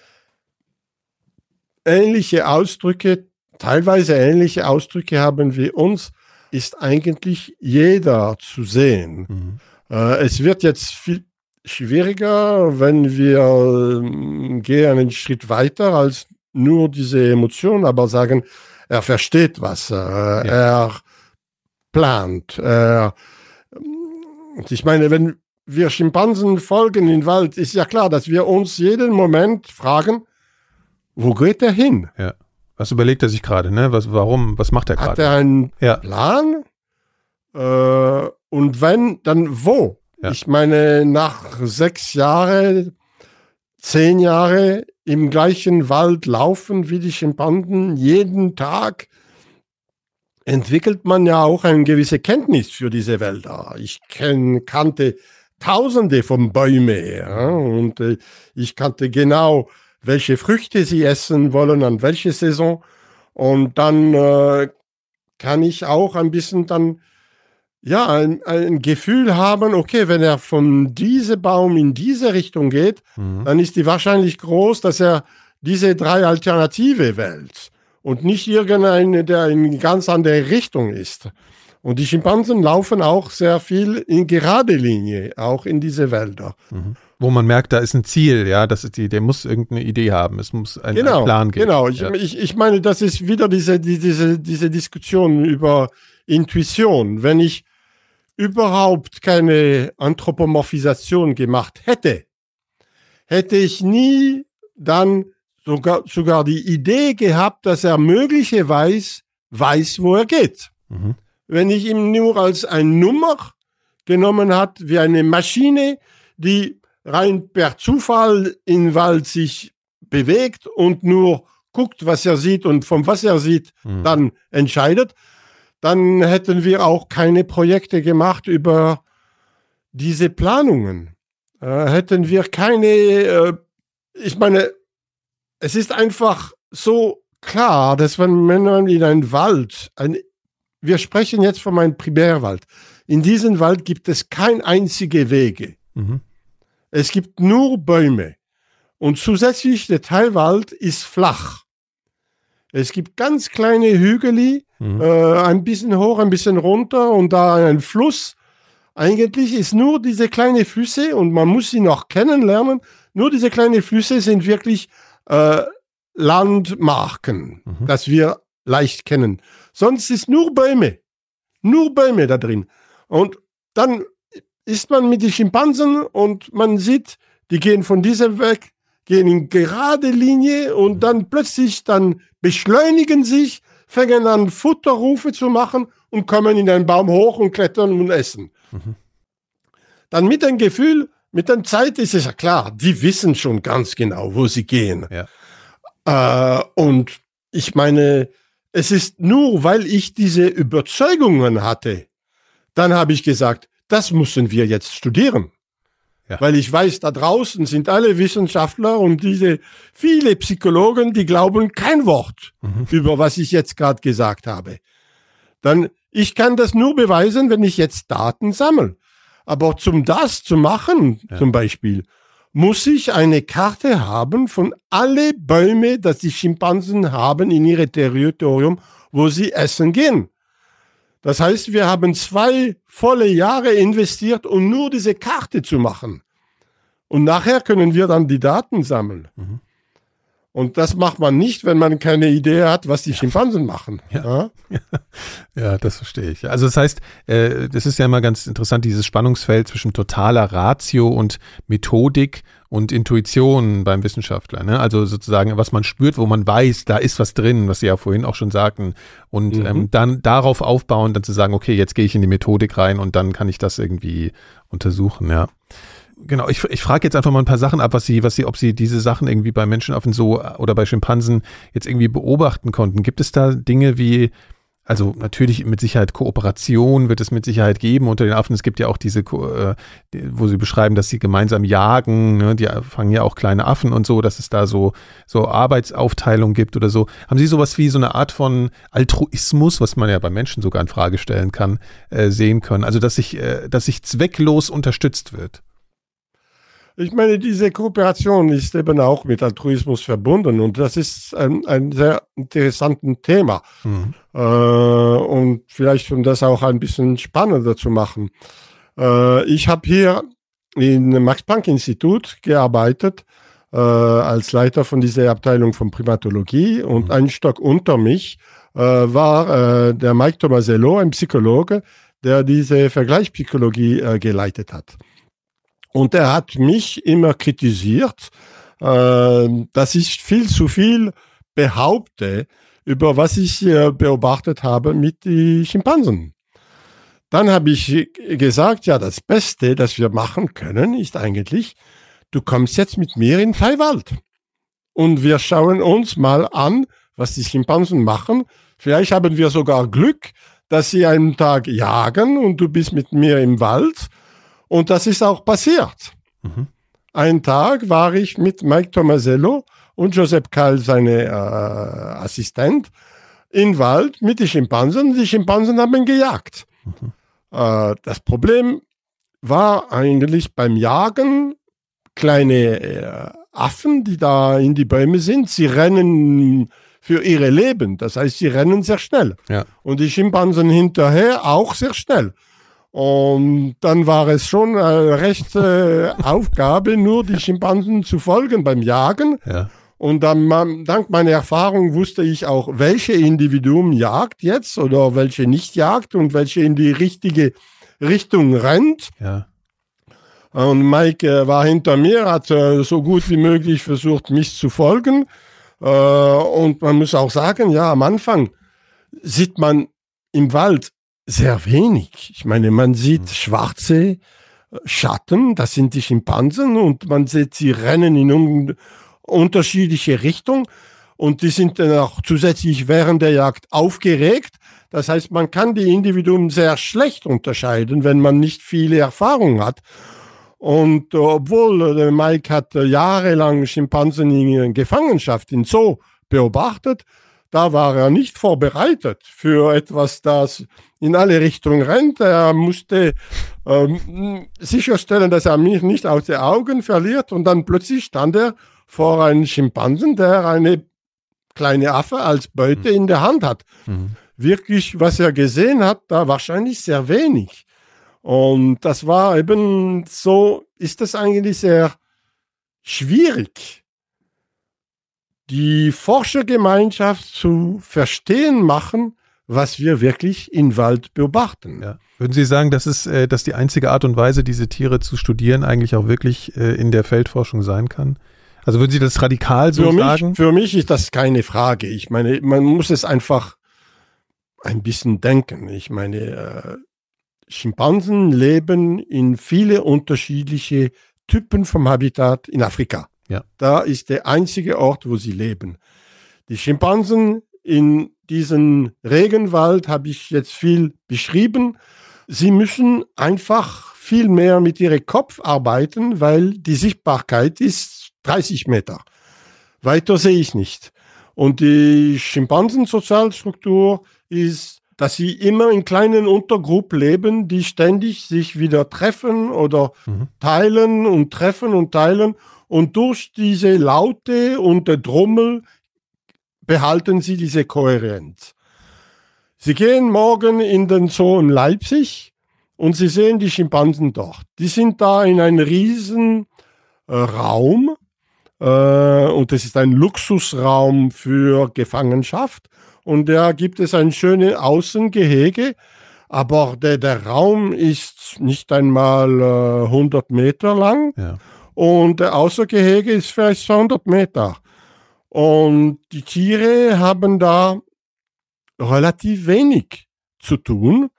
Speaker 2: ähnliche Ausdrücke, teilweise ähnliche Ausdrücke haben wie uns, ist eigentlich jeder zu sehen. Mhm. Äh, es wird jetzt viel schwieriger, wenn wir äh, gehen einen Schritt weiter als nur diese Emotion, aber sagen, er versteht was, äh, ja. er plant. Er, ich meine, wenn wir Schimpansen folgen im Wald, ist ja klar, dass wir uns jeden Moment fragen, wo geht er hin?
Speaker 1: Ja. Was überlegt er sich gerade, ne? Was, warum, was macht er gerade?
Speaker 2: Hat er einen ja. Plan? Äh, und wenn, dann wo? Ja. Ich meine, nach sechs Jahren, zehn Jahre im gleichen Wald laufen wie die Schimpansen jeden Tag, entwickelt man ja auch eine gewisse Kenntnis für diese Wälder. Ich kenn, kannte Tausende von Bäumen ja, und äh, ich kannte genau welche Früchte sie essen wollen, an welche Saison. Und dann äh, kann ich auch ein bisschen dann ja ein, ein, Gefühl haben, okay, wenn er von diesem Baum in diese Richtung geht, mhm. dann ist die wahrscheinlich groß, dass er diese drei Alternative wählt und nicht irgendeine, der in ganz andere Richtung ist. Und die Schimpansen laufen auch sehr viel in gerade Linie, auch in diese Wälder.
Speaker 1: Mhm wo man merkt, da ist ein Ziel, ja, das ist die, der muss irgendeine Idee haben, es muss ein,
Speaker 2: genau,
Speaker 1: einen Plan geben.
Speaker 2: Genau, ich,
Speaker 1: ja.
Speaker 2: ich, ich meine, das ist wieder diese, diese, diese Diskussion über Intuition. Wenn ich überhaupt keine Anthropomorphisation gemacht hätte, hätte ich nie dann sogar, sogar die Idee gehabt, dass er möglicherweise weiß, wo er geht. Mhm. Wenn ich ihn nur als ein Nummer genommen hat, wie eine Maschine, die rein per Zufall in Wald sich bewegt und nur guckt, was er sieht und von was er sieht, mhm. dann entscheidet, dann hätten wir auch keine Projekte gemacht über diese Planungen. Äh, hätten wir keine, äh, ich meine, es ist einfach so klar, dass wenn man in einen Wald, ein, wir sprechen jetzt von einem Primärwald, in diesem Wald gibt es kein einzige Wege. Mhm. Es gibt nur Bäume. Und zusätzlich der Teilwald ist flach. Es gibt ganz kleine Hügel, mhm. äh, ein bisschen hoch, ein bisschen runter und da ein Fluss. Eigentlich ist nur diese kleinen Flüsse und man muss sie noch kennenlernen. Nur diese kleinen Flüsse sind wirklich äh, Landmarken, mhm. das wir leicht kennen. Sonst ist nur Bäume. Nur Bäume da drin. Und dann ist man mit den Schimpansen und man sieht, die gehen von diesem weg, gehen in gerade Linie und dann plötzlich dann beschleunigen sich, fangen an Futterrufe zu machen und kommen in einen Baum hoch und klettern und essen. Mhm. Dann mit dem Gefühl, mit der Zeit ist es ja klar, die wissen schon ganz genau, wo sie gehen. Ja. Äh, und ich meine, es ist nur, weil ich diese Überzeugungen hatte, dann habe ich gesagt, das müssen wir jetzt studieren. Ja. Weil ich weiß, da draußen sind alle Wissenschaftler und diese viele Psychologen, die glauben kein Wort mhm. über was ich jetzt gerade gesagt habe. Dann, ich kann das nur beweisen, wenn ich jetzt Daten sammle. Aber zum das zu machen, ja. zum Beispiel, muss ich eine Karte haben von alle Bäume, dass die Schimpansen haben in ihrem Territorium, wo sie essen gehen. Das heißt, wir haben zwei volle Jahre investiert, um nur diese Karte zu machen. Und nachher können wir dann die Daten sammeln. Mhm. Und das macht man nicht, wenn man keine Idee hat, was die Schimpansen machen.
Speaker 1: Ja, ja? [LAUGHS] ja das verstehe ich. Also das heißt, äh, das ist ja immer ganz interessant, dieses Spannungsfeld zwischen totaler Ratio und Methodik und Intuition beim Wissenschaftler. Ne? Also sozusagen, was man spürt, wo man weiß, da ist was drin, was Sie ja vorhin auch schon sagten. Und mhm. ähm, dann darauf aufbauen, dann zu sagen, okay, jetzt gehe ich in die Methodik rein und dann kann ich das irgendwie untersuchen, ja genau, ich, ich frage jetzt einfach mal ein paar Sachen ab, was Sie, was Sie, ob Sie diese Sachen irgendwie bei Menschenaffen so oder bei Schimpansen jetzt irgendwie beobachten konnten. Gibt es da Dinge wie, also natürlich mit Sicherheit Kooperation wird es mit Sicherheit geben unter den Affen. Es gibt ja auch diese, äh, wo sie beschreiben, dass sie gemeinsam jagen. Ne? Die fangen ja auch kleine Affen und so, dass es da so so Arbeitsaufteilung gibt oder so. Haben Sie sowas wie so eine Art von Altruismus, was man ja bei Menschen sogar in Frage stellen kann, äh, sehen können? Also dass sich äh, dass sich zwecklos unterstützt wird.
Speaker 2: Ich meine, diese Kooperation ist eben auch mit Altruismus verbunden und das ist ein, ein sehr interessantes Thema. Mhm. Äh, und vielleicht, um das auch ein bisschen spannender zu machen. Äh, ich habe hier im Max-Planck-Institut gearbeitet äh, als Leiter von dieser Abteilung von Primatologie und mhm. ein Stock unter mich äh, war äh, der Mike Tomasello, ein Psychologe, der diese Vergleichspsychologie äh, geleitet hat. Und er hat mich immer kritisiert, äh, dass ich viel zu viel behaupte über was ich äh, beobachtet habe mit den Schimpansen. Dann habe ich gesagt, ja, das Beste, das wir machen können, ist eigentlich, du kommst jetzt mit mir in Freiwald. Und wir schauen uns mal an, was die Schimpansen machen. Vielleicht haben wir sogar Glück, dass sie einen Tag jagen und du bist mit mir im Wald und das ist auch passiert. Mhm. Einen Tag war ich mit Mike Tomasello und Joseph Kall, seine äh, Assistent, im Wald mit den Schimpansen. Die Schimpansen haben gejagt. Mhm. Äh, das Problem war eigentlich beim Jagen kleine äh, Affen, die da in die Bäume sind. Sie rennen für ihre Leben. Das heißt, sie rennen sehr schnell. Ja. Und die Schimpansen hinterher auch sehr schnell. Und dann war es schon eine rechte Aufgabe, nur die Schimpansen zu folgen beim Jagen. Ja. Und dann, dank meiner Erfahrung wusste ich auch, welche Individuum jagt jetzt oder welche nicht jagt und welche in die richtige Richtung rennt. Ja. Und Mike äh, war hinter mir, hat äh, so gut wie möglich versucht, mich zu folgen. Äh, und man muss auch sagen, ja, am Anfang sieht man im Wald sehr wenig. Ich meine, man sieht mhm. schwarze äh, Schatten, das sind die Schimpansen und man sieht, sie rennen in un unterschiedliche Richtungen und die sind dann auch zusätzlich während der Jagd aufgeregt. Das heißt, man kann die Individuen sehr schlecht unterscheiden, wenn man nicht viele Erfahrung hat. Und äh, obwohl äh, Mike hat jahrelang Schimpansen in Gefangenschaft in Zoo beobachtet, da war er nicht vorbereitet für etwas, das in alle Richtungen rennt. Er musste ähm, sicherstellen, dass er mich nicht aus den Augen verliert. Und dann plötzlich stand er vor einem Schimpansen, der eine kleine Affe als Beute mhm. in der Hand hat. Mhm. Wirklich, was er gesehen hat, da wahrscheinlich sehr wenig. Und das war eben so, ist das eigentlich sehr schwierig die Forschergemeinschaft zu verstehen machen, was wir wirklich im Wald beobachten.
Speaker 1: Ja. Würden Sie sagen, dass es, äh, dass die einzige Art und Weise, diese Tiere zu studieren, eigentlich auch wirklich äh, in der Feldforschung sein kann? Also würden Sie das radikal so
Speaker 2: für
Speaker 1: sagen?
Speaker 2: Mich, für mich ist das keine Frage. Ich meine, man muss es einfach ein bisschen denken. Ich meine, äh, Schimpansen leben in viele unterschiedliche Typen vom Habitat in Afrika. Ja. Da ist der einzige Ort, wo sie leben. Die Schimpansen in diesem Regenwald habe ich jetzt viel beschrieben. Sie müssen einfach viel mehr mit ihrem Kopf arbeiten, weil die Sichtbarkeit ist 30 Meter. Weiter sehe ich nicht. Und die Schimpansensozialstruktur ist, dass sie immer in kleinen Untergruppen leben, die ständig sich wieder treffen oder mhm. teilen und treffen und teilen und durch diese Laute und der Trommel behalten sie diese Kohärenz. Sie gehen morgen in den Zoo in Leipzig und Sie sehen die Schimpansen dort. Die sind da in einem riesen äh, Raum, äh, und es ist ein Luxusraum für Gefangenschaft und da gibt es ein schönes Außengehege, aber der, der Raum ist nicht einmal äh, 100 Meter lang
Speaker 1: Ja.
Speaker 2: Und der Außengehege ist vielleicht 200 Meter. Und die Tiere haben da relativ wenig zu tun,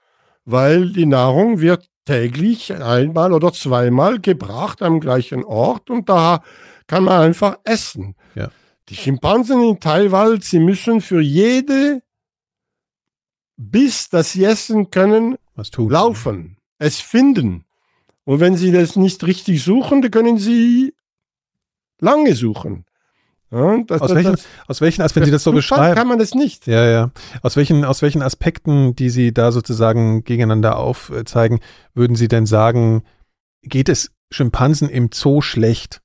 Speaker 2: weil die Nahrung wird täglich einmal oder zweimal gebracht am gleichen Ort und da kann man einfach essen.
Speaker 1: Ja.
Speaker 2: Die Schimpansen in Taiwan, sie müssen für jede Biss, das sie essen können,
Speaker 1: Was tun?
Speaker 2: laufen, es finden. Und wenn sie das nicht richtig suchen, dann können sie lange suchen. Ja, das,
Speaker 1: Aus
Speaker 2: das-
Speaker 1: welchen,
Speaker 2: das-
Speaker 1: aus welchen, als wenn Sie das so beschreiben.
Speaker 2: kann man das nicht.
Speaker 1: Ja, ja. Aus welchen, aus welchen Aspekten, die Sie da sozusagen gegeneinander aufzeigen, würden Sie denn sagen, geht es Schimpansen im Zoo schlecht?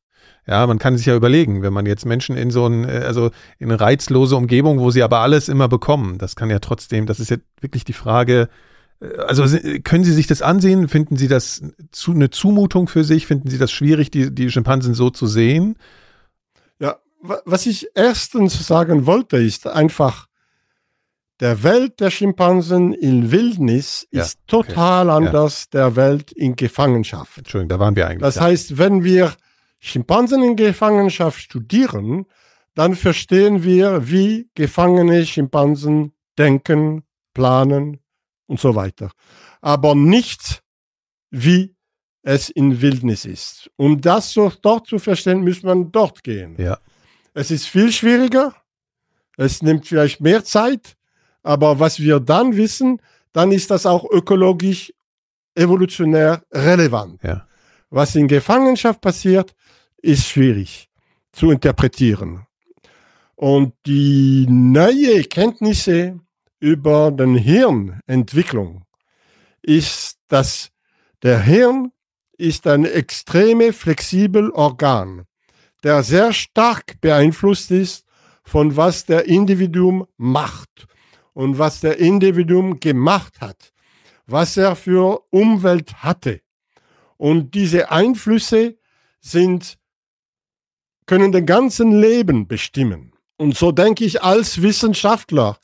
Speaker 1: Ja, man kann sich ja überlegen, wenn man jetzt Menschen in so ein, äh, also in eine reizlose Umgebung, wo sie aber alles immer bekommen, das kann ja trotzdem, das ist ja wirklich die Frage, äh, also können Sie sich das ansehen? Finden Sie das zu, eine Zumutung für sich? Finden Sie das schwierig, die, die Schimpansen so zu sehen?
Speaker 2: Ja, wa- was ich erstens sagen wollte, ist einfach, der Welt der Schimpansen in Wildnis
Speaker 1: Ja,
Speaker 2: ist total anders der Welt in Gefangenschaft.
Speaker 1: Entschuldigung, da waren wir eigentlich.
Speaker 2: Das
Speaker 1: ja.
Speaker 2: heißt, wenn wir Schimpansen in Gefangenschaft studieren, dann verstehen wir, wie gefangene Schimpansen denken, planen und so weiter. Aber nicht, wie es in Wildnis ist. Um das so dort zu verstehen, muss man dort gehen.
Speaker 1: Ja.
Speaker 2: Es ist viel schwieriger, es nimmt vielleicht mehr Zeit, aber was wir dann wissen, dann ist das auch ökologisch, evolutionär relevant.
Speaker 1: Ja.
Speaker 2: Was in Gefangenschaft passiert, ist schwierig zu interpretieren. Und die neue Kenntnisse über den Hirnentwicklung ist, dass der Hirn ist ein extreme flexibel Organ, der sehr stark beeinflusst ist von was der Individuum macht und was der Individuum gemacht hat, was er für Umwelt hatte. Und diese Einflüsse sind, können den ganzen Leben bestimmen. Und so denke ich als Wissenschaftler,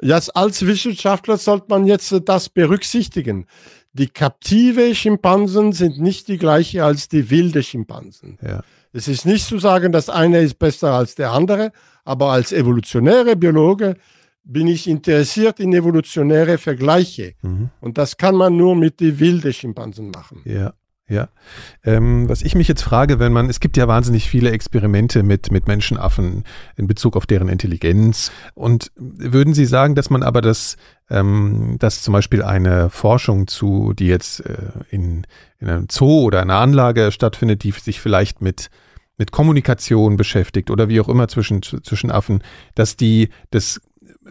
Speaker 2: jetzt als Wissenschaftler sollte man jetzt das berücksichtigen. Die kaptive Schimpansen sind nicht die gleiche als die wilde Schimpansen.
Speaker 1: Ja.
Speaker 2: Es ist nicht zu sagen, dass einer ist besser als der andere, aber als evolutionäre Biologe bin ich interessiert in evolutionäre Vergleiche.
Speaker 1: Mhm.
Speaker 2: Und das kann man nur mit den wilden Schimpansen machen.
Speaker 1: Ja, ja. Ähm, was ich mich jetzt frage, wenn man, es gibt ja wahnsinnig viele Experimente mit, mit Menschenaffen in Bezug auf deren Intelligenz. Und würden Sie sagen, dass man aber das, ähm, dass zum Beispiel eine Forschung zu, die jetzt äh, in, in einem Zoo oder einer Anlage stattfindet, die sich vielleicht mit mit Kommunikation beschäftigt oder wie auch immer zwischen, zwischen Affen, dass die das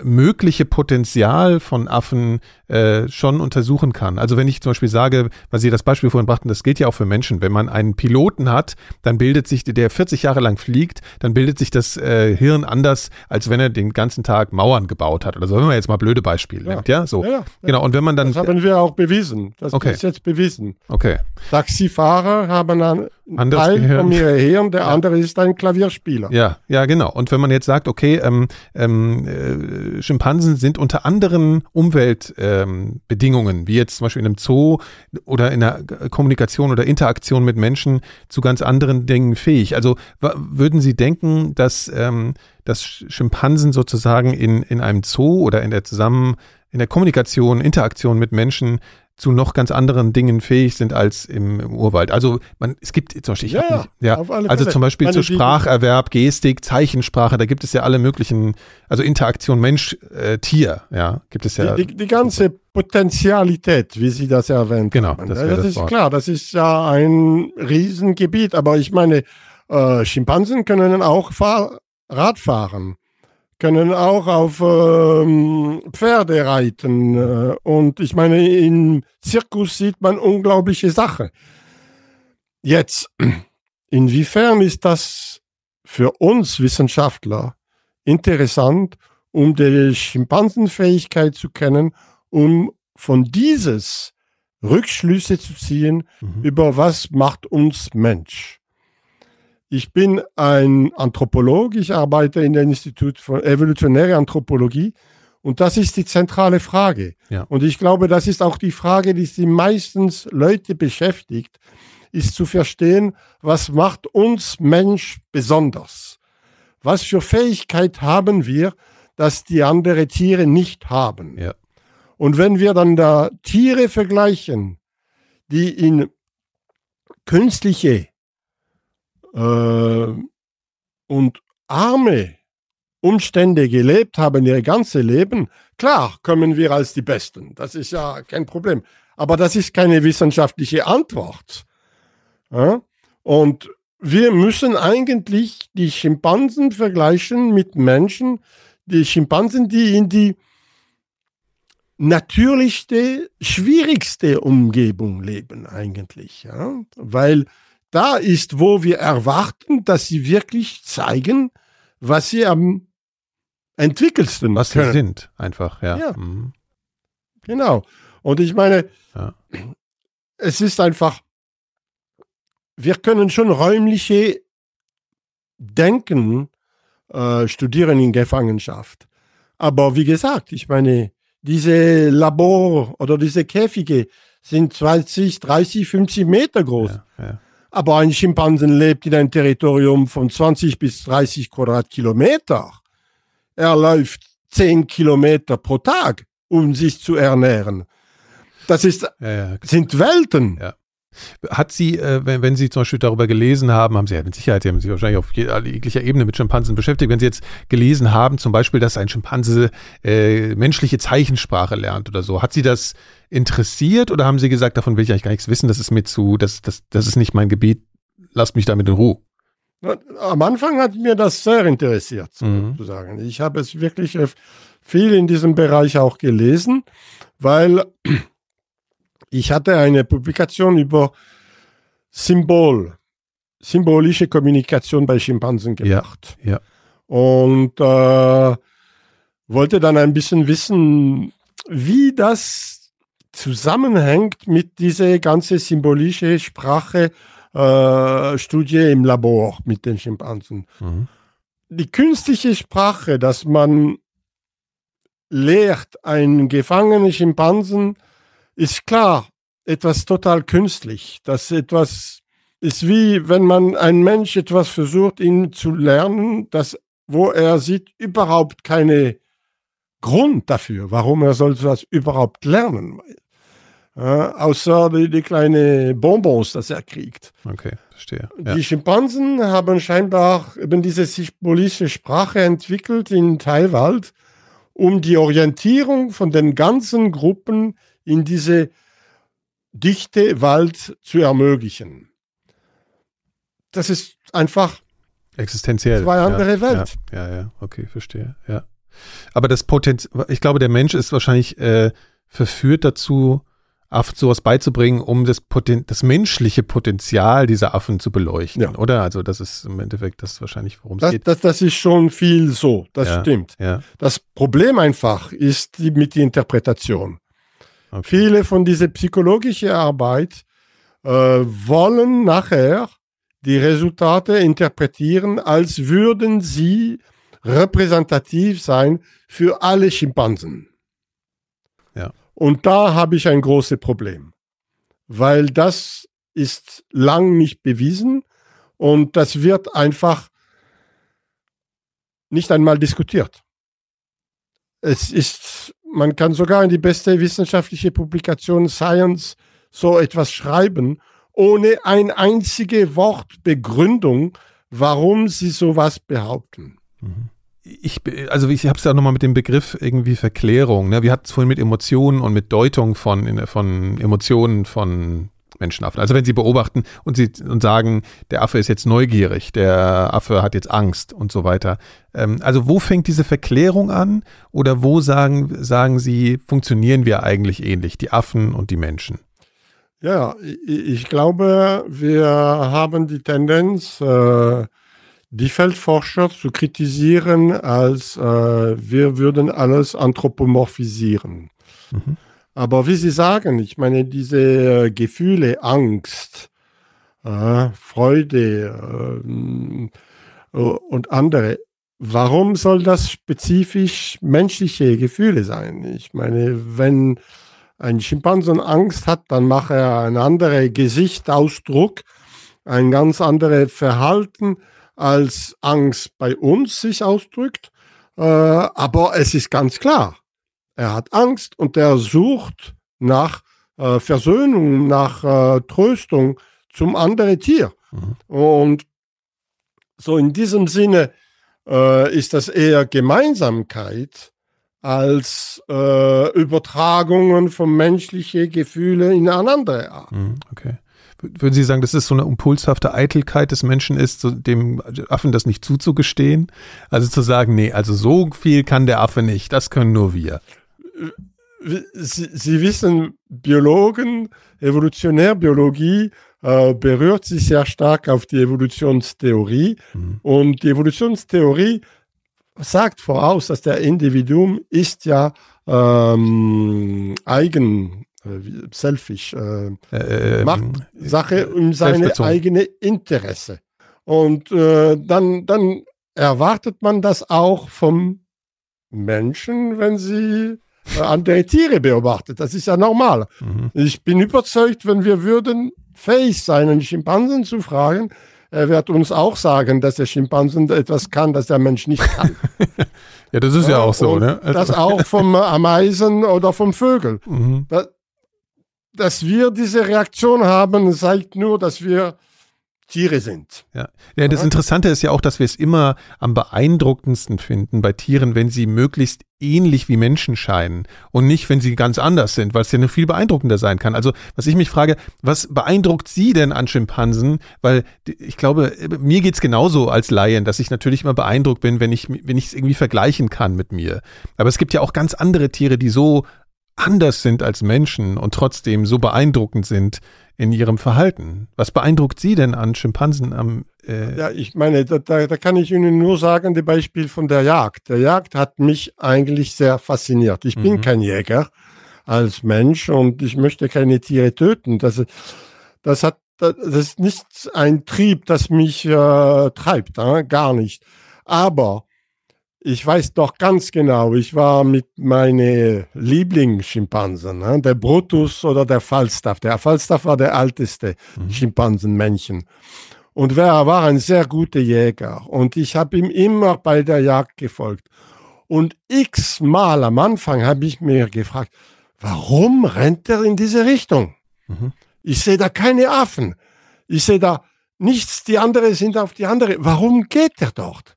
Speaker 1: mögliche Potenzial von Affen äh, schon untersuchen kann. Also wenn ich zum Beispiel sage, weil Sie das Beispiel vorhin brachten, das gilt ja auch für Menschen. Wenn man einen Piloten hat, dann bildet sich, der 40 Jahre lang fliegt, dann bildet sich das äh, Hirn anders, als wenn er den ganzen Tag Mauern gebaut hat oder so. Wenn man jetzt mal blöde Beispiele
Speaker 2: Ja.
Speaker 1: nimmt, ja, so.
Speaker 2: Ja, ja.
Speaker 1: Genau, und wenn man dann,
Speaker 2: Das haben wir auch bewiesen. Das
Speaker 1: Okay.
Speaker 2: ist jetzt bewiesen.
Speaker 1: okay,
Speaker 2: Taxifahrer haben einen
Speaker 1: Anderes
Speaker 2: Teil
Speaker 1: Gehirn.
Speaker 2: von ihrem Hirn, der andere ist ein Klavierspieler.
Speaker 1: Ja, ja, genau. Und wenn man jetzt sagt, okay, ähm, ähm, äh, Schimpansen sind unter anderen Umweltbedingungen, ähm, wie jetzt zum Beispiel in einem Zoo oder in einer Kommunikation oder Interaktion mit Menschen zu ganz anderen Dingen fähig. Also würden Sie denken, dass, ähm, dass Schimpansen sozusagen in, in einem Zoo oder in der Zusammen, in der Kommunikation, Interaktion mit Menschen zu noch ganz anderen Dingen fähig sind als im, im Urwald. Also man, es gibt zum Beispiel, ich
Speaker 2: Ja,
Speaker 1: nicht, ja, also zum Beispiel
Speaker 2: Meine,
Speaker 1: zu Spracherwerb, Gestik, Zeichensprache, da gibt es ja alle möglichen, also Interaktion Mensch-Tier, ja, gibt es ja.
Speaker 2: Die, die, die ganze Potentialität, wie Sie das erwähnt
Speaker 1: Genau,
Speaker 2: haben.
Speaker 1: das
Speaker 2: das,
Speaker 1: wäre das
Speaker 2: ist
Speaker 1: Wort.
Speaker 2: klar, das ist ja ein Riesengebiet. Aber ich meine, äh, Schimpansen können auch Fahr Rad fahren, können auch auf ähm, Pferde reiten. Äh, und ich meine, im Zirkus sieht man unglaubliche Sachen. Jetzt, [CLEARS THROAT] inwiefern ist das für uns Wissenschaftler interessant, um die Schimpansenfähigkeit zu kennen, um von dieses Rückschlüsse zu ziehen
Speaker 1: Mhm.
Speaker 2: über was macht uns Mensch. Ich bin ein Anthropolog, ich arbeite in dem Institut für evolutionäre Anthropologie und das ist die zentrale Frage. Ja. Und ich glaube, das ist auch die Frage, die die meistens Leute beschäftigt, ist zu verstehen, was macht uns Mensch besonders? Was für Fähigkeit haben wir, dass die andere Tiere nicht haben? Ja. Und wenn wir dann da Tiere vergleichen, die in künstliche äh, und arme Umstände gelebt haben, ihr ganzes Leben, klar kommen wir als die Besten. Das ist ja kein Problem. Aber das ist keine wissenschaftliche Antwort. Ja? Und wir müssen eigentlich die Schimpansen vergleichen mit Menschen, die Schimpansen, die in die natürlichste, schwierigste Umgebung leben eigentlich. Ja? Weil da ist, wo wir erwarten, dass sie wirklich zeigen, was sie am entwickelsten
Speaker 1: was können. sie sind, einfach, ja.
Speaker 2: ja. Mhm. Genau. Und ich meine, ja. es ist einfach, wir können schon räumliche Denken äh, studieren in Gefangenschaft. Aber wie gesagt, ich meine, diese Labor oder diese Käfige sind 20, 30, 50 Meter groß. Ja, ja. Aber ein Schimpansen lebt in einem Territorium von 20 bis 30 Quadratkilometer. Er läuft 10 Kilometer pro Tag, um sich zu ernähren. Das ist, ja, sind Welten.
Speaker 1: Hat sie, äh, wenn, wenn, Sie zum Beispiel darüber gelesen haben, haben Sie ja mit Sicherheit, Sie haben sich wahrscheinlich auf jeglicher Ebene mit Schimpansen beschäftigt, wenn Sie jetzt gelesen haben, zum Beispiel, dass ein Schimpanse äh, menschliche Zeichensprache lernt oder so, hat Sie das interessiert oder haben Sie gesagt, davon will ich eigentlich gar nichts wissen, das ist mir zu, das, das, das ist nicht mein Gebiet, lasst mich damit in Ruhe?
Speaker 2: Am Anfang hat mir das sehr interessiert, mhm. sozusagen. Ich habe es wirklich äh, viel in diesem Bereich auch gelesen, weil ich hatte eine Publikation über Symbol, symbolische Kommunikation bei Schimpansen gemacht. Ja, ja. Und äh, wollte dann ein bisschen wissen, wie das zusammenhängt mit dieser ganzen symbolische Sprache äh, Studie im Labor mit den Schimpansen. Mhm. Die künstliche Sprache, dass man lehrt, einen gefangenen Schimpansen ist klar etwas total künstlich. Das etwas ist wie, wenn man ein Mensch etwas versucht, ihn zu lernen, das, wo er sieht überhaupt keine Grund dafür, warum er soll das überhaupt lernen. Äh, außer die, die kleinen Bonbons, das er kriegt.
Speaker 1: Okay, verstehe.
Speaker 2: Ja. Die Schimpansen haben scheinbar eben diese symbolische Sprache entwickelt in Teilwald, um die Orientierung von den ganzen Gruppen in diese dichte Wald zu ermöglichen. Das ist einfach
Speaker 1: existenziell.
Speaker 2: Zwei andere ja, Welt.
Speaker 1: Ja, ja, ja, okay, verstehe. Ja. Aber das Potenzial, ich glaube, der Mensch ist wahrscheinlich äh, verführt dazu, Affen sowas beizubringen, um das, Poten das menschliche Potenzial dieser Affen zu beleuchten, ja. oder? Also das ist im Endeffekt das wahrscheinlich, worum es geht.
Speaker 2: Das, das ist schon viel so, das ja, stimmt. Ja. Das Problem einfach ist die, mit der Interpretation. Okay. Viele von dieser psychologischen Arbeit äh, wollen nachher die Resultate interpretieren, als würden sie repräsentativ sein für alle Schimpansen. Ja. Und da habe ich ein großes Problem, weil das ist lang nicht bewiesen und das wird einfach nicht einmal diskutiert. Es ist, man kann sogar in die beste wissenschaftliche Publikation Science so etwas schreiben, ohne ein einziges Wort Begründung, warum sie sowas behaupten.
Speaker 1: Mhm ich, also ich habe es ja nochmal mit dem Begriff irgendwie Verklärung. Ne? Wir hatten es vorhin mit Emotionen und mit Deutung von, von Emotionen von Menschenaffen. Also wenn sie beobachten und sie und sagen, der Affe ist jetzt neugierig, der Affe hat jetzt Angst und so weiter. Ähm, also wo fängt diese Verklärung an oder wo sagen, sagen sie, funktionieren wir eigentlich ähnlich, die Affen und die Menschen?
Speaker 2: Ja, ich glaube, wir haben die Tendenz, äh, die Feldforscher zu kritisieren, als äh, wir würden alles anthropomorphisieren. Mhm. Aber wie Sie sagen, ich meine, diese äh, Gefühle, Angst, äh, Freude äh, und andere. Warum soll das spezifisch menschliche Gefühle sein? Ich meine, wenn ein Schimpansen Angst hat, dann macht er einen anderen Gesichtsausdruck, ein ganz anderes Verhalten, als Angst bei uns sich ausdrückt. Äh, aber es ist ganz klar, er hat Angst und er sucht nach äh, Versöhnung, nach äh, Tröstung zum anderen Tier. Mhm. Und so in diesem Sinne äh, ist das eher Gemeinsamkeit als äh, Übertragungen von menschlichen Gefühlen in eine andere Art.
Speaker 1: Mhm, okay. Würden Sie sagen, dass es so eine impulshafte Eitelkeit des Menschen ist, so dem Affen das nicht zuzugestehen? Also zu sagen, nee, also so viel kann der Affe nicht, das können nur wir.
Speaker 2: Sie, Sie wissen, Biologen, Evolutionärbiologie äh, berührt sich sehr stark auf die Evolutionstheorie. Mhm. Und die Evolutionstheorie sagt voraus, dass der Individuum ist ja ähm, eigen, äh, selfish, äh, äh, macht Sache um seine eigene Interesse. Und äh, dann, dann erwartet man das auch vom Menschen, wenn sie äh, andere Tiere beobachtet. Das ist ja normal. Mhm. Ich bin überzeugt, wenn wir würden fähig sein, einen Schimpansen zu fragen, er wird uns auch sagen, dass der Schimpansen etwas kann, das der Mensch nicht kann. [LAUGHS]
Speaker 1: ja, das ist ja, auch so, ne?
Speaker 2: Also das auch vom Ameisen oder vom Vögel. Mhm. Das, dass wir diese Reaktion haben, zeigt nur, dass wir Tiere sind.
Speaker 1: Ja. ja, das Interessante ist ja auch, dass wir es immer am beeindruckendsten finden bei Tieren, wenn sie möglichst ähnlich wie Menschen scheinen und nicht, wenn sie ganz anders sind, weil es ja noch viel beeindruckender sein kann. Also, was ich mich frage, was beeindruckt Sie denn an Schimpansen? Weil ich glaube, mir geht's genauso als Laien, dass ich natürlich immer beeindruckt bin, wenn ich wenn ich es irgendwie vergleichen kann mit mir. Aber es gibt ja auch ganz andere Tiere, die so anders sind als Menschen und trotzdem so beeindruckend sind in ihrem Verhalten. Was beeindruckt Sie denn an Schimpansen am
Speaker 2: äh Ja, ich meine, da, da, kann ich Ihnen nur sagen, das Beispiel von der Jagd. Der Jagd hat mich eigentlich sehr fasziniert. Ich bin mhm. kein Jäger als Mensch und ich möchte keine Tiere töten. Das, das hat das ist nicht ein Trieb, das mich äh, treibt, äh, gar nicht. Aber ich weiß doch ganz genau, ich war mit meinen Lieblingsschimpansen, ne? der Brutus oder der Falstaff. Der Falstaff war der älteste mhm. Schimpansenmännchen. Und er war ein sehr guter Jäger. Und ich habe ihm immer bei der Jagd gefolgt. Und x-mal am Anfang habe ich mir gefragt, warum rennt er in diese Richtung? Mhm. Ich sehe da keine Affen. Ich sehe da nichts, die anderen sind auf die andere. Warum geht er dort?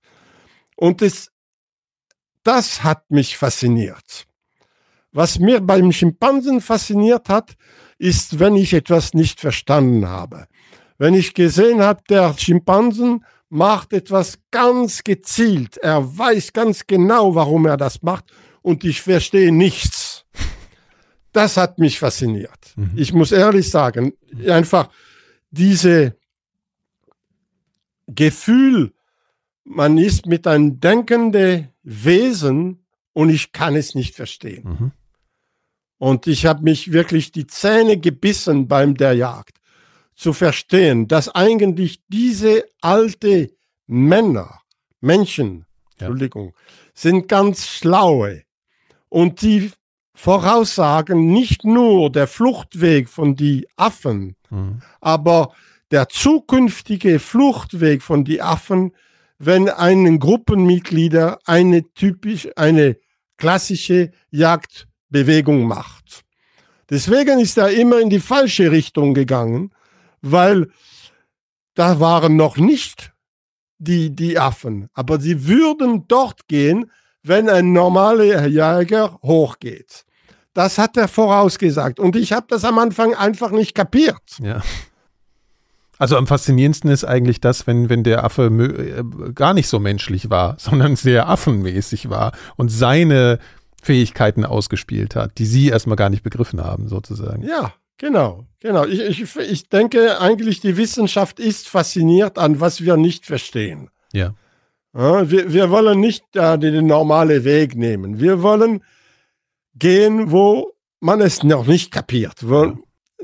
Speaker 2: Und das das hat mich fasziniert. Was mir beim Schimpansen fasziniert hat, ist, wenn ich etwas nicht verstanden habe. Wenn ich gesehen habe, der Schimpansen macht etwas ganz gezielt. Er weiß ganz genau, warum er das macht und ich verstehe nichts. Das hat mich fasziniert. Mhm. Ich muss ehrlich sagen, einfach diese Gefühl, man ist mit einem denkenden Wesen und ich kann es nicht verstehen. Mhm. Und ich habe mich wirklich die Zähne gebissen beim der Jagd zu verstehen, dass eigentlich diese alte Männer, Menschen, ja. Entschuldigung, sind ganz schlaue und die voraussagen nicht nur der Fluchtweg von die Affen, mhm. aber der zukünftige Fluchtweg von die Affen wenn einen Gruppenmitglieder eine typisch, eine klassische Jagdbewegung macht. Deswegen ist er immer in die falsche Richtung gegangen, weil da waren noch nicht die, die Affen, aber sie würden dort gehen, wenn ein normaler Jäger hochgeht. Das hat er vorausgesagt und ich habe das am Anfang einfach nicht kapiert.
Speaker 1: Ja. Also am faszinierendsten ist eigentlich das, wenn, wenn der Affe äh, gar nicht so menschlich war, [LAUGHS] sondern sehr affenmäßig war und seine Fähigkeiten ausgespielt hat, die sie erstmal gar nicht begriffen haben, sozusagen.
Speaker 2: Ja, genau, genau. Ich, ich, ich denke eigentlich, die Wissenschaft ist fasziniert an, was wir nicht verstehen.
Speaker 1: Ja.
Speaker 2: ja wir, wir wollen nicht äh, den normalen Weg nehmen. Wir wollen gehen, wo man es noch nicht kapiert. Wo, ja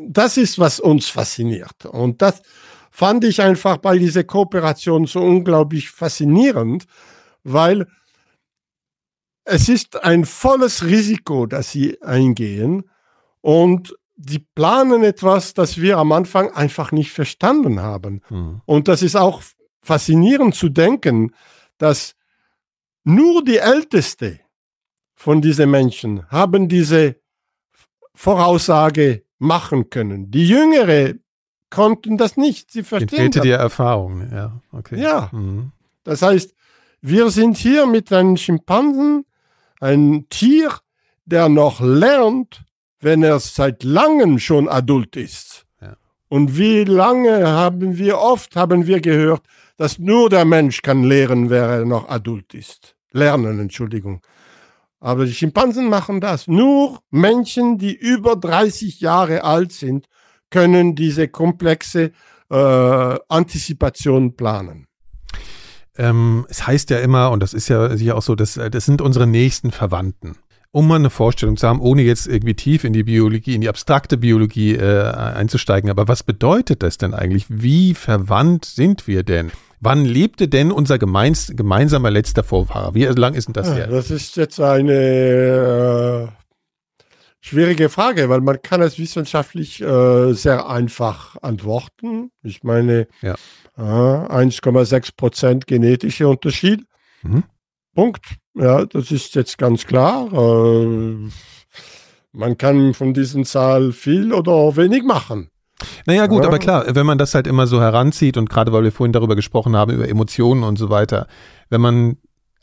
Speaker 2: das ist, was uns fasziniert. Und das fand ich einfach bei dieser Kooperation so unglaublich faszinierend, weil es ist ein volles Risiko, das sie eingehen und die planen etwas, das wir am Anfang einfach nicht verstanden haben. Mhm. Und das ist auch faszinierend zu denken, dass nur die Älteste von diesen Menschen haben diese Voraussage machen können. Die Jüngere konnten das nicht. Sie verstehen
Speaker 1: Fehlte das. die Erfahrung, ja. Okay.
Speaker 2: Ja. Mhm. Das heißt, wir sind hier mit einem Schimpansen, ein Tier, der noch lernt, wenn er seit langem schon adult ist. Ja. Und wie lange haben wir, oft haben wir gehört, dass nur der Mensch kann lehren, wer er noch adult ist. Lernen, Entschuldigung. Aber die Schimpansen machen das. Nur Menschen, die über 30 Jahre alt sind, können diese komplexe äh, Antizipation planen.
Speaker 1: Ähm, es heißt ja immer, und das ist ja sicher auch so, dass, äh, das sind unsere nächsten Verwandten um mal eine Vorstellung zu haben, ohne jetzt irgendwie tief in die Biologie, in die abstrakte Biologie äh, einzusteigen. Aber was bedeutet das denn eigentlich? Wie verwandt sind wir denn? Wann lebte denn unser gemeins, gemeinsamer letzter Vorfahre? Wie lang ist denn das her?
Speaker 2: Das ist jetzt eine äh, schwierige Frage, weil man kann es wissenschaftlich äh, sehr einfach antworten. Ich meine, ja. äh, 1,6 Prozent genetischer Unterschied. Mhm. Punkt. Ja, das ist jetzt ganz klar. Äh, man kann von diesen Zahl viel oder wenig machen.
Speaker 1: Naja, gut, ja. aber klar, wenn man das halt immer so heranzieht und gerade weil wir vorhin darüber gesprochen haben, über Emotionen und so weiter, wenn man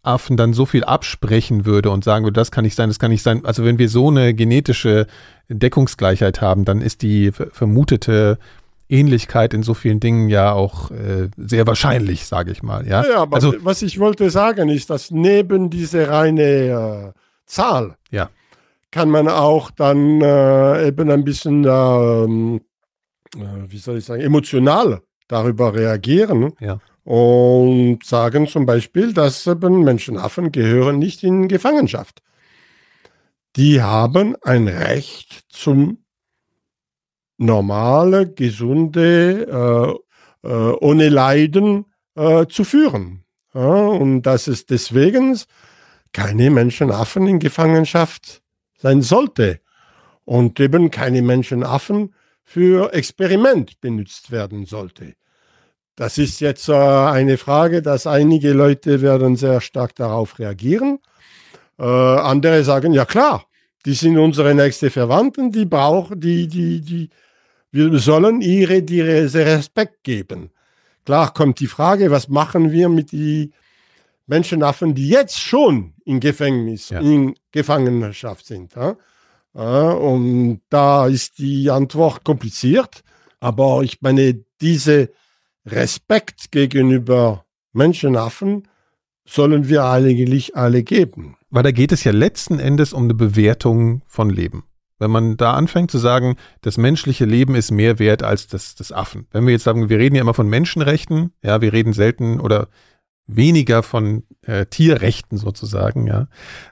Speaker 1: Affen dann so viel absprechen würde und sagen würde, das kann nicht sein, das kann nicht sein. Also wenn wir so eine genetische Deckungsgleichheit haben, dann ist die vermutete Ähnlichkeit in so vielen Dingen ja auch äh, sehr wahrscheinlich, sage ich mal. Ja,
Speaker 2: ja aber also, was ich wollte sagen ist, dass neben diese reine äh, Zahl
Speaker 1: ja.
Speaker 2: kann man auch dann äh, eben ein bisschen, ähm, äh, wie soll ich sagen, emotional darüber reagieren.
Speaker 1: Ja.
Speaker 2: Und sagen zum Beispiel, dass eben Menschenaffen gehören nicht in Gefangenschaft. Die haben ein Recht zum normale, gesunde, äh, äh, ohne Leiden äh, zu führen. Ja, und dass es deswegen keine Menschenaffen in Gefangenschaft sein sollte und eben keine Menschenaffen für Experiment benutzt werden sollte. Das ist jetzt äh, eine Frage, dass einige Leute werden sehr stark darauf reagieren. Äh, andere sagen, ja klar, die sind unsere nächste Verwandten, die brauchen, die, die, die, wir sollen ihre, diese Respekt geben. Klar kommt die Frage, was machen wir mit den Menschenaffen, die jetzt schon in Gefängnis, ja. in Gefangenschaft sind. Ja? Und da ist die Antwort kompliziert. Aber ich meine, diese Respekt gegenüber Menschenaffen sollen wir eigentlich alle geben.
Speaker 1: Weil da geht es ja letzten Endes um eine Bewertung von Leben. Wenn man da anfängt zu sagen, das menschliche Leben ist mehr wert als das des Affen. Wenn wir jetzt sagen, wir reden ja immer von Menschenrechten, ja, wir reden selten oder weniger von äh, Tierrechten sozusagen, ja.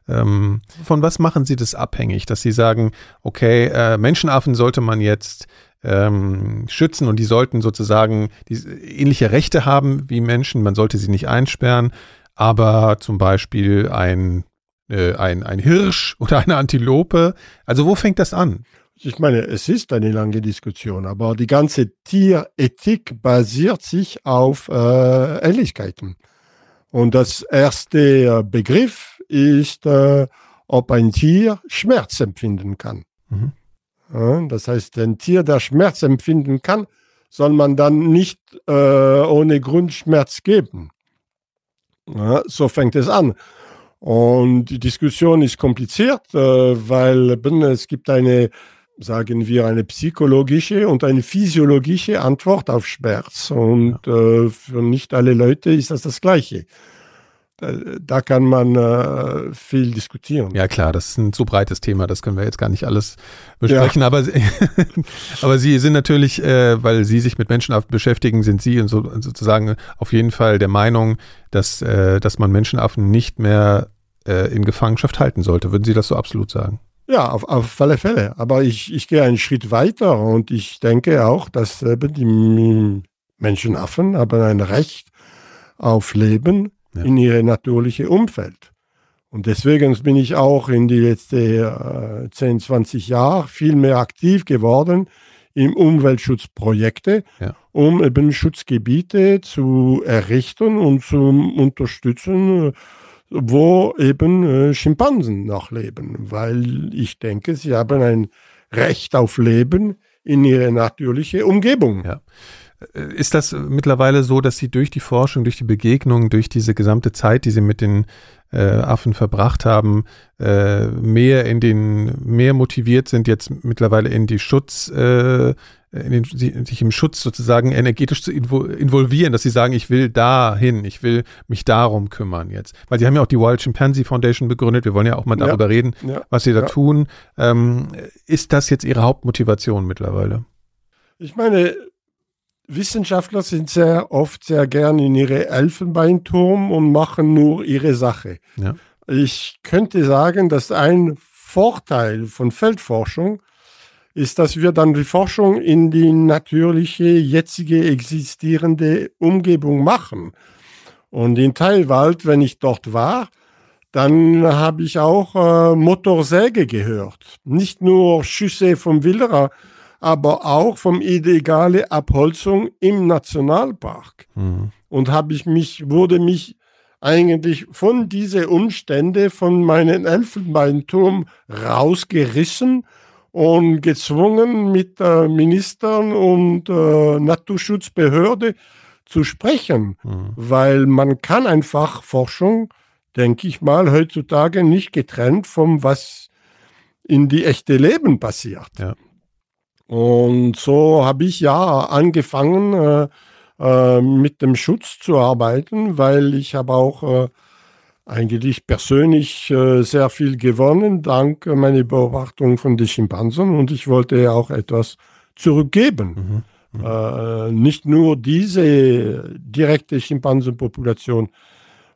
Speaker 1: Ähm, von was machen Sie das abhängig, dass Sie sagen, okay, äh, Menschenaffen sollte man jetzt ähm, schützen und die sollten sozusagen die, ähnliche Rechte haben wie Menschen, man sollte sie nicht einsperren, aber zum Beispiel ein äh, ein, ein Hirsch [LAUGHS] oder eine Antilope? Also wo fängt das an?
Speaker 2: Ich meine, es ist eine lange Diskussion, aber die ganze Tierethik basiert sich auf äh, Ähnlichkeiten. Und das erste äh, Begriff ist, äh, ob ein Tier Schmerz empfinden kann. Mhm. Das heißt, ein Tier, der Schmerz empfinden kann, soll man dann nicht äh, ohne Grund Schmerz geben. Ja, so fängt es an. Und die Diskussion ist kompliziert, äh, weil es gibt eine, sagen wir, eine psychologische und eine physiologische Antwort auf Schmerz. Und ja. Äh, für nicht alle Leute ist das das Gleiche. Da kann man äh, viel diskutieren.
Speaker 1: Ja klar, das ist ein zu breites Thema, das können wir jetzt gar nicht alles besprechen. Ja. Aber, [LAUGHS] aber Sie sind natürlich, äh, weil Sie sich mit Menschen beschäftigen, sind Sie so, sozusagen auf jeden Fall der Meinung, dass, äh, dass man Menschenaffen nicht mehr äh, in Gefangenschaft halten sollte. Würden Sie das so absolut sagen?
Speaker 2: Ja, auf, auf alle Fälle. Aber ich, ich gehe einen Schritt weiter und ich denke auch, dass äh, die Menschenaffen haben ein Recht auf Leben ja. in ihre natürliche Umfeld. Und deswegen bin ich auch in die letzten äh, 10, 20 Jahre viel mehr aktiv geworden im Umweltschutzprojekte, ja. um eben Schutzgebiete zu errichten und zu unterstützen, wo eben äh, Schimpansen noch leben, weil ich denke, sie haben ein Recht auf Leben in ihre natürliche Umgebung.
Speaker 1: Ja. Äh, ist das mittlerweile so, dass Sie durch die Forschung, durch die Begegnung, durch diese gesamte Zeit, die Sie mit den äh, Affen verbracht haben, äh, mehr in den, mehr motiviert sind, jetzt mittlerweile in die Schutz, äh, in den, sich im Schutz sozusagen energetisch zu involvieren, dass sie sagen, ich will dahin, ich will mich darum kümmern jetzt. Weil sie haben ja auch die Wild Chimpanzee Foundation begründet, wir wollen ja auch mal darüber ja, reden, ja, was sie da ja. tun. Ähm, ist das jetzt ihre Hauptmotivation mittlerweile?
Speaker 2: Ich meine, Wissenschaftler sind sehr oft sehr gern in ihre Elfenbeinturm und machen nur ihre Sache. Ich könnte sagen, dass ein Vorteil von Feldforschung ist, dass wir dann die Forschung in die natürliche, jetzige existierende Umgebung machen. Und in Teilwald, wenn ich dort war, dann habe ich auch äh, Motorsäge gehört. Nicht nur Schüsse vom Wilderer, aber auch vom illegale Abholzung im Nationalpark. Mhm. Und habe ich mich, wurde mich eigentlich von diese Umstände von meinem Elfenbeinturm rausgerissen und gezwungen, mit äh, Ministern und äh, Naturschutzbehörde zu sprechen, mhm. weil man kann einfach Forschung, denke ich mal, heutzutage nicht getrennt vom was in die echte Leben passiert. Ja. Und so habe ich ja angefangen, äh, äh, mit dem Schutz zu arbeiten, weil ich habe auch äh, eigentlich persönlich äh, sehr viel gewonnen, dank meiner Beobachtung von den Schimpansen. Und ich wollte ja auch etwas zurückgeben. Mhm. Mhm. Äh, nicht nur diese direkte Schimpansenpopulation,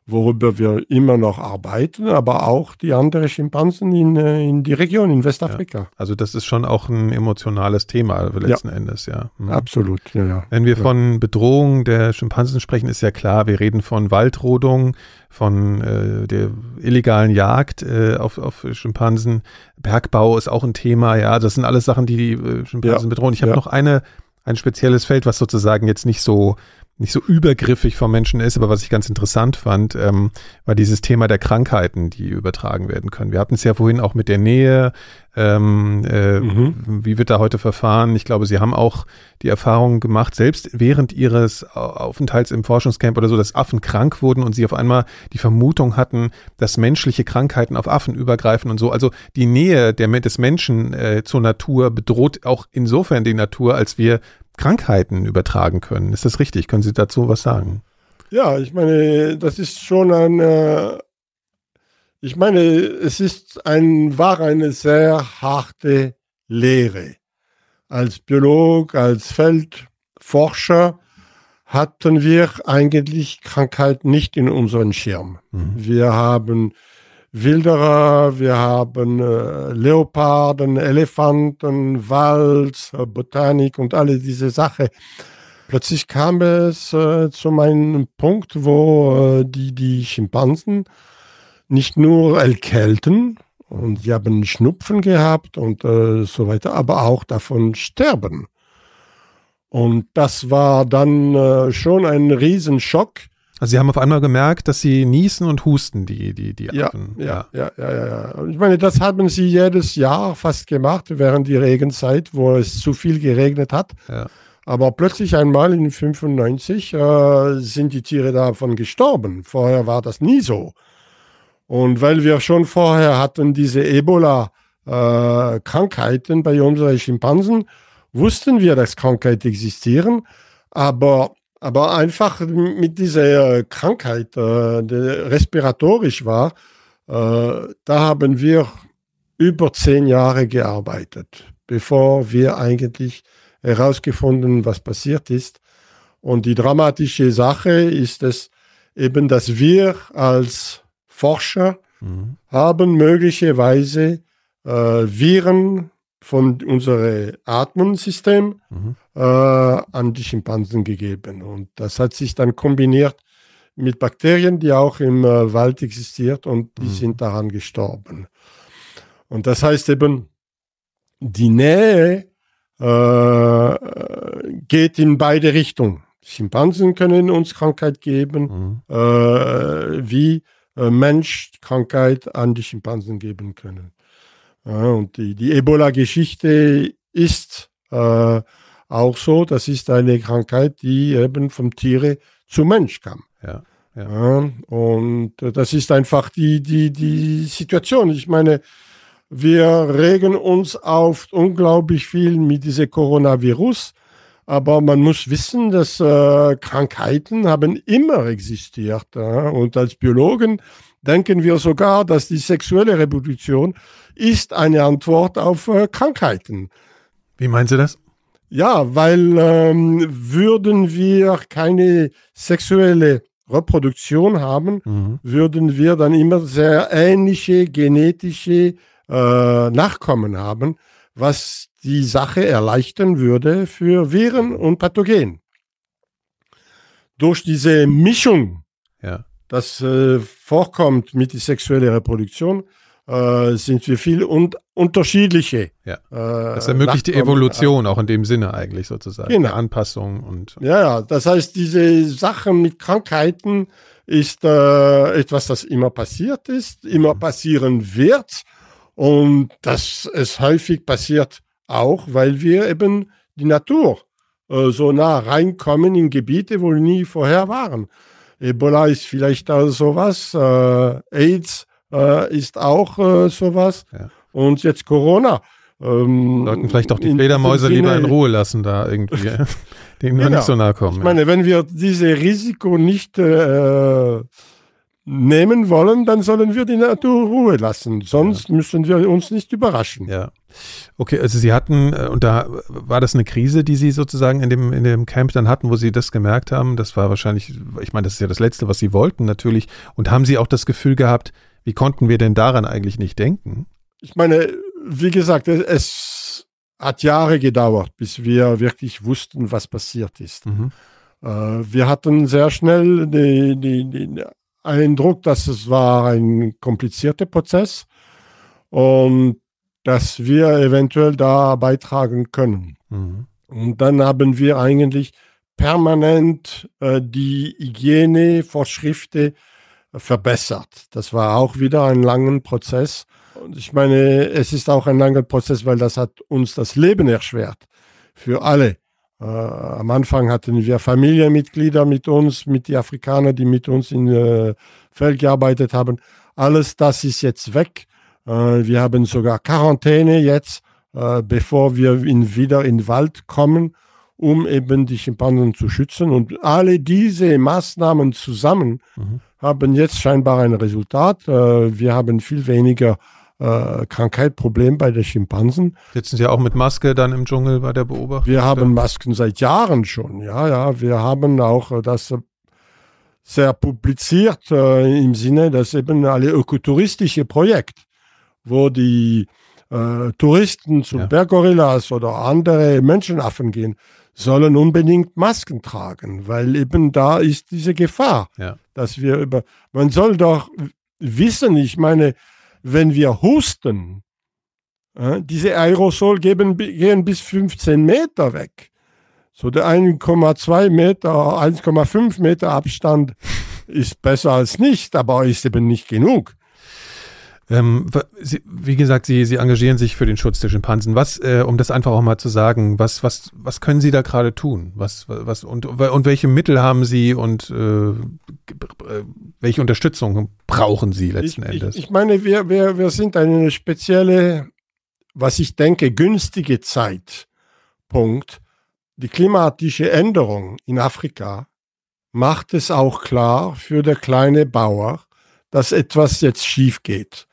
Speaker 2: worüber wir immer noch arbeiten, aber auch die anderen Schimpansen in, äh, in die Region, in Westafrika.
Speaker 1: Ja, also das ist schon auch ein emotionales Thema letzten ja. Endes, ja.
Speaker 2: Mhm. Absolut, ja.
Speaker 1: Wenn wir von Bedrohung der Schimpansen sprechen, ist ja klar, wir reden von Waldrodung, von äh, der illegalen Jagd äh, auf, auf Schimpansen. Bergbau ist auch ein Thema, ja. Das sind alles Sachen, die die äh, Schimpansen bedrohen. Ich habe noch eine ein spezielles Feld, was sozusagen jetzt nicht so nicht so übergriffig vom Menschen ist, aber was ich ganz interessant fand, ähm, war dieses Thema der Krankheiten, die übertragen werden können. Wir hatten es ja vorhin auch mit der Nähe, ähm, äh, mhm. wie wird da heute verfahren? Ich glaube, Sie haben auch die Erfahrung gemacht, selbst während Ihres Aufenthalts im Forschungscamp oder so, dass Affen krank wurden und Sie auf einmal die Vermutung hatten, dass menschliche Krankheiten auf Affen übergreifen und so. Also die Nähe der, des Menschen äh, zur Natur bedroht auch insofern die Natur, als wir Krankheiten übertragen können. Ist das richtig? Können Sie dazu was sagen?
Speaker 2: Ja, ich meine, das ist schon eine, ich meine, es ist ein, war eine sehr harte Lehre. Als Biolog, als Feldforscher hatten wir eigentlich Krankheit nicht in unseren Schirm. Mhm. Wir haben Wilderer, wir haben äh, Leoparden, Elefanten, Wald, äh, Botanik und alle diese Sachen. Plötzlich kam es äh, zu einem Punkt, wo äh, die, die Schimpansen nicht nur erkälten und sie haben Schnupfen gehabt und äh, so weiter, aber auch davon sterben. Und das war dann äh, schon ein Riesenschock
Speaker 1: also Sie haben auf einmal gemerkt, dass Sie niesen und husten, die, die, die
Speaker 2: ja, Affen. Ja, ja, ja, ja, ja. Ich meine, das haben Sie jedes Jahr fast gemacht während die Regenzeit, wo es zu viel geregnet hat. Ja. Aber plötzlich einmal in 95 äh, sind die Tiere davon gestorben. Vorher war das nie so. Und weil wir schon vorher hatten diese Ebola-Krankheiten äh, bei unseren Schimpansen, wussten wir, dass Krankheiten existieren. Aber aber einfach mit dieser Krankheit, äh, die respiratorisch war, äh, da haben wir über zehn Jahre gearbeitet, bevor wir eigentlich herausgefunden, was passiert ist. Und die dramatische Sache ist es eben, dass wir als Forscher mhm. haben möglicherweise äh, Viren von unserem Atmungssystem mhm. äh, an die Schimpansen gegeben. Und das hat sich dann kombiniert mit Bakterien, die auch im äh, Wald existiert und die mhm. sind daran gestorben. Und das heißt eben, die Nähe äh, geht in beide Richtungen. Schimpansen können uns Krankheit geben, mhm. äh, wie äh, Mensch Krankheit an die Schimpansen geben können. Ja, und die, die Ebola-Geschichte ist äh, auch so, das ist eine Krankheit, die eben vom Tiere zu Mensch kam.
Speaker 1: Ja,
Speaker 2: ja. und das ist einfach die, die, die Situation. Ich meine, wir regen uns auf unglaublich viel mit diesem Coronavirus. Aber man muss wissen, dass äh, Krankheiten haben immer existiert. Ja? Und als Biologen denken wir sogar, dass die sexuelle Reproduktion ist eine Antwort auf äh, Krankheiten.
Speaker 1: Wie meinen Sie das?
Speaker 2: Ja, weil ähm, würden wir keine sexuelle Reproduktion haben, mhm. würden wir dann immer sehr ähnliche genetische äh, Nachkommen haben, was die Sache erleichtern würde für Viren und Pathogen. Durch diese Mischung,
Speaker 1: ja.
Speaker 2: das äh, vorkommt mit der sexuellen Reproduktion, äh, sind wir viel un unterschiedliche.
Speaker 1: Ja. Äh, das ermöglicht die Evolution auch in dem Sinne eigentlich sozusagen.
Speaker 2: Genau.
Speaker 1: Anpassung und.
Speaker 2: Ja, ja. Das heißt, diese Sachen mit Krankheiten ist äh, etwas, das immer passiert ist, immer mhm. passieren wird und dass es häufig passiert auch, weil wir eben die Natur äh, so nah reinkommen in Gebiete, wo wir nie vorher waren. Ebola ist vielleicht auch sowas, äh, AIDS äh, ist auch äh, sowas ja. und jetzt Corona.
Speaker 1: Ähm, Sollten vielleicht auch die Fledermäuse lieber in Ruhe lassen, da irgendwie, [LAUGHS] denen genau. nicht so nahe kommen.
Speaker 2: Ich meine, wenn wir diese Risiko nicht äh, nehmen wollen, dann sollen wir die Natur Ruhe lassen. Sonst ja. müssen wir uns nicht überraschen.
Speaker 1: Ja. Okay, also Sie hatten, äh, und da war das eine Krise, die Sie sozusagen in dem, in dem Camp dann hatten, wo Sie das gemerkt haben. Das war wahrscheinlich, ich meine, das ist ja das Letzte, was Sie wollten natürlich. Und haben Sie auch das Gefühl gehabt, wie konnten wir denn daran eigentlich nicht denken?
Speaker 2: Ich meine, wie gesagt, es hat Jahre gedauert, bis wir wirklich wussten, was passiert ist. Mhm. Äh, wir hatten sehr schnell die, die, die Eindruck, dass es war ein komplizierter Prozess und dass wir eventuell da beitragen können. Mhm. Und dann haben wir eigentlich permanent äh, die Hygienevorschriften verbessert. Das war auch wieder ein langer Prozess. Und ich meine, es ist auch ein langer Prozess, weil das hat uns das Leben erschwert. Für alle. Äh, am Anfang hatten wir Familienmitglieder mit uns, mit den Afrikanern, die mit uns in äh, Feld gearbeitet haben. Alles das ist jetzt weg. Äh, wir haben sogar Quarantäne jetzt, äh, bevor wir in, wieder in den Wald kommen, um eben die Schimpansen zu schützen. Und alle diese Maßnahmen zusammen mhm. Haben jetzt scheinbar ein Resultat. Äh, wir haben viel weniger äh, bei den Schimpansen.
Speaker 1: Sitzen Sie auch mit Maske dann im Dschungel bei der Beobachtung?
Speaker 2: Wir haben Masken seit Jahren schon, ja, ja. Wir haben auch äh, das sehr publiziert äh, im Sinne, dass eben alle ökotouristische Projekt, wo die äh, Touristen zu ja. Berggorillas oder andere Menschenaffen gehen, sollen unbedingt Masken tragen, weil eben da ist diese Gefahr,
Speaker 1: ja.
Speaker 2: Dass wir über, man soll doch wissen, ich meine, wenn wir husten, äh, diese Aerosol geben, gehen bis 15 Meter weg. So der 1,2 Meter, 1,5 Meter Abstand ist besser als nicht, aber ist eben nicht genug.
Speaker 1: Ähm, Sie, wie gesagt, Sie, Sie engagieren sich für den Schutz der Schimpansen. Was, äh, um das einfach auch mal zu sagen, was, was, was können Sie da gerade tun? Was, was, und, und welche Mittel haben Sie und äh, welche Unterstützung brauchen Sie letzten
Speaker 2: ich,
Speaker 1: Endes?
Speaker 2: Ich, ich meine, wir, wir, wir sind eine spezielle, was ich denke, günstige Zeitpunkt. Die klimatische Änderung in Afrika macht es auch klar für der kleine Bauer, dass etwas jetzt schief geht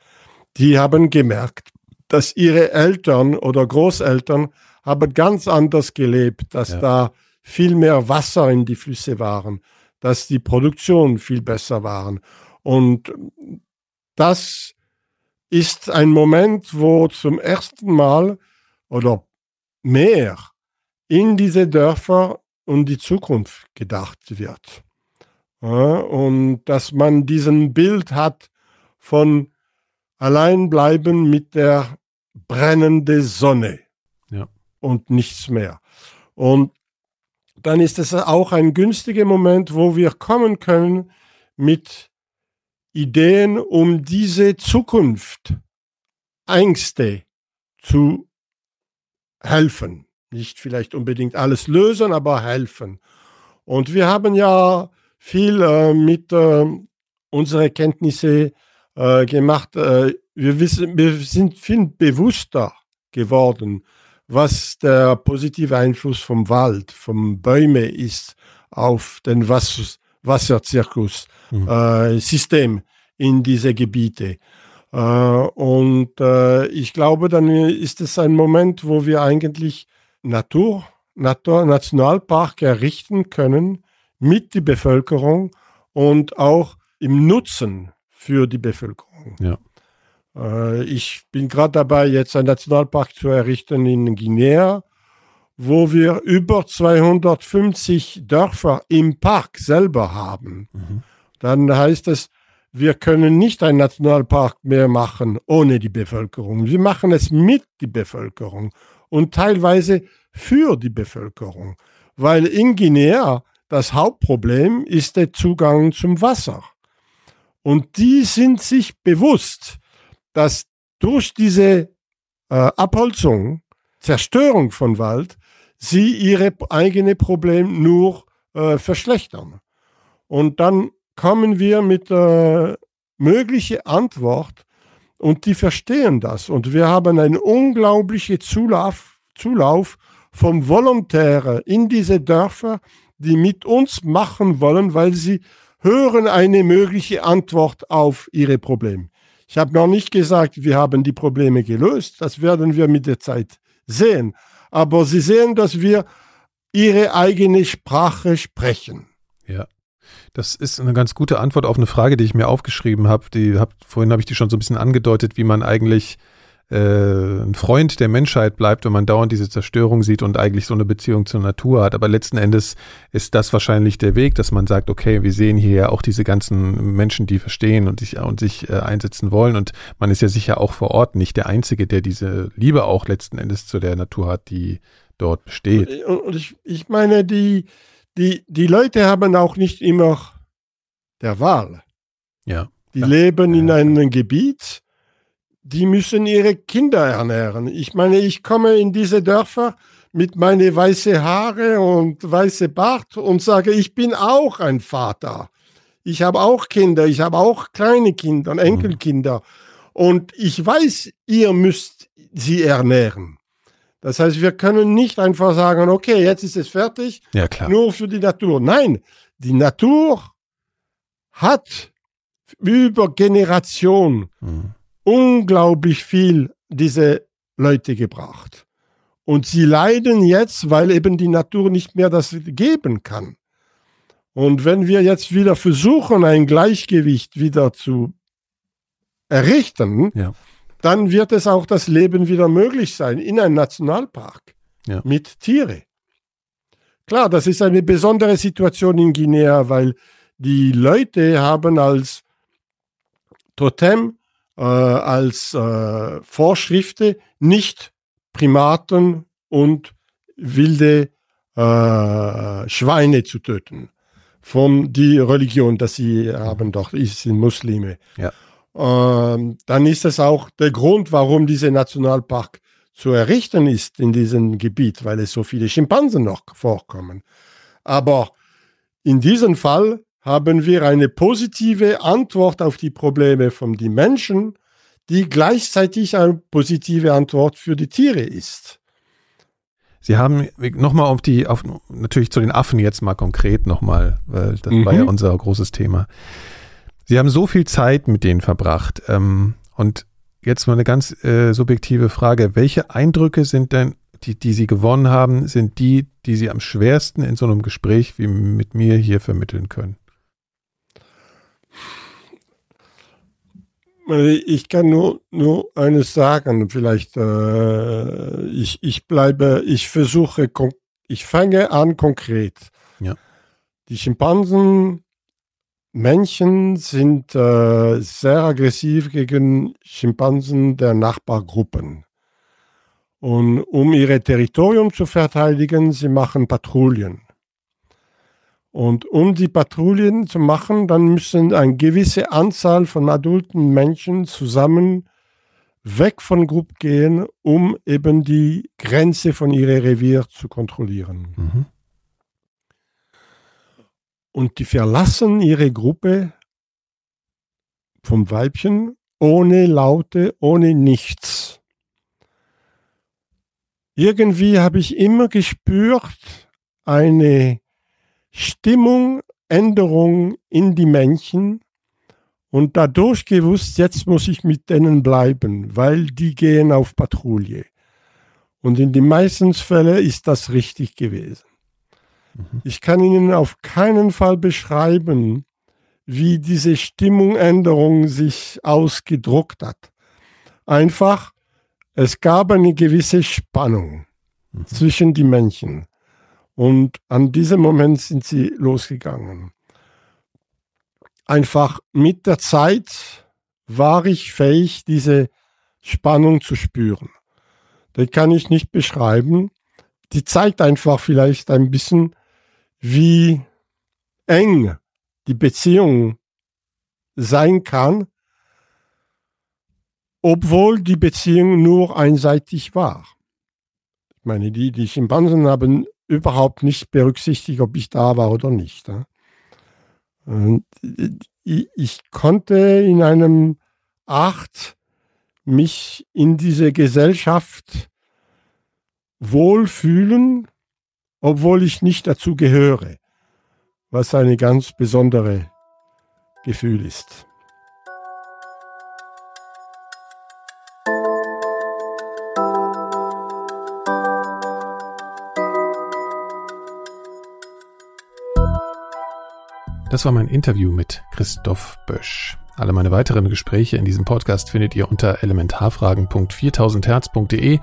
Speaker 2: die haben gemerkt, dass ihre Eltern oder Großeltern haben ganz anders gelebt, dass ja. da viel mehr Wasser in die Flüsse waren, dass die Produktion viel besser waren. Und das ist ein Moment, wo zum ersten Mal oder mehr in diese Dörfer und die Zukunft gedacht wird. Ja, und dass man diesen Bild hat von Alleinbleiben mit der brennenden Sonne
Speaker 1: ja.
Speaker 2: und nichts mehr. Und dann ist es auch ein günstiger Moment, wo wir kommen können mit Ideen, um diese Zukunft, Ängste zu helfen. Nicht vielleicht unbedingt alles lösen, aber helfen. Und wir haben ja viel äh, mit äh, unseren Kenntnissen äh, gemacht. Äh, wir, wissen, wir sind viel bewusster geworden, was der positive Einfluss vom Wald, vom Bäume ist auf den Was Wasserzirkus-System mhm. äh, in diese Gebiete. Und ich glaube, dann ist es ein Moment, wo wir eigentlich Natur, Natur Nationalpark errichten können mit der Bevölkerung und auch im Nutzen für die Bevölkerung.
Speaker 1: Ja.
Speaker 2: Äh, ich bin gerade dabei, jetzt einen Nationalpark zu errichten in Guinea, wo wir über 250 Dörfer im Park selber haben. Mhm. Dann heißt es, wir können nicht einen Nationalpark mehr machen ohne die Bevölkerung. Wir machen es mit der Bevölkerung und teilweise für die Bevölkerung. Weil in Guinea das Hauptproblem ist der Zugang zum Wasser. Und die sind sich bewusst, dass durch diese äh, Abholzung, Zerstörung von Wald, sie ihre eigene Problem nur äh, verschlechtern. Und dann kommen wir mit äh, mögliche Antwort und die verstehen das. Und wir haben einen unglaublichen Zulauf, Zulauf vom Volontäre in diese Dörfer, die mit uns machen wollen, weil sie hören eine mögliche Antwort auf ihre Probleme. Ich habe noch nicht gesagt, wir haben die Probleme gelöst. Das werden wir mit der Zeit sehen. Aber Sie sehen, dass wir Ihre eigene Sprache sprechen.
Speaker 1: Ja. Das ist eine ganz gute Antwort auf eine Frage, die ich mir aufgeschrieben habe. Hab, vorhin habe ich die schon so ein bisschen angedeutet, wie man eigentlich äh, ein Freund der Menschheit bleibt, wenn man dauernd diese Zerstörung sieht und eigentlich so eine Beziehung zur Natur hat. Aber letzten Endes ist das wahrscheinlich der Weg, dass man sagt, okay, wir sehen hier ja auch diese ganzen Menschen, die verstehen und sich, und sich äh, einsetzen wollen. Und man ist ja sicher auch vor Ort nicht der Einzige, der diese Liebe auch letzten Endes zu der Natur hat, die dort besteht.
Speaker 2: Und ich, ich meine, die, die, die Leute haben auch nicht immer der Wahl.
Speaker 1: Ja.
Speaker 2: Die
Speaker 1: ja.
Speaker 2: leben in einem Gebiet, die müssen ihre Kinder ernähren. Ich meine, ich komme in diese Dörfer mit meine weiße Haare und weiße Bart und sage, ich bin auch ein Vater. Ich habe auch Kinder, ich habe auch kleine Kinder und Enkelkinder. Und ich weiß, ihr müsst sie ernähren. Das heißt, wir können nicht einfach sagen, okay, jetzt ist es fertig,
Speaker 1: ja,
Speaker 2: nur für die Natur. Nein, die Natur hat über Generationen mhm unglaublich viel diese Leute gebracht. Und sie leiden jetzt, weil eben die Natur nicht mehr das geben kann. Und wenn wir jetzt wieder versuchen, ein Gleichgewicht wieder zu errichten,
Speaker 1: ja.
Speaker 2: dann wird es auch das Leben wieder möglich sein in einem Nationalpark
Speaker 1: ja.
Speaker 2: mit Tiere. Klar, das ist eine besondere Situation in Guinea, weil die Leute haben als Totem äh, als äh, Vorschriften nicht Primaten und wilde äh, Schweine zu töten. Von die Religion, dass sie haben doch, ist sind Muslime.
Speaker 1: Ja.
Speaker 2: Ähm, dann ist es auch der Grund, warum dieser Nationalpark zu errichten ist in diesem Gebiet, weil es so viele Schimpansen noch vorkommen. Aber in diesem Fall haben wir eine positive Antwort auf die Probleme von den Menschen, die gleichzeitig eine positive Antwort für die Tiere ist.
Speaker 1: Sie haben nochmal auf die, auf, natürlich zu den Affen jetzt mal konkret nochmal, weil das mhm. war ja unser großes Thema. Sie haben so viel Zeit mit denen verbracht. Ähm, und jetzt mal eine ganz äh, subjektive Frage. Welche Eindrücke sind denn, die, die Sie gewonnen haben, sind die, die Sie am schwersten in so einem Gespräch wie mit mir hier vermitteln können?
Speaker 2: Ich kann nur, nur eines sagen, vielleicht, äh, ich, ich bleibe, ich versuche, ich fange an konkret.
Speaker 1: Ja.
Speaker 2: Die Schimpansen, Männchen sind äh, sehr aggressiv gegen Schimpansen der Nachbargruppen. Und um ihr Territorium zu verteidigen, sie machen Patrouillen. Und um die Patrouillen zu machen, dann müssen eine gewisse Anzahl von adulten Menschen zusammen weg von Gruppe gehen, um eben die Grenze von ihrem Revier zu kontrollieren. Mhm. Und die verlassen ihre Gruppe vom Weibchen ohne Laute, ohne nichts. Irgendwie habe ich immer gespürt, eine Stimmung, Änderung in die Männchen und dadurch gewusst, jetzt muss ich mit denen bleiben, weil die gehen auf Patrouille. Und in den meisten Fällen ist das richtig gewesen. Mhm. Ich kann Ihnen auf keinen Fall beschreiben, wie diese Stimmungänderung sich ausgedruckt hat. Einfach, es gab eine gewisse Spannung mhm. zwischen die Männchen. Und an diesem Moment sind sie losgegangen. Einfach mit der Zeit war ich fähig, diese Spannung zu spüren. Das kann ich nicht beschreiben. Die zeigt einfach vielleicht ein bisschen, wie eng die Beziehung sein kann, obwohl die Beziehung nur einseitig war. Ich meine, die, die Schimpansen haben überhaupt nicht berücksichtigt, ob ich da war oder nicht. Und ich konnte in einem Art mich in diese Gesellschaft wohlfühlen, obwohl ich nicht dazu gehöre, was eine ganz besondere Gefühl ist.
Speaker 1: Das war mein Interview mit Christoph Bösch. Alle meine weiteren Gespräche in diesem Podcast findet ihr unter elementarfragen.4000herz.de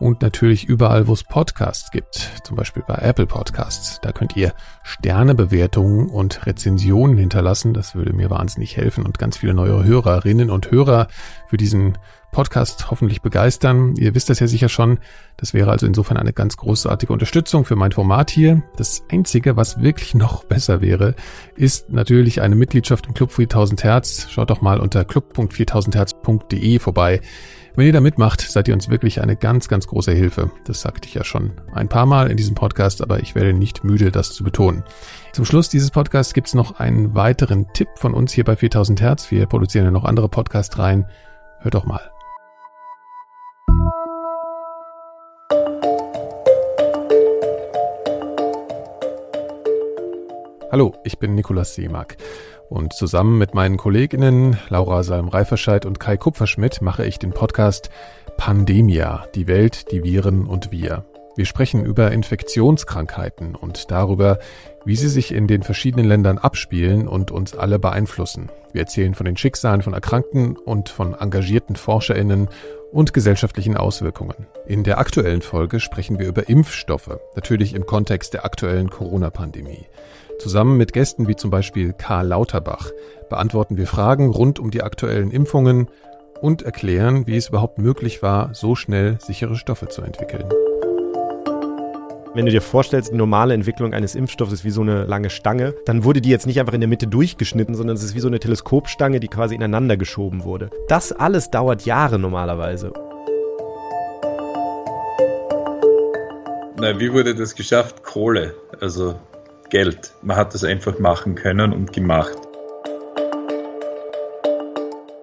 Speaker 1: und natürlich überall, wo es Podcasts gibt, zum Beispiel bei Apple Podcasts. Da könnt ihr Sternebewertungen und Rezensionen hinterlassen. Das würde mir wahnsinnig helfen und ganz viele neue Hörerinnen und Hörer für diesen Podcast hoffentlich begeistern. Ihr wisst das ja sicher schon. Das wäre also insofern eine ganz großartige Unterstützung für mein Format hier. Das Einzige, was wirklich noch besser wäre, ist natürlich eine Mitgliedschaft im Club 4000 Hertz. Schaut doch mal unter club.4000herz.de vorbei. Wenn ihr da mitmacht, seid ihr uns wirklich eine ganz, ganz große Hilfe. Das sagte ich ja schon ein paar Mal in diesem Podcast, aber ich werde nicht müde, das zu betonen. Zum Schluss dieses Podcasts gibt's noch einen weiteren Tipp von uns hier bei 4000 Hertz. Wir produzieren ja noch andere Podcasts rein. Hört doch mal. Hallo, ich bin Nikolaus Seemark und zusammen mit meinen Kolleginnen Laura Salm-Reiferscheid und Kai Kupferschmidt mache ich den Podcast Pandemia, die Welt, die Viren und wir. Wir sprechen über Infektionskrankheiten und darüber, wie sie sich in den verschiedenen Ländern abspielen und uns alle beeinflussen. Wir erzählen von den Schicksalen von Erkrankten und von engagierten Forscherinnen und gesellschaftlichen Auswirkungen. In der aktuellen Folge sprechen wir über Impfstoffe, natürlich im Kontext der aktuellen Corona-Pandemie. Zusammen mit Gästen wie zum Beispiel Karl Lauterbach beantworten wir Fragen rund um die aktuellen Impfungen und erklären, wie es überhaupt möglich war, so schnell sichere Stoffe zu entwickeln.
Speaker 3: Wenn du dir vorstellst, die normale Entwicklung eines Impfstoffs ist wie so eine lange Stange, dann wurde die jetzt nicht einfach in der Mitte durchgeschnitten, sondern es ist wie so eine Teleskopstange, die quasi ineinander geschoben wurde. Das alles dauert Jahre normalerweise.
Speaker 4: Na, wie wurde das geschafft? Kohle. Also Geld. Man hat das einfach machen können und gemacht.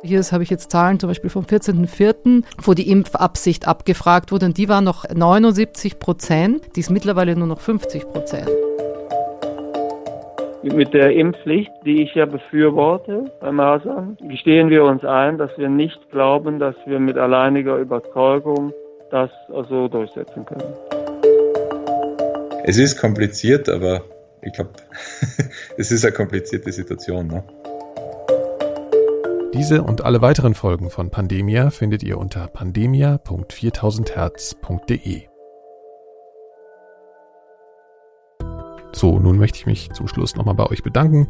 Speaker 5: Hier habe ich jetzt Zahlen zum Beispiel vom 14.04., wo die Impfabsicht abgefragt wurde und die war noch 79 Prozent, die ist mittlerweile nur noch 50 Prozent.
Speaker 6: Mit der Impfpflicht, die ich ja befürworte bei Masern, gestehen wir uns ein, dass wir nicht glauben, dass wir mit alleiniger Überzeugung das also durchsetzen können.
Speaker 4: Es ist kompliziert, aber ich glaube, [LAUGHS] es ist eine komplizierte Situation. Ne?
Speaker 1: Diese und alle weiteren Folgen von Pandemia findet ihr unter pandemia.4000herz.de. So, nun möchte ich mich zum Schluss nochmal bei euch bedanken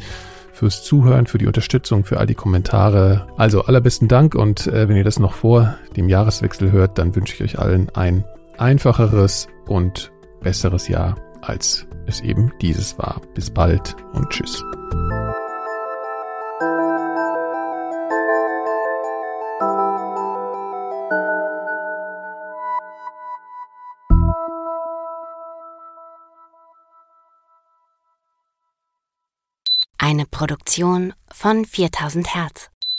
Speaker 1: fürs Zuhören, für die Unterstützung, für all die Kommentare. Also allerbesten Dank und äh, wenn ihr das noch vor dem Jahreswechsel hört, dann wünsche ich euch allen ein einfacheres und besseres Jahr, als es eben dieses war. Bis bald und tschüss.
Speaker 7: Eine Produktion von 4000 Hertz.